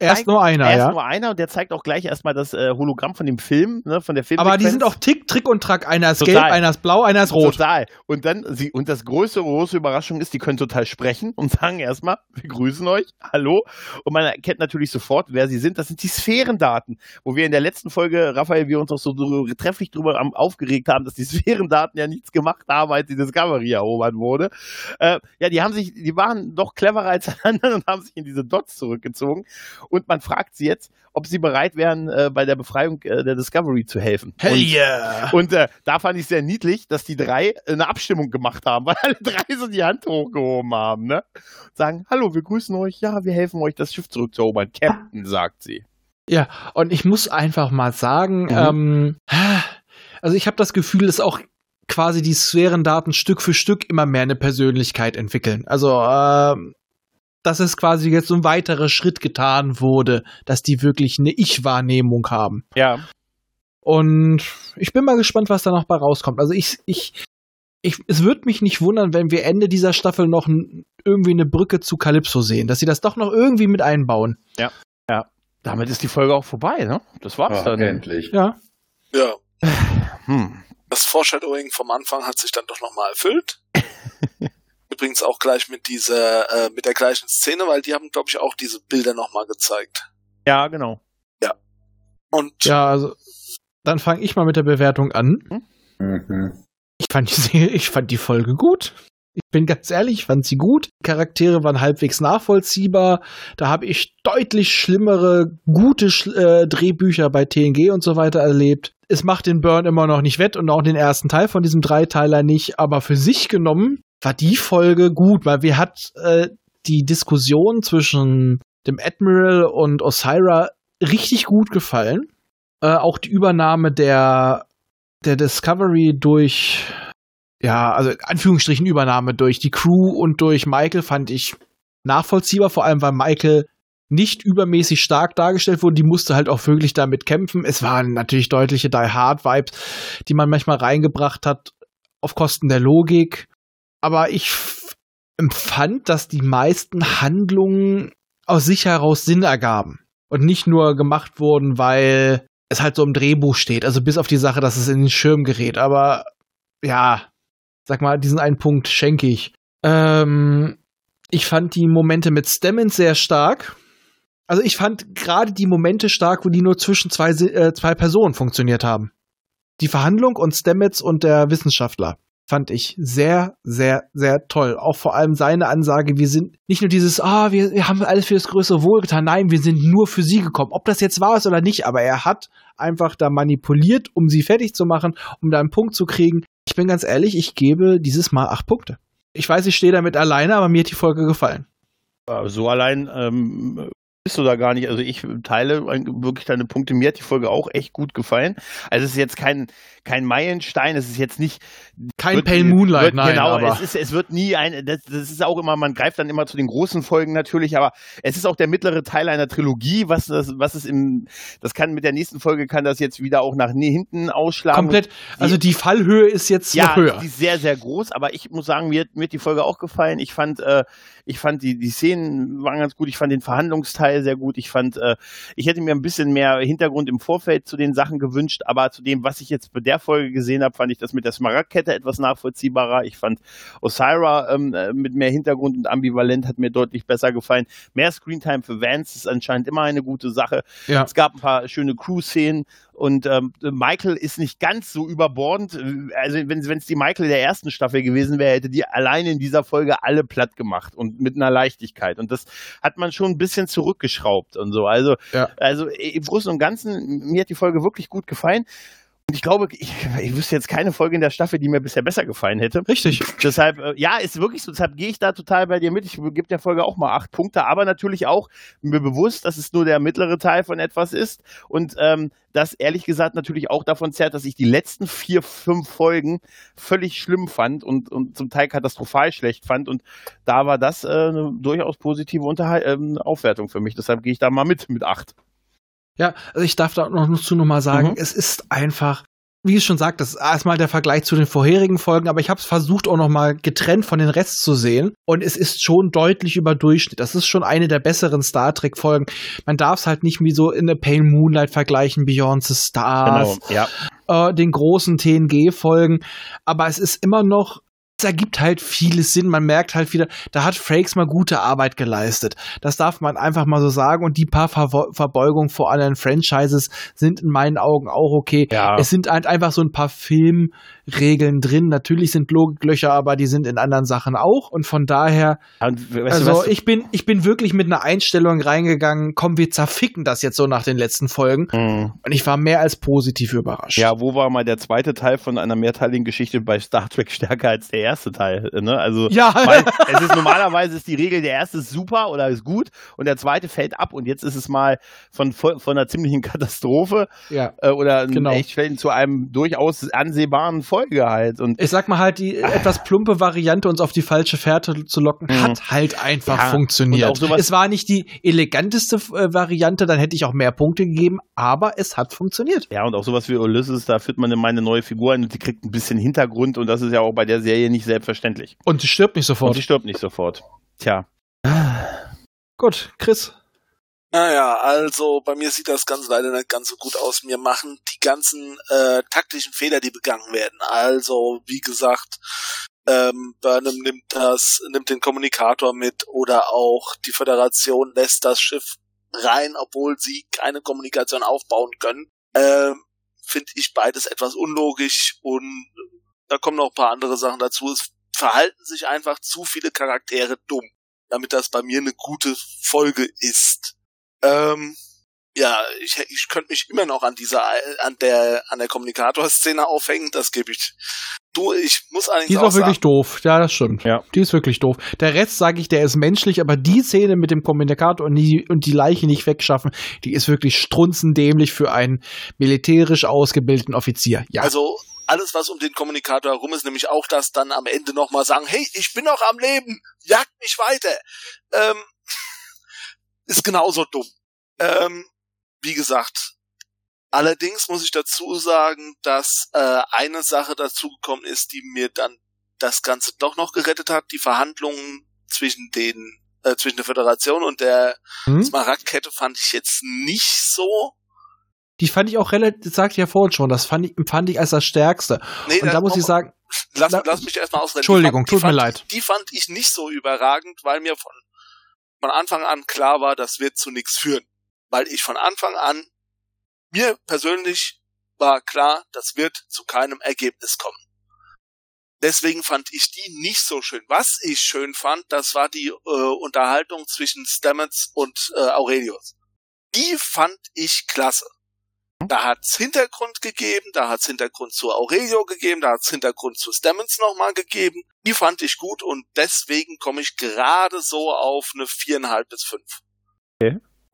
Erst nur einer, Erst ja. nur einer und der zeigt auch gleich erstmal das äh, Hologramm von dem Film, ne? Von der Film. Aber die sind auch Tick, Trick und Track. Einer ist Total. gelb, einer ist blau, einer ist rot. Total. Und dann, sie, und das größte, große Überraschung ist, die können total sprechen und sagen erstmal, (laughs) wir grüßen euch, hallo. Und man erkennt natürlich sofort, wer sie sind. Das sind die Sphärendaten, wo wir in der letzten Folge, Raphael, wir uns auch so trefflich drüber am, aufgeregt haben, dass die (laughs) Sphärendaten ja nichts gemacht haben, als die Discovery erobert wurde. Äh, ja, die haben sich, die waren doch cleverer als alle anderen und haben sich in diese Dots zurückgezogen. Und man fragt sie jetzt, ob sie bereit wären, äh, bei der Befreiung äh, der Discovery zu helfen. Hell Und- yeah. und äh, da fand ich sehr niedlich, dass die drei eine Abstimmung gemacht haben, (laughs) weil alle drei so die Hand hochgehoben haben, ne? Sagen, hallo, wir grüßen euch, ja, wir helfen euch, das Schiff zurückzuerobern. Captain, sagt sie. Ja, und ich muss einfach mal sagen, Mhm. ähm, also ich habe das Gefühl, dass auch quasi die Sphärendaten Stück für Stück immer mehr eine Persönlichkeit entwickeln. Also, ähm, dass es quasi jetzt so ein weiterer Schritt getan wurde, dass die wirklich eine Ich-Wahrnehmung haben. Ja. Und ich bin mal gespannt, was da noch bei rauskommt. Also ich, ich, ich, es würde mich nicht wundern, wenn wir Ende dieser Staffel noch irgendwie eine Brücke zu Calypso sehen, dass sie das doch noch irgendwie mit einbauen. damit ist die Folge auch vorbei, ne? Das war's Ach, dann. endlich. Ja. Ja. (sighs) Hm. Das Foreshadowing vom Anfang hat sich dann doch nochmal erfüllt. (laughs) Übrigens auch gleich mit dieser, äh, mit der gleichen Szene, weil die haben, glaube ich, auch diese Bilder nochmal gezeigt. Ja, genau. Und Ja, also dann fange ich mal mit der Bewertung an. Mhm. Ich fand, die, (laughs) ich fand die Folge gut. Ich bin ganz ehrlich, ich fand sie gut. Die Charaktere waren halbwegs nachvollziehbar. Da habe ich deutlich schlimmere, gute Sch äh, Drehbücher bei TNG und so weiter erlebt. Es macht den Burn immer noch nicht wett und auch den ersten Teil von diesem Dreiteiler nicht. Aber für sich genommen war die Folge gut, weil wir hat äh, die Diskussion zwischen dem Admiral und Osira richtig gut gefallen. Äh, auch die Übernahme der der Discovery durch, ja, also in Anführungsstrichen Übernahme durch die Crew und durch Michael fand ich nachvollziehbar, vor allem weil Michael nicht übermäßig stark dargestellt wurde. Die musste halt auch wirklich damit kämpfen. Es waren natürlich deutliche Die Hard Vibes, die man manchmal reingebracht hat auf Kosten der Logik. Aber ich empfand, dass die meisten Handlungen aus sich heraus Sinn ergaben und nicht nur gemacht wurden, weil es halt so im Drehbuch steht. Also bis auf die Sache, dass es in den Schirm gerät. Aber ja, sag mal, diesen einen Punkt schenke ich. Ähm, ich fand die Momente mit Stemmons sehr stark. Also ich fand gerade die Momente stark, wo die nur zwischen zwei, äh, zwei Personen funktioniert haben. Die Verhandlung und Stamets und der Wissenschaftler fand ich sehr, sehr, sehr toll. Auch vor allem seine Ansage, wir sind nicht nur dieses, ah, wir, wir haben alles für das größere Wohl getan. Nein, wir sind nur für sie gekommen. Ob das jetzt wahr ist oder nicht, aber er hat einfach da manipuliert, um sie fertig zu machen, um da einen Punkt zu kriegen. Ich bin ganz ehrlich, ich gebe dieses Mal acht Punkte. Ich weiß, ich stehe damit alleine, aber mir hat die Folge gefallen. Ja, So allein ähm, bist du da gar nicht. Also ich teile wirklich deine Punkte. Mir hat die Folge auch echt gut gefallen. Also es ist jetzt kein, kein Meilenstein, es ist jetzt nicht Kein wird- Pale Moonlight, wird, nein, genau, aber es, ist, es wird nie ein, das, das ist auch immer, man greift dann immer zu den großen Folgen natürlich, aber es ist auch der mittlere Teil einer Trilogie, was das, was es im, das kann mit der nächsten Folge kann das jetzt wieder auch nach hinten ausschlagen. komplett. Also die Fallhöhe ist jetzt ja, noch höher. die ist sehr, sehr groß, aber ich muss sagen, mir, hat- mir hat die Folge auch gefallen. Ich fand, äh, ich fand die, die Szenen waren ganz gut, ich fand den Verhandlungsteil sehr gut, ich fand, äh, ich hätte mir ein bisschen mehr Hintergrund im Vorfeld zu den Sachen gewünscht, aber zu dem, was ich jetzt bei der Folge gesehen habe, fand ich das mit der Smaragdkette etwas nachvollziehbarer. Ich fand Osira ähm, äh, mit mehr Hintergrund und ambivalent hat mir deutlich besser gefallen. Mehr Screentime für Vance ist anscheinend immer eine gute Sache. Ja. Es gab ein paar schöne Crew-Szenen und ähm, Michael ist nicht ganz so überbordend. Also wenn es die Michael der ersten Staffel gewesen wäre, hätte die alleine in dieser Folge alle platt gemacht und mit einer Leichtigkeit. Und das hat man schon ein bisschen zurückgeschraubt und so. Also, Ja. also im Großen und Ganzen, mir hat die Folge wirklich gut gefallen. Und ich glaube, ich, ich wüsste jetzt keine Folge in der Staffel, die mir bisher besser gefallen hätte. Richtig. Deshalb, äh, ja, ist wirklich so. Deshalb gehe ich da total bei dir mit. Ich gebe der Folge auch mal acht Punkte, aber natürlich auch mir bewusst, dass es nur der mittlere Teil von etwas ist und ähm, das ehrlich gesagt natürlich auch davon zerrt, dass ich die letzten vier, fünf Folgen völlig schlimm fand und, und zum Teil katastrophal schlecht fand und da war das äh, eine durchaus positive Unterhal ähm, Aufwertung für mich. Deshalb gehe ich da mal mit, mit acht. Ja, also ich darf da noch zu noch mal sagen, Mhm. es ist einfach, wie ich schon sagte, das ist erstmal der Vergleich zu den vorherigen Folgen, aber ich habe es versucht auch noch mal getrennt von den Rest zu sehen und es ist schon deutlich über Durchschnitt. Das ist schon eine der besseren Star Trek Folgen. Man darf es halt nicht wie so in a Pale Moonlight vergleichen, Beyond the Stars, ja. äh, den großen TNG Folgen, aber es ist immer noch es ergibt halt vieles Sinn. Man merkt halt wieder, da hat Frakes mal gute Arbeit geleistet. Das darf man einfach mal so sagen. Und die paar Verwo- Verbeugungen vor anderen Franchises sind in meinen Augen auch okay. Ja. Es sind halt einfach so ein paar Filmregeln drin. Natürlich sind Logiklöcher, aber die sind in anderen Sachen auch. Und von daher, Und weißt du also was? ich bin, ich bin wirklich mit einer Einstellung reingegangen, komm, wir zerficken das jetzt so nach den letzten Folgen. Mhm. Und ich war mehr als positiv überrascht. Ja, wo war mal der zweite Teil von einer mehrteiligen Geschichte bei Star Trek stärker als der erste Teil? Ne? Also Ja. weil es ist normalerweise ist die Regel, der erste ist super oder ist gut und der zweite fällt ab und jetzt ist es mal von, von einer ziemlichen Katastrophe ja. äh, oder Genau. Echtfällen zu einem durchaus ansehbaren Folge halt. Und Ich sag mal halt, die etwas plumpe Variante, uns auf die falsche Fährte zu locken, Mhm. hat halt einfach Ja, und funktioniert. es war nicht die eleganteste äh, Variante, dann hätte ich auch mehr Punkte gegeben, aber es hat funktioniert. ja, und auch sowas wie Ulysses, da führt man immer eine neue Figur ein und die kriegt ein bisschen Hintergrund und das ist ja auch bei der Serie nicht selbstverständlich. Und sie stirbt nicht Und sofort. sie stirbt nicht sofort. Tja. Gut, Chris. Naja, also bei mir sieht das Ganze leider nicht ganz so gut aus. Mir machen die ganzen äh, taktischen Fehler, die begangen werden. Also, wie gesagt, ähm, Burnham nimmt das, nimmt den Kommunikator mit oder auch die Föderation lässt das Schiff rein, obwohl sie keine Kommunikation aufbauen können. Ähm, Finde ich beides etwas unlogisch und da kommen noch ein paar andere Sachen dazu. Es verhalten sich einfach zu viele Charaktere dumm, damit das bei mir eine gute Folge ist. Ähm, ja, ich, ich könnte mich immer noch an dieser, an der, an der Kommunikatorszene aufhängen, das gebe ich. Du, ich muss allerdings Die ist auch auch wirklich sagen, doof. Ja, das stimmt. Ja. Die ist wirklich doof. Der Rest, sage ich, der ist menschlich, aber die Szene mit dem Kommunikator und die, und die Leiche nicht wegschaffen, die ist wirklich strunzendämlich für einen militärisch ausgebildeten Offizier. Ja. also alles, was um den Kommunikator herum ist, nämlich auch das dann am Ende nochmal sagen, hey, ich bin noch am Leben, jagt mich weiter, ähm, ist genauso dumm. Ähm, wie gesagt, allerdings muss ich dazu sagen, dass äh, eine Sache dazugekommen ist, die mir dann das Ganze doch noch gerettet hat, die Verhandlungen zwischen den äh, zwischen der Föderation und der Hm? Smaragdkette fand ich jetzt nicht so. Die fand ich auch relativ, das sagte ich ja vorhin schon, das fand ich, empfand ich als das Stärkste. Nee, Und da muss ich sagen, lass, lass mich erstmal ausreden. Entschuldigung, fand, tut mir die leid. Fand, die fand ich nicht so überragend, weil mir von, von Anfang an klar war, das wird zu nichts führen. Weil ich von Anfang an, mir persönlich war klar, das wird zu keinem Ergebnis kommen. Deswegen fand ich die nicht so schön. Was ich schön fand, das war die äh, Unterhaltung zwischen Stamets und äh, Aurelius. Die fand ich klasse. Da hat's Hintergrund gegeben, da hat's Hintergrund zu Aurelio gegeben, da hat's Hintergrund zu Stamens nochmal gegeben. Die fand ich gut und deswegen komme ich gerade so auf eine viereinhalb bis fünf.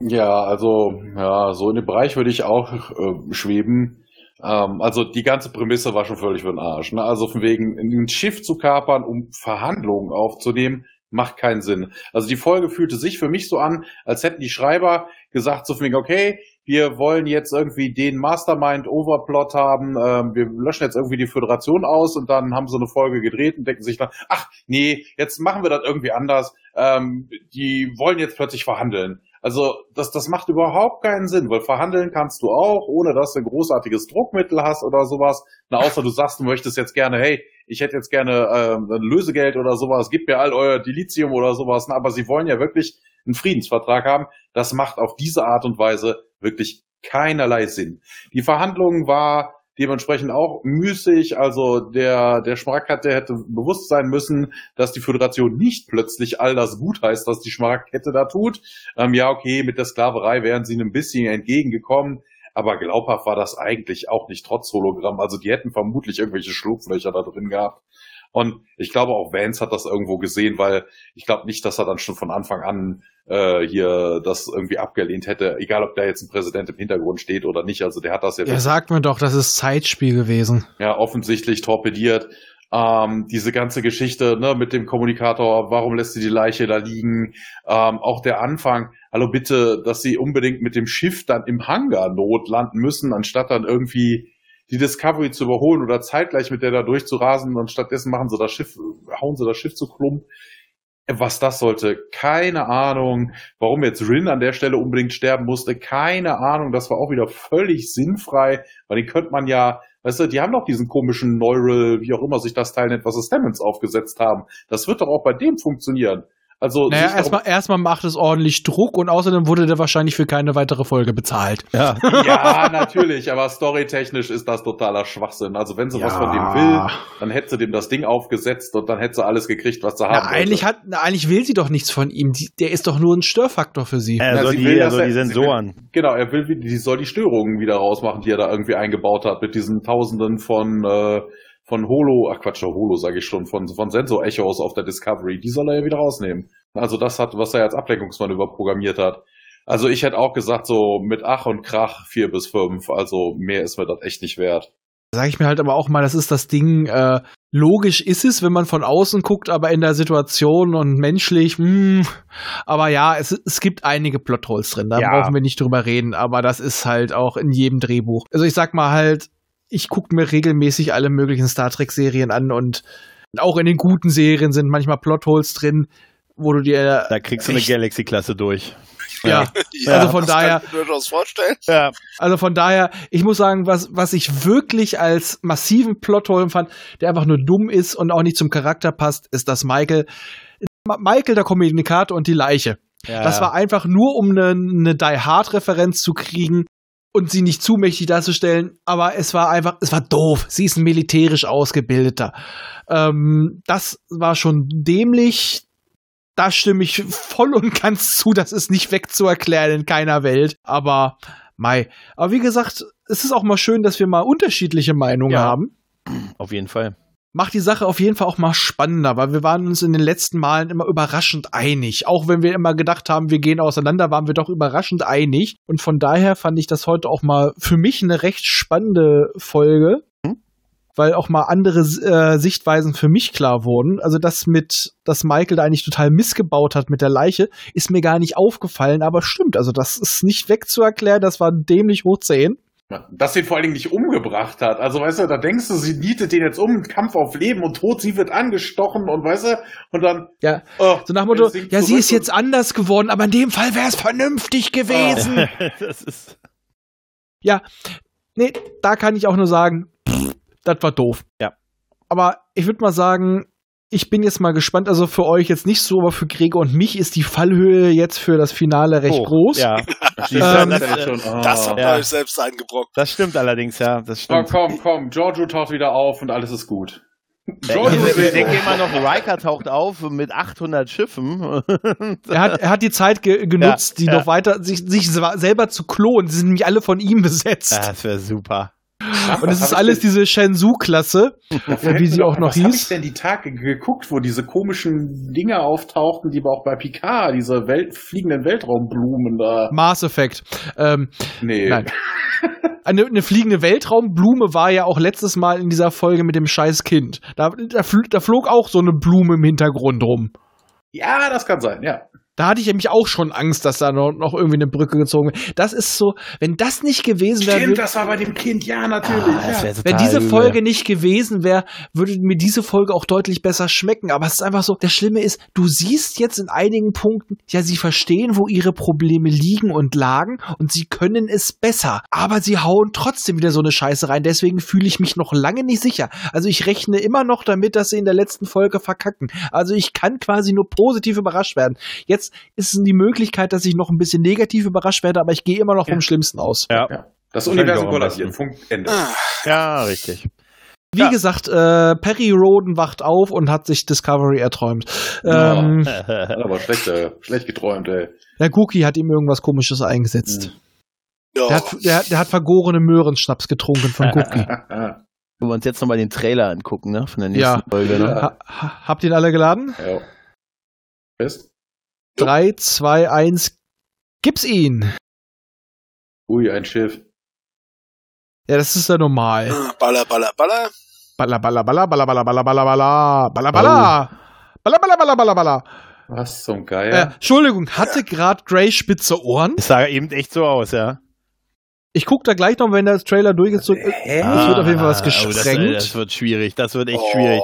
Ja, also, ja, so in dem Bereich würde ich auch äh, schweben. Ähm, also die ganze Prämisse war schon völlig für den Arsch. Ne? Also von wegen, ein Schiff zu kapern, um Verhandlungen aufzunehmen, macht keinen Sinn. Also die Folge fühlte sich für mich so an, als hätten die Schreiber gesagt, so von wegen, okay, wir wollen jetzt irgendwie den Mastermind-Overplot haben, ähm, wir löschen jetzt irgendwie die Föderation aus und dann haben sie eine Folge gedreht und denken sich dann, ach nee, jetzt machen wir das irgendwie anders. Ähm, die wollen jetzt plötzlich verhandeln. Also das, das macht überhaupt keinen Sinn, weil verhandeln kannst du auch, ohne dass du ein großartiges Druckmittel hast oder sowas. Na, außer du sagst, du möchtest jetzt gerne, hey, ich hätte jetzt gerne ähm, ein Lösegeld oder sowas, gib mir all euer Dilithium oder sowas. Na, aber sie wollen ja wirklich einen Friedensvertrag haben. Das macht auf diese Art und Weise wirklich keinerlei Sinn. Die Verhandlungen war dementsprechend auch müßig. Also der, der Schmaragdkette hätte bewusst sein müssen, dass die Föderation nicht plötzlich all das gut heißt, was die Schmaragdkette da tut. Ähm, ja, okay, mit der Sklaverei wären sie ein bisschen entgegengekommen. Aber glaubhaft war das eigentlich auch nicht trotz Hologramm. Also die hätten vermutlich irgendwelche Schlupflöcher da drin gehabt. Und ich glaube auch Vance hat das irgendwo gesehen, weil ich glaube nicht, dass er dann schon von Anfang an äh, hier das irgendwie abgelehnt hätte, egal ob da jetzt ein Präsident im Hintergrund steht oder nicht. Also der hat das ja, er sagt mir doch, das ist Zeitspiel gewesen. ja offensichtlich torpediert. Ähm, diese ganze Geschichte ne, mit dem Kommunikator, warum lässt sie die Leiche da liegen? Ähm, auch der Anfang, hallo bitte, dass sie unbedingt mit dem Schiff dann im Hangar Not landen müssen, anstatt dann irgendwie die Discovery zu überholen oder zeitgleich mit der da durchzurasen und stattdessen machen sie das Schiff, hauen sie das Schiff zu Klump. Was das sollte, keine Ahnung. Warum jetzt Rin an der Stelle unbedingt sterben musste, keine Ahnung. Das war auch wieder völlig sinnfrei, weil den könnte man ja, weißt du, die haben doch diesen komischen Neural, wie auch immer sich das Teil nennt, was es Stamens aufgesetzt haben. Das wird doch auch bei dem funktionieren. Also Naja, erstmal, erstmal macht es ordentlich Druck und außerdem wurde der wahrscheinlich für keine weitere Folge bezahlt. Ja. ja, (laughs) natürlich, aber storytechnisch ist das totaler Schwachsinn. Also wenn sie was von dem will, dann hätte sie dem das Ding aufgesetzt und dann hätte sie alles gekriegt, was sie Na, haben eigentlich, wollte. hat, na, eigentlich will sie doch nichts von ihm. Die, der ist doch nur ein Störfaktor für sie. Also, sie die, will, also die er- sie Sensoren. Genau, er will, die soll die Störungen wieder rausmachen, die er da irgendwie eingebaut hat, mit diesen Tausenden von, äh, von Holo, ach Quatsch, Holo sage ich schon, von, von Sensor-Echos auf der Discovery, die soll er ja wieder rausnehmen. Also das hat, was er als Ablenkungsmanöver programmiert hat. Also ich hätte auch gesagt, so mit Ach und Krach vier bis fünf, also mehr ist mir das echt nicht wert. Sag ich mir halt aber auch mal, das ist das Ding, äh, logisch ist es, wenn man von außen guckt, aber in der Situation und menschlich, mh, aber ja, es, es gibt einige Plotholes drin, da Ja. brauchen wir nicht drüber reden, aber das ist halt auch in jedem Drehbuch. Also ich sag mal halt, ich gucke mir regelmäßig alle möglichen Star Trek-Serien an und auch in den guten Serien sind manchmal Plotholes drin, wo du dir Da kriegst du eine Galaxy-Klasse durch. (laughs) Ja, also von das daher, Kann ich mir durchaus vorstellen. Ja. also von daher, ich muss sagen, was, was ich wirklich als massiven Plothole fand, der einfach nur dumm ist und auch nicht zum Charakter passt, ist, dass Michael, Michael der Kommunikator und die Leiche. Ja. Das war einfach nur, um eine, eine Die Hard-Referenz zu kriegen und sie nicht zu mächtig darzustellen, aber es war einfach, es war doof. Sie ist ein militärisch ausgebildeter. Ähm, das war schon dämlich. Da stimme ich voll und ganz zu. Das ist nicht wegzuerklären in keiner Welt. Aber, Mai. Aber wie gesagt, es ist auch mal schön, dass wir mal unterschiedliche Meinungen Ja. haben. Auf jeden Fall. Macht die Sache auf jeden Fall auch mal spannender, weil wir waren uns in den letzten Malen immer überraschend einig. Auch wenn wir immer gedacht haben, wir gehen auseinander, waren wir doch überraschend einig. Und von daher fand ich das heute auch mal für mich eine recht spannende Folge, Hm? weil auch mal andere äh, Sichtweisen für mich klar wurden. Also das mit, dass Michael da eigentlich total missgebaut hat mit der Leiche, ist mir gar nicht aufgefallen, aber stimmt. Also das ist nicht wegzuerklären, das war dämlich hoch 10. Dass sie ihn vor allen Dingen nicht umgebracht hat. Also, weißt du, da denkst du, sie nietet den jetzt um, Kampf auf Leben und Tod, sie wird angestochen und weißt du, und dann. Ja, Oh, so nach dem Motto, ja, sie ist jetzt anders geworden, aber in dem Fall wäre es vernünftig gewesen. (laughs) das ist. Nee, da kann ich auch nur sagen, pff, das war doof. Ja. Aber ich würde mal sagen, ich bin jetzt mal gespannt, also für euch jetzt nicht so, aber für Gregor und mich ist die Fallhöhe jetzt für das Finale recht hoch. groß. Ja, und Ähm, das, das- schon, oh. Das habt ihr Ja. euch selbst eingebrockt. das stimmt allerdings, ja. Das Oh, stimmt. komm, komm, Giorgio taucht wieder auf und alles ist gut. Ich, Giorgio ich denke immer noch, Riker taucht auf mit 800 Schiffen. (laughs) Er hat, er hat die Zeit ge genutzt, die ja. noch weiter, sich, sich selber zu klonen. Sie sind nämlich alle von ihm besetzt. Ja, das wäre super. Und es ist alles diese Shenzhou-Klasse, wie sie auch noch was hab hieß. ich denn die Tage geguckt, wo diese komischen Dinge auftauchten, die wir auch bei Picard, diese Welt, fliegenden Weltraumblumen da. Mass Effect. Ähm, Nee. Nein. (laughs) eine, eine fliegende Weltraumblume war ja auch letztes Mal in dieser Folge mit dem scheiß Kind. Da, da, da flog auch so eine Blume im Hintergrund rum. Ja, das kann sein, ja. Da hatte ich nämlich auch schon Angst, dass da noch, noch irgendwie eine Brücke gezogen wird. Das ist so, wenn das nicht gewesen wäre, Stimmt, das war bei dem Kind, ja, natürlich. Ah, ja. wenn diese übel. Folge nicht gewesen wäre, würde mir diese Folge auch deutlich besser schmecken. Aber es ist einfach so, das Schlimme ist, du siehst jetzt in einigen Punkten, ja, sie verstehen, wo ihre Probleme liegen und lagen und sie können es besser. Aber sie hauen trotzdem wieder so eine Scheiße rein. Deswegen fühle ich mich noch lange nicht sicher. Also ich rechne immer noch damit, dass sie in der letzten Folge verkacken. Also ich kann quasi nur positiv überrascht werden. Jetzt jetzt ist die Möglichkeit, dass ich noch ein bisschen negativ überrascht werde, aber ich gehe immer noch ja. vom Schlimmsten aus. Ja. ja. Das, das Universum kollabiert. Punkt Ende. Ah. Ja, richtig. Wie ja. gesagt, äh, Perry Roden wacht auf und hat sich Discovery erträumt. Ähm, (laughs) aber schlecht, äh, schlecht geträumt, ey. Der Gookie hat ihm irgendwas komisches eingesetzt. Hm. Der, hat, der, der hat vergorene Möhrenschnaps getrunken von Gookie. (laughs) Wenn wir uns jetzt nochmal den Trailer angucken, ne? Von der nächsten ja. Folge. Ne? Ha habt ihr ihn alle geladen? Ja. Best? 3, 2, 1, gib's ihn! Ui, ein Schiff. Ja, das ist ja normal. Ah, baller, baller, baller. Baller, baller, baller, baller, baller, baller, baller, baller, baller, baller. Baller, oh. baller, baller, baller, baller. Was zum Geier. Äh, Entschuldigung, hatte gerade Grey spitze Ohren? Das sah eben echt so aus, ja. Ich guck da gleich noch, wenn das Trailer durchgezogen ist. Äh, Hä? Es wird auf jeden Fall was gesprengt. Oh, das, äh, das, wird schwierig, das wird echt oh. schwierig.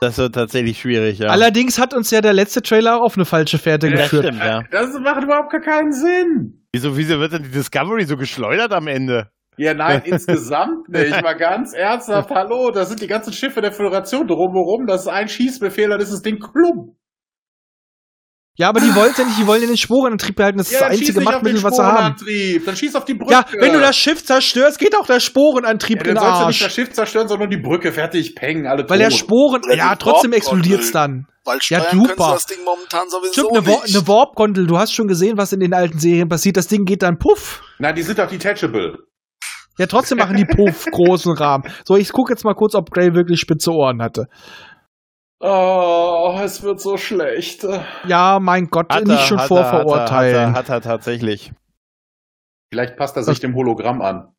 Das wird tatsächlich schwierig, ja. Allerdings hat uns ja der letzte Trailer auf eine falsche Fährte Ja, das geführt. stimmt, ja. Das macht überhaupt gar keinen Sinn. Wieso, wieso wird denn die Discovery so geschleudert am Ende? Ja, nein, insgesamt nicht. Mal ganz ernsthaft, hallo, da sind die ganzen Schiffe der Föderation drumherum, das ist ein Schießbefehl, dann ist das Ding klump. Ja, aber die wollen ja nicht, die wollen ja den Sporenantrieb behalten. Das ist Ja, das dann schieß einzige Machtmittel, was sie haben. Sporenantrieb, dann schieß auf die Brücke. Ja, wenn du das Schiff zerstörst, geht auch der Sporenantrieb ja, in dann den sollst du nicht das Arsch. Schiff zerstören, sondern die Brücke, fertig, peng, alle Weil der tot. Sporen, Oder ja, trotzdem explodiert's dann. Weil Ja, super. das Ding momentan sowieso Stimmt, eine, Wa nicht. eine Warp-Gondel. Du hast schon gesehen, was in den alten Serien passiert. Das Ding geht dann puff. Nein, die sind doch detachable. Ja, trotzdem machen die puff (laughs) großen Rahmen. So, ich gucke jetzt mal kurz, ob Grey wirklich spitze Ohren hatte. Oh, es wird so schlecht. Ja, mein Gott, Hat nicht er, schon hat vorverurteilen. Er, hat, er, hat er tatsächlich. Vielleicht passt er sich dem Hologramm an.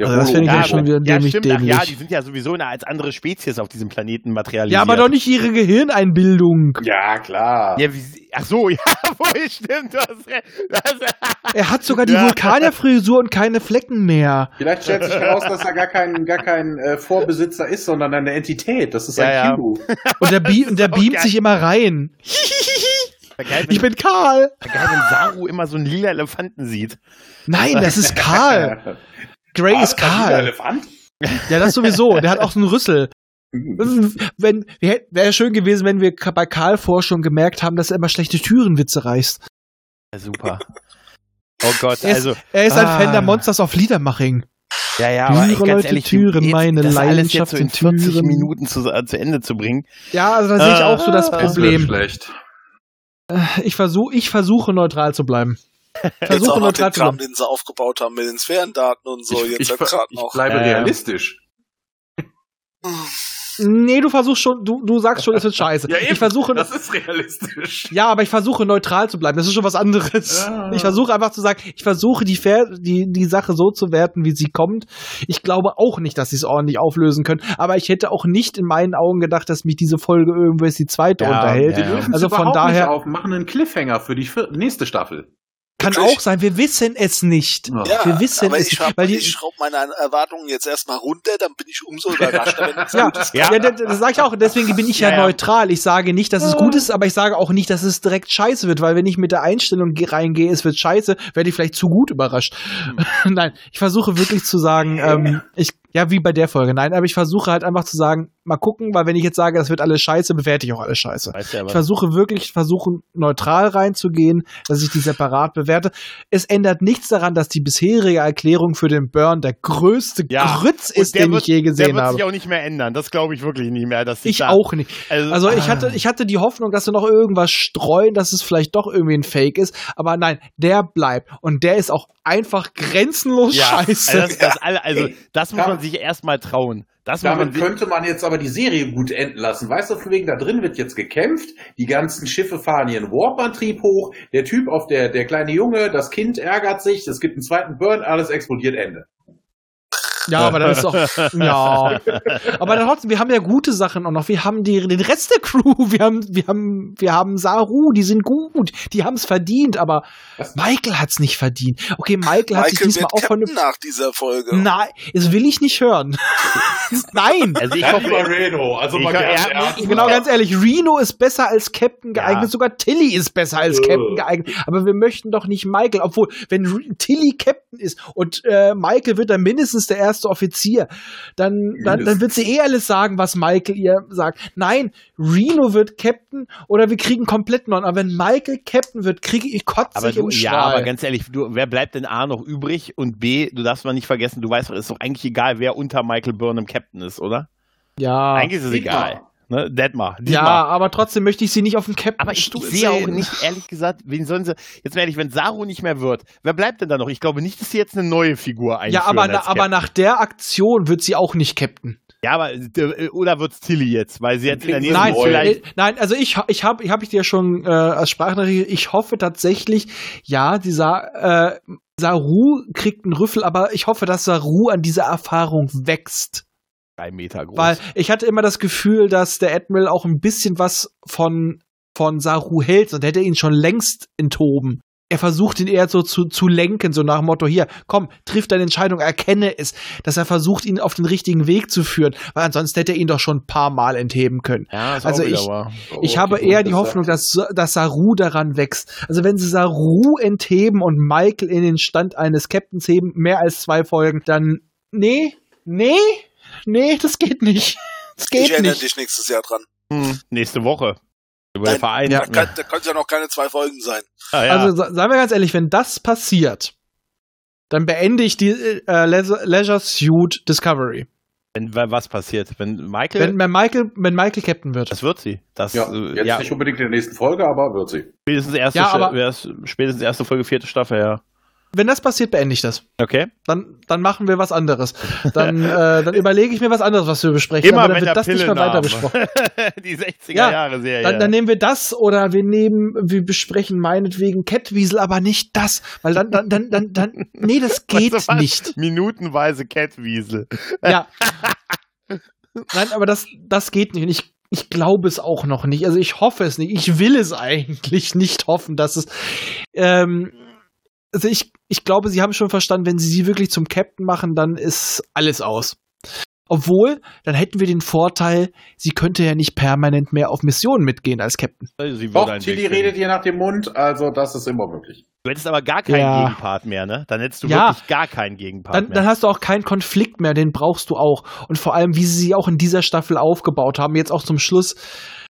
Der Also das finde ich Hologramm. ja schon wieder ja, dämlich stimmt. Ach ja, dämlich. die sind ja sowieso eine, als andere Spezies auf diesem Planeten materialisiert. Ja, aber doch nicht ihre Gehirneinbildung. Ja, klar. Ja, wie, ach so, (laughs) ja, wohl stimmt. Recht. Das, Er hat sogar die Ja. Vulkanierfrisur und keine Flecken mehr. Vielleicht stellt sich heraus, dass er gar kein, gar kein äh, Vorbesitzer ist, sondern eine Entität. Das ist Ja, ein ja. Q. (laughs) Und der, Be und der beamt geil. sich immer rein. Geil, wenn, Ich bin Karl. geil, wenn Saru immer so einen lila Elefanten sieht. Nein, das ist Karl. (laughs) Gray ist Ah, dieser Karl. Elefant? Ja, das sowieso. Der hat (laughs) auch so einen Rüssel. Wenn, wäre schön gewesen, wenn wir bei Karl vor schon gemerkt haben, dass er immer schlechte Türenwitze reißt. Ja, super. Oh Gott, Er ist, also, er ist ein ah. Fan der Monsters of Liedermaching. ja, ja, aber ey, ganz Leute, ehrlich, Türen, jetzt, meine das alles jetzt Leidenschaft so in sind 40 Türen. Minuten zu, äh, zu Ende zu bringen. Ja, also da sehe ich auch so das Ah, Problem. schlecht. Ich versuche ich versuche neutral zu bleiben. Versuche neutral den zu Kram, bleiben. den sie aufgebaut haben mit den Sphärendaten und so. ich, Jetzt ich, halt ich noch. bleibe Ja, ja. realistisch. Nee, du versuchst schon, du, du sagst schon, es wird scheiße. (laughs) ich versuche, das ist realistisch. ja, aber ich versuche neutral zu bleiben. Das ist schon was anderes. Ja. Ich versuche einfach zu sagen, ich versuche die, Fair, die, die Sache so zu werten, wie sie kommt. Ich glaube auch nicht, dass sie es ordentlich auflösen können. Aber ich hätte auch nicht in meinen Augen gedacht, dass mich diese Folge irgendwo ist die zweite Ja, unterhält. ja, ja. Also von daher nicht auf, machen einen Cliffhanger für die vier- nächste Staffel. Kann auch sein. Wir wissen es nicht. Ja. Wir wissen aber es ich, schraub, weil die- ich schraube meine Erwartungen jetzt erstmal runter, dann bin ich umso (laughs) überraschter, wenn es Ja, gut ist. ja. Ja. das, das sage ich auch. Deswegen bin ich ja, Ja, neutral. Ich sage nicht, dass es gut ist, aber ich sage auch nicht, dass es direkt scheiße wird, weil wenn ich mit der Einstellung ge- reingehe, es wird scheiße, werde ich vielleicht zu gut überrascht. (laughs) Nein, ich versuche wirklich zu sagen, ähm, ich, ja, wie bei der Folge. Nein, aber ich versuche halt einfach zu sagen, mal gucken, weil wenn ich jetzt sage, das wird alles scheiße, bewerte ich auch alles scheiße. Weißt du ja Ich versuche wirklich, versuchen neutral reinzugehen, dass ich die separat bewerte. Es ändert nichts daran, dass die bisherige Erklärung für den Burn der größte Ja. Grütz ist, der den wird, ich je Der gesehen wird habe. sich auch nicht mehr ändern. Das glaube ich wirklich nicht mehr. Dass Ich da, auch nicht. Also, Also ich ah. hatte, ich hatte die Hoffnung, dass sie noch irgendwas streuen, dass es vielleicht doch irgendwie ein Fake ist. Aber nein, der bleibt. Und der ist auch einfach grenzenlos ja, scheiße. Also das, das, alle, also, (laughs) das muss man sich erstmal trauen. Das Damit könnte man jetzt aber die Serie gut enden lassen. Weißt du, von wegen da drin wird jetzt gekämpft, die ganzen Schiffe fahren ihren Warp-Antrieb hoch, der Typ auf der, der kleine Junge, das Kind ärgert sich, es gibt einen zweiten Burn, alles explodiert, Ende. Ja, aber das ist doch, (laughs) ja. Aber dann trotzdem, wir haben ja gute Sachen auch noch. Wir haben die, den Rest der Crew. (laughs) Wir haben, wir haben, wir haben Saru, die sind gut. Die haben es verdient, aber? Michael hat's nicht verdient. Okay, Michael, hat sich diesmal wird auch von nach dieser Folge. Nein, das will ich nicht hören. (laughs) Nein. also ich Dann hoffe, Reno, also Ich- mal ganz ernst. Genau, ganz ehrlich, Reno ist besser als Captain geeignet, Ja. sogar Tilly ist besser als. Captain geeignet. Aber wir möchten doch nicht Michael, obwohl, wenn Tilly Captain ist und äh, Michael wird dann mindestens der erste Offizier, dann, dann, dann wird sie eh alles sagen, was Michael ihr sagt. Nein, Reno wird Captain oder wir kriegen komplett neuen. Aber wenn Michael Captain wird, kriege ich kotze aber ich du, im ja, Strahl. aber ganz ehrlich, du, wer bleibt denn A noch übrig und B, du darfst mal nicht vergessen, du weißt, es ist doch eigentlich egal, wer unter Michael Burnham Captain ist, oder? ja. Eigentlich ist es egal. Ne? Detmar. ja, Dietmar. aber trotzdem möchte ich sie nicht auf dem Captain Aber ich, ich sehe auch nicht, ehrlich gesagt, wen sollen sie, jetzt mal ehrlich, wenn Saru nicht mehr wird, wer bleibt denn da noch? Ich glaube nicht, dass sie jetzt eine neue Figur einführen. Ja, aber, als na, aber nach der Aktion wird sie auch nicht Captain. Ja, aber, äh, oder wird's Tilly jetzt, weil sie jetzt in der nächsten Nein, Neu. vielleicht, äh, nein, also ich, ich habe ich hab ich dir schon äh, als Sprachnachricht, ich hoffe tatsächlich, ja, dieser äh, Saru kriegt einen Rüffel, aber ich hoffe, dass Saru an dieser Erfahrung wächst. Drei Meter groß. Weil ich hatte immer das Gefühl, dass der Admiral auch ein bisschen was von, von Saru hält und hätte ihn schon längst enthoben. Er versucht ihn eher so zu, zu lenken, so nach dem Motto, hier, komm, triff deine Entscheidung, erkenne es, dass er versucht, ihn auf den richtigen Weg zu führen, weil ansonsten hätte er ihn doch schon ein paar Mal entheben können. ja, ist also ich- wahr. Ich Oh, habe eher die Hoffnung, dass, dass Saru daran wächst. Also wenn sie Saru entheben und Michael in den Stand eines Captains heben, mehr als zwei Folgen, dann nee, nee, nee, das geht nicht. (laughs) Das ich geht erinnere nicht. dich nächstes Jahr dran. Hm, nächste Woche. Über den Nein, Verein. Da, kann, da können ja noch keine zwei Folgen sein. Ah, ja. Also sagen wir ganz ehrlich, wenn das passiert, dann beende ich die äh, Leisure, Leisure Suit Discovery. wenn, wenn was passiert? Wenn Michael, Wenn, wenn Michael, wenn Michael Captain wird. das wird sie. Das, Ja, äh, jetzt ja, nicht unbedingt in der nächsten Folge, aber wird sie. spätestens erste, Ja, aber- spätestens erste Folge, vierte Staffel, ja. Wenn das passiert, beende ich das. Okay. Dann, dann machen wir was anderes. (laughs) Dann, äh, dann überlege ich mir was anderes, was wir besprechen. Immer aber dann wird das nicht mehr weiter besprochen. (laughs) Die 60er Ja, Jahre Serie. Dann, dann nehmen wir das oder wir nehmen, wir besprechen meinetwegen Catwiesel, aber nicht das, weil dann, dann, dann, dann, dann nee, das geht (laughs) Weißt du nicht. Minutenweise Catwiesel. Ja. Nein, aber das, das geht nicht. Und ich, ich glaube es auch noch nicht. Also ich hoffe es nicht. Ich will es eigentlich nicht hoffen, dass es. Ähm, also ich, ich glaube, sie haben schon verstanden, wenn sie sie wirklich zum Captain machen, dann ist alles aus. Obwohl, dann hätten wir den Vorteil, sie könnte ja nicht permanent mehr auf Missionen mitgehen als Captain. Also sie Doch, Tilly redet dir nach dem Mund, also das ist immer möglich. Du hättest aber gar keinen Ja. Gegenpart mehr, ne? Dann hättest du Ja. wirklich gar keinen Gegenpart Dann, mehr. dann hast du auch keinen Konflikt mehr, den brauchst du auch. Und vor allem, wie sie sie auch in dieser Staffel aufgebaut haben, jetzt auch zum Schluss,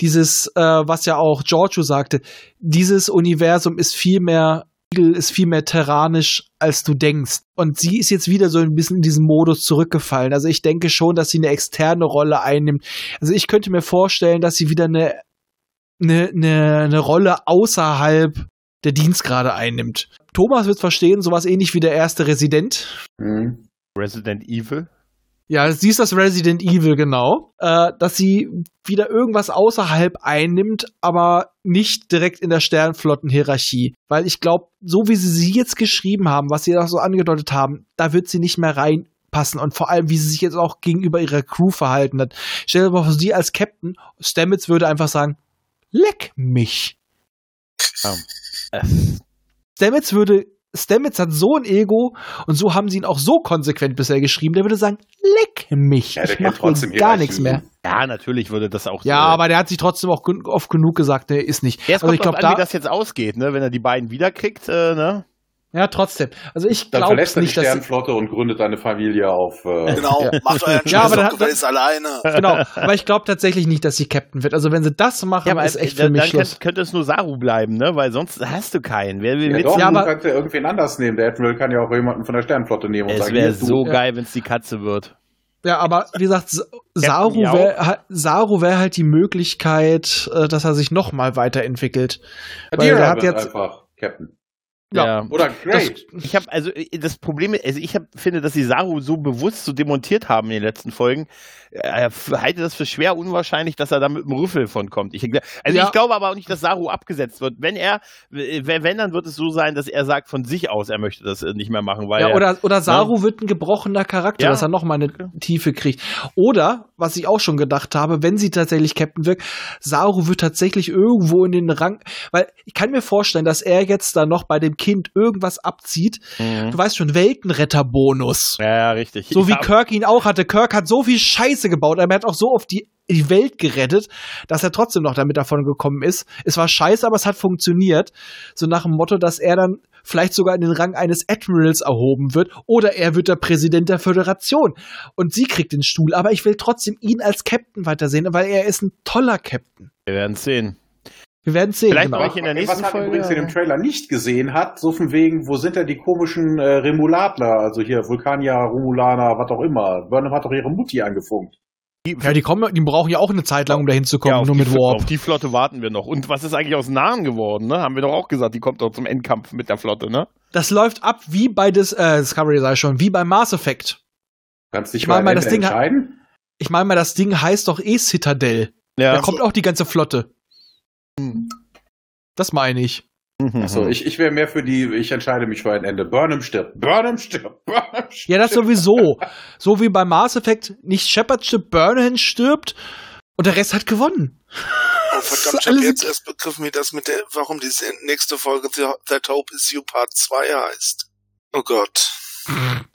dieses, äh, was ja auch Giorgio sagte, dieses Universum ist viel mehr, ist viel mehr terranisch, als du denkst. Und sie ist jetzt wieder so ein bisschen in diesen Modus zurückgefallen. Also ich denke schon, dass sie eine externe Rolle einnimmt. Also ich könnte mir vorstellen, dass sie wieder eine, eine, eine, eine Rolle außerhalb der Dienstgrade einnimmt. Thomas wird verstehen, sowas ähnlich wie der erste Resident. Mhm. Resident Evil. Ja, sie ist das Resident Evil, genau. Äh, dass sie wieder irgendwas außerhalb einnimmt, aber nicht direkt in der Sternflottenhierarchie. Weil ich glaube, so wie sie sie jetzt geschrieben haben, was sie auch so angedeutet haben, da wird sie nicht mehr reinpassen. Und vor allem, wie sie sich jetzt auch gegenüber ihrer Crew verhalten hat. Stell dir mal vor, sie als Captain, Stamets würde einfach sagen, leck mich. Äh, Stamets würde, Stamets hat so ein Ego und so haben sie ihn auch so konsequent bisher geschrieben, der würde sagen, leck mich. Ja, ich mach trotzdem hier gar nichts mehr. ja, natürlich würde das auch Ja, so. aber der hat sich trotzdem auch oft genug gesagt, der ist nicht. Erst also ich glaube da, wie das jetzt ausgeht, ne? Wenn er die beiden wiederkriegt, äh, ne? Ja trotzdem. Also ich Dann glaube verlässt er die nicht, dass sie, Sternflotte und gründet eine Familie auf. Äh, Genau, (laughs) Ja. macht euren Ja, aber Scheiß dann- doch gefälligst alleine. (laughs) genau. Aber ich glaube tatsächlich nicht, dass sie Captain wird. Also wenn sie das machen, aber ist echt äh, für mich dann Schluss. könnte, könnte es nur Saru bleiben, ne? Weil sonst hast du keinen. Wer will ja, mit? doch, Ja, du aber- kannst ja irgendwen anders nehmen. Der Admiral kann ja auch jemanden von der Sternflotte nehmen und Es sagen, wäre du, so Ja. geil, wenn es die Katze wird. Ja, aber wie gesagt, Saru wäre Saru wär halt die Möglichkeit, äh, dass er sich noch mal weiterentwickelt. Weil Adira der hat wird jetzt einfach Captain. Ja. Oder Grey. Ich habe also äh, das Problem, also ich hab, finde, dass sie Saru so bewusst so demontiert haben in den letzten Folgen. Äh, halte das für schwer unwahrscheinlich, dass er da mit einem Rüffel von kommt. Ich, also Ja. ich glaube aber auch nicht, dass Saru abgesetzt wird. Wenn er, wenn, dann wird es so sein, dass er sagt von sich aus, er möchte das äh, nicht mehr machen, weil Ja, er, oder, oder Saru wird ein gebrochener Charakter, Ja. dass er nochmal eine Tiefe kriegt. Oder, was ich auch schon gedacht habe, wenn sie tatsächlich Captain wirkt, Saru wird tatsächlich irgendwo in den Rang, weil ich kann mir vorstellen, dass er jetzt da noch bei dem Kind irgendwas abzieht. Mhm. Du weißt schon, Weltenretterbonus. Ja, ja, richtig. So wie ja, Kirk ihn auch hatte. Kirk hat so viel Scheiße gebaut, aber er hat auch so oft die, die Welt gerettet, dass er trotzdem noch damit davon gekommen ist. Es war scheiße, aber es hat funktioniert. So nach dem Motto, dass er dann vielleicht sogar in den Rang eines Admirals erhoben wird oder er wird der Präsident der Föderation und sie kriegt den Stuhl. Aber ich will trotzdem ihn als Captain weitersehen, weil er ist ein toller Captain. Wir werden sehen. Wir werden sehen. Vielleicht genau. mache ich in der nächsten was man Folge, übrigens in dem ja. Trailer nicht gesehen hat, so von wegen, wo sind denn die komischen äh, Remuladler, also hier Vulkanier, Romulaner, was auch immer. Burnham hat doch ihre Mutti angefunkt. Ja, die kommen, die brauchen ja auch eine Zeit lang, um dahin zu kommen, auf nur mit Warp. Auf die Flotte warten wir noch. Und was ist eigentlich aus Nahen geworden, ne? Haben wir doch auch gesagt, die kommt doch zum Endkampf mit der Flotte, ne? Das läuft ab wie bei Dis äh, Discovery, sei schon, wie bei Mass Effect. Kannst dich Ich meine mal, mal, das Ding entscheiden. Ich meine mal, das Ding heißt doch eh Citadel. Ja. Da kommt auch die ganze Flotte. Das meine ich. Mhm. Achso, ich, ich wäre mehr für die, ich entscheide mich für ein Ende. Burnham stirbt, Burnham stirbt, (laughs) Burnham stirbt. Ja, das sowieso. so wie bei Mass Effect nicht Shepard stirbt, Burnham stirbt und der Rest hat gewonnen. Oh Das verdammt, ich habe jetzt erst begriffen, wie das mit der, warum die nächste Folge The- That Hope Is You Part 2 heißt. Oh Gott. (laughs)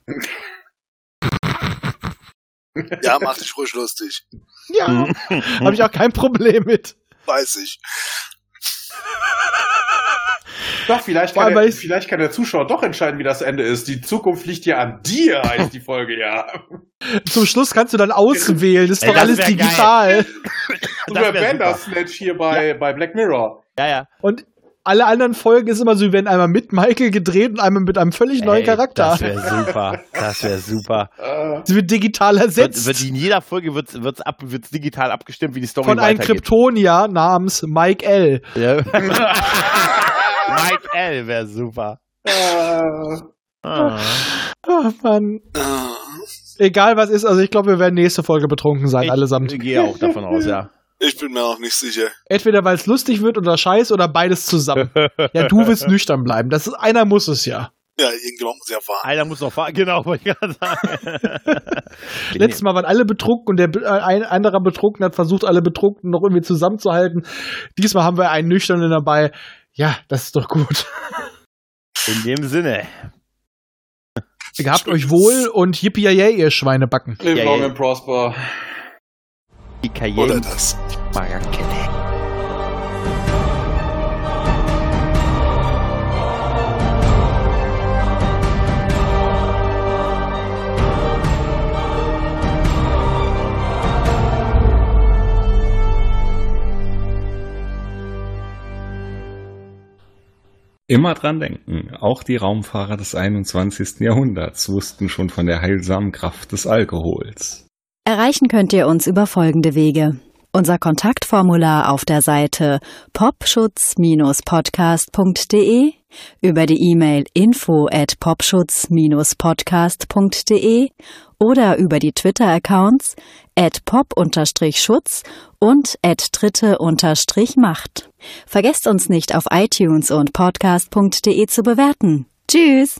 Ja, mach dich ruhig lustig. Ja, habe ich auch kein Problem mit. Weiß ich. Doch, vielleicht kann, der, vielleicht kann der Zuschauer doch entscheiden, wie das Ende ist. Die Zukunft liegt ja an dir, heißt die Folge ja. Zum Schluss kannst du dann auswählen. Das ist Ey, doch das alles digital. Wär Bandersnatch hier bei, bei Black Mirror. Ja, ja. Und alle anderen Folgen ist immer so, wir werden einmal mit Michael gedreht und einmal mit einem völlig neuen Ey, Charakter. Das wäre super. Das wäre super. (laughs) Sie wird digital Wird, ersetzt. wird in jeder Folge wird's, wird's ab, wird's digital abgestimmt, wie die Story von einem. Kryptonier namens Mike L. Ja. (laughs) Mike L wäre super. Ah. Oh, Mann. Ah. Egal was ist, also ich glaube, wir werden nächste Folge betrunken sein, allesamt. Ich gehe auch davon aus, ja. (laughs) Ich bin mir auch nicht sicher. Entweder weil es lustig wird oder scheiß oder beides zusammen. (laughs) Ja, du willst nüchtern bleiben. Das ist, einer muss es ja. Ja, irgendjemand muss ja fahren. Einer muss noch fahren, genau, wollte ich gerade sagen. (laughs) Letztes Mal waren alle betrunken und der äh, ein anderer Betrunken hat versucht, alle Betrunkenen noch irgendwie zusammenzuhalten. Diesmal haben wir einen Nüchternen dabei. Ja, das ist doch gut. In dem Sinne. Gehabt euch wohl und yippie ihr Schweinebacken. Live long and prosper. Die Oder Cayenne das. Markene. Immer dran denken, auch die Raumfahrer des 21. Jahrhunderts wussten schon von der heilsamen Kraft des Alkohols. Erreichen könnt ihr uns über folgende Wege. Unser Kontaktformular auf der Seite popschutz-podcast.de, über die E-Mail info at popschutz-podcast.de oder über die Twitter-Accounts at pop-schutz und at dritte-macht. Vergesst uns nicht auf iTunes und podcast.de zu bewerten. Tschüss!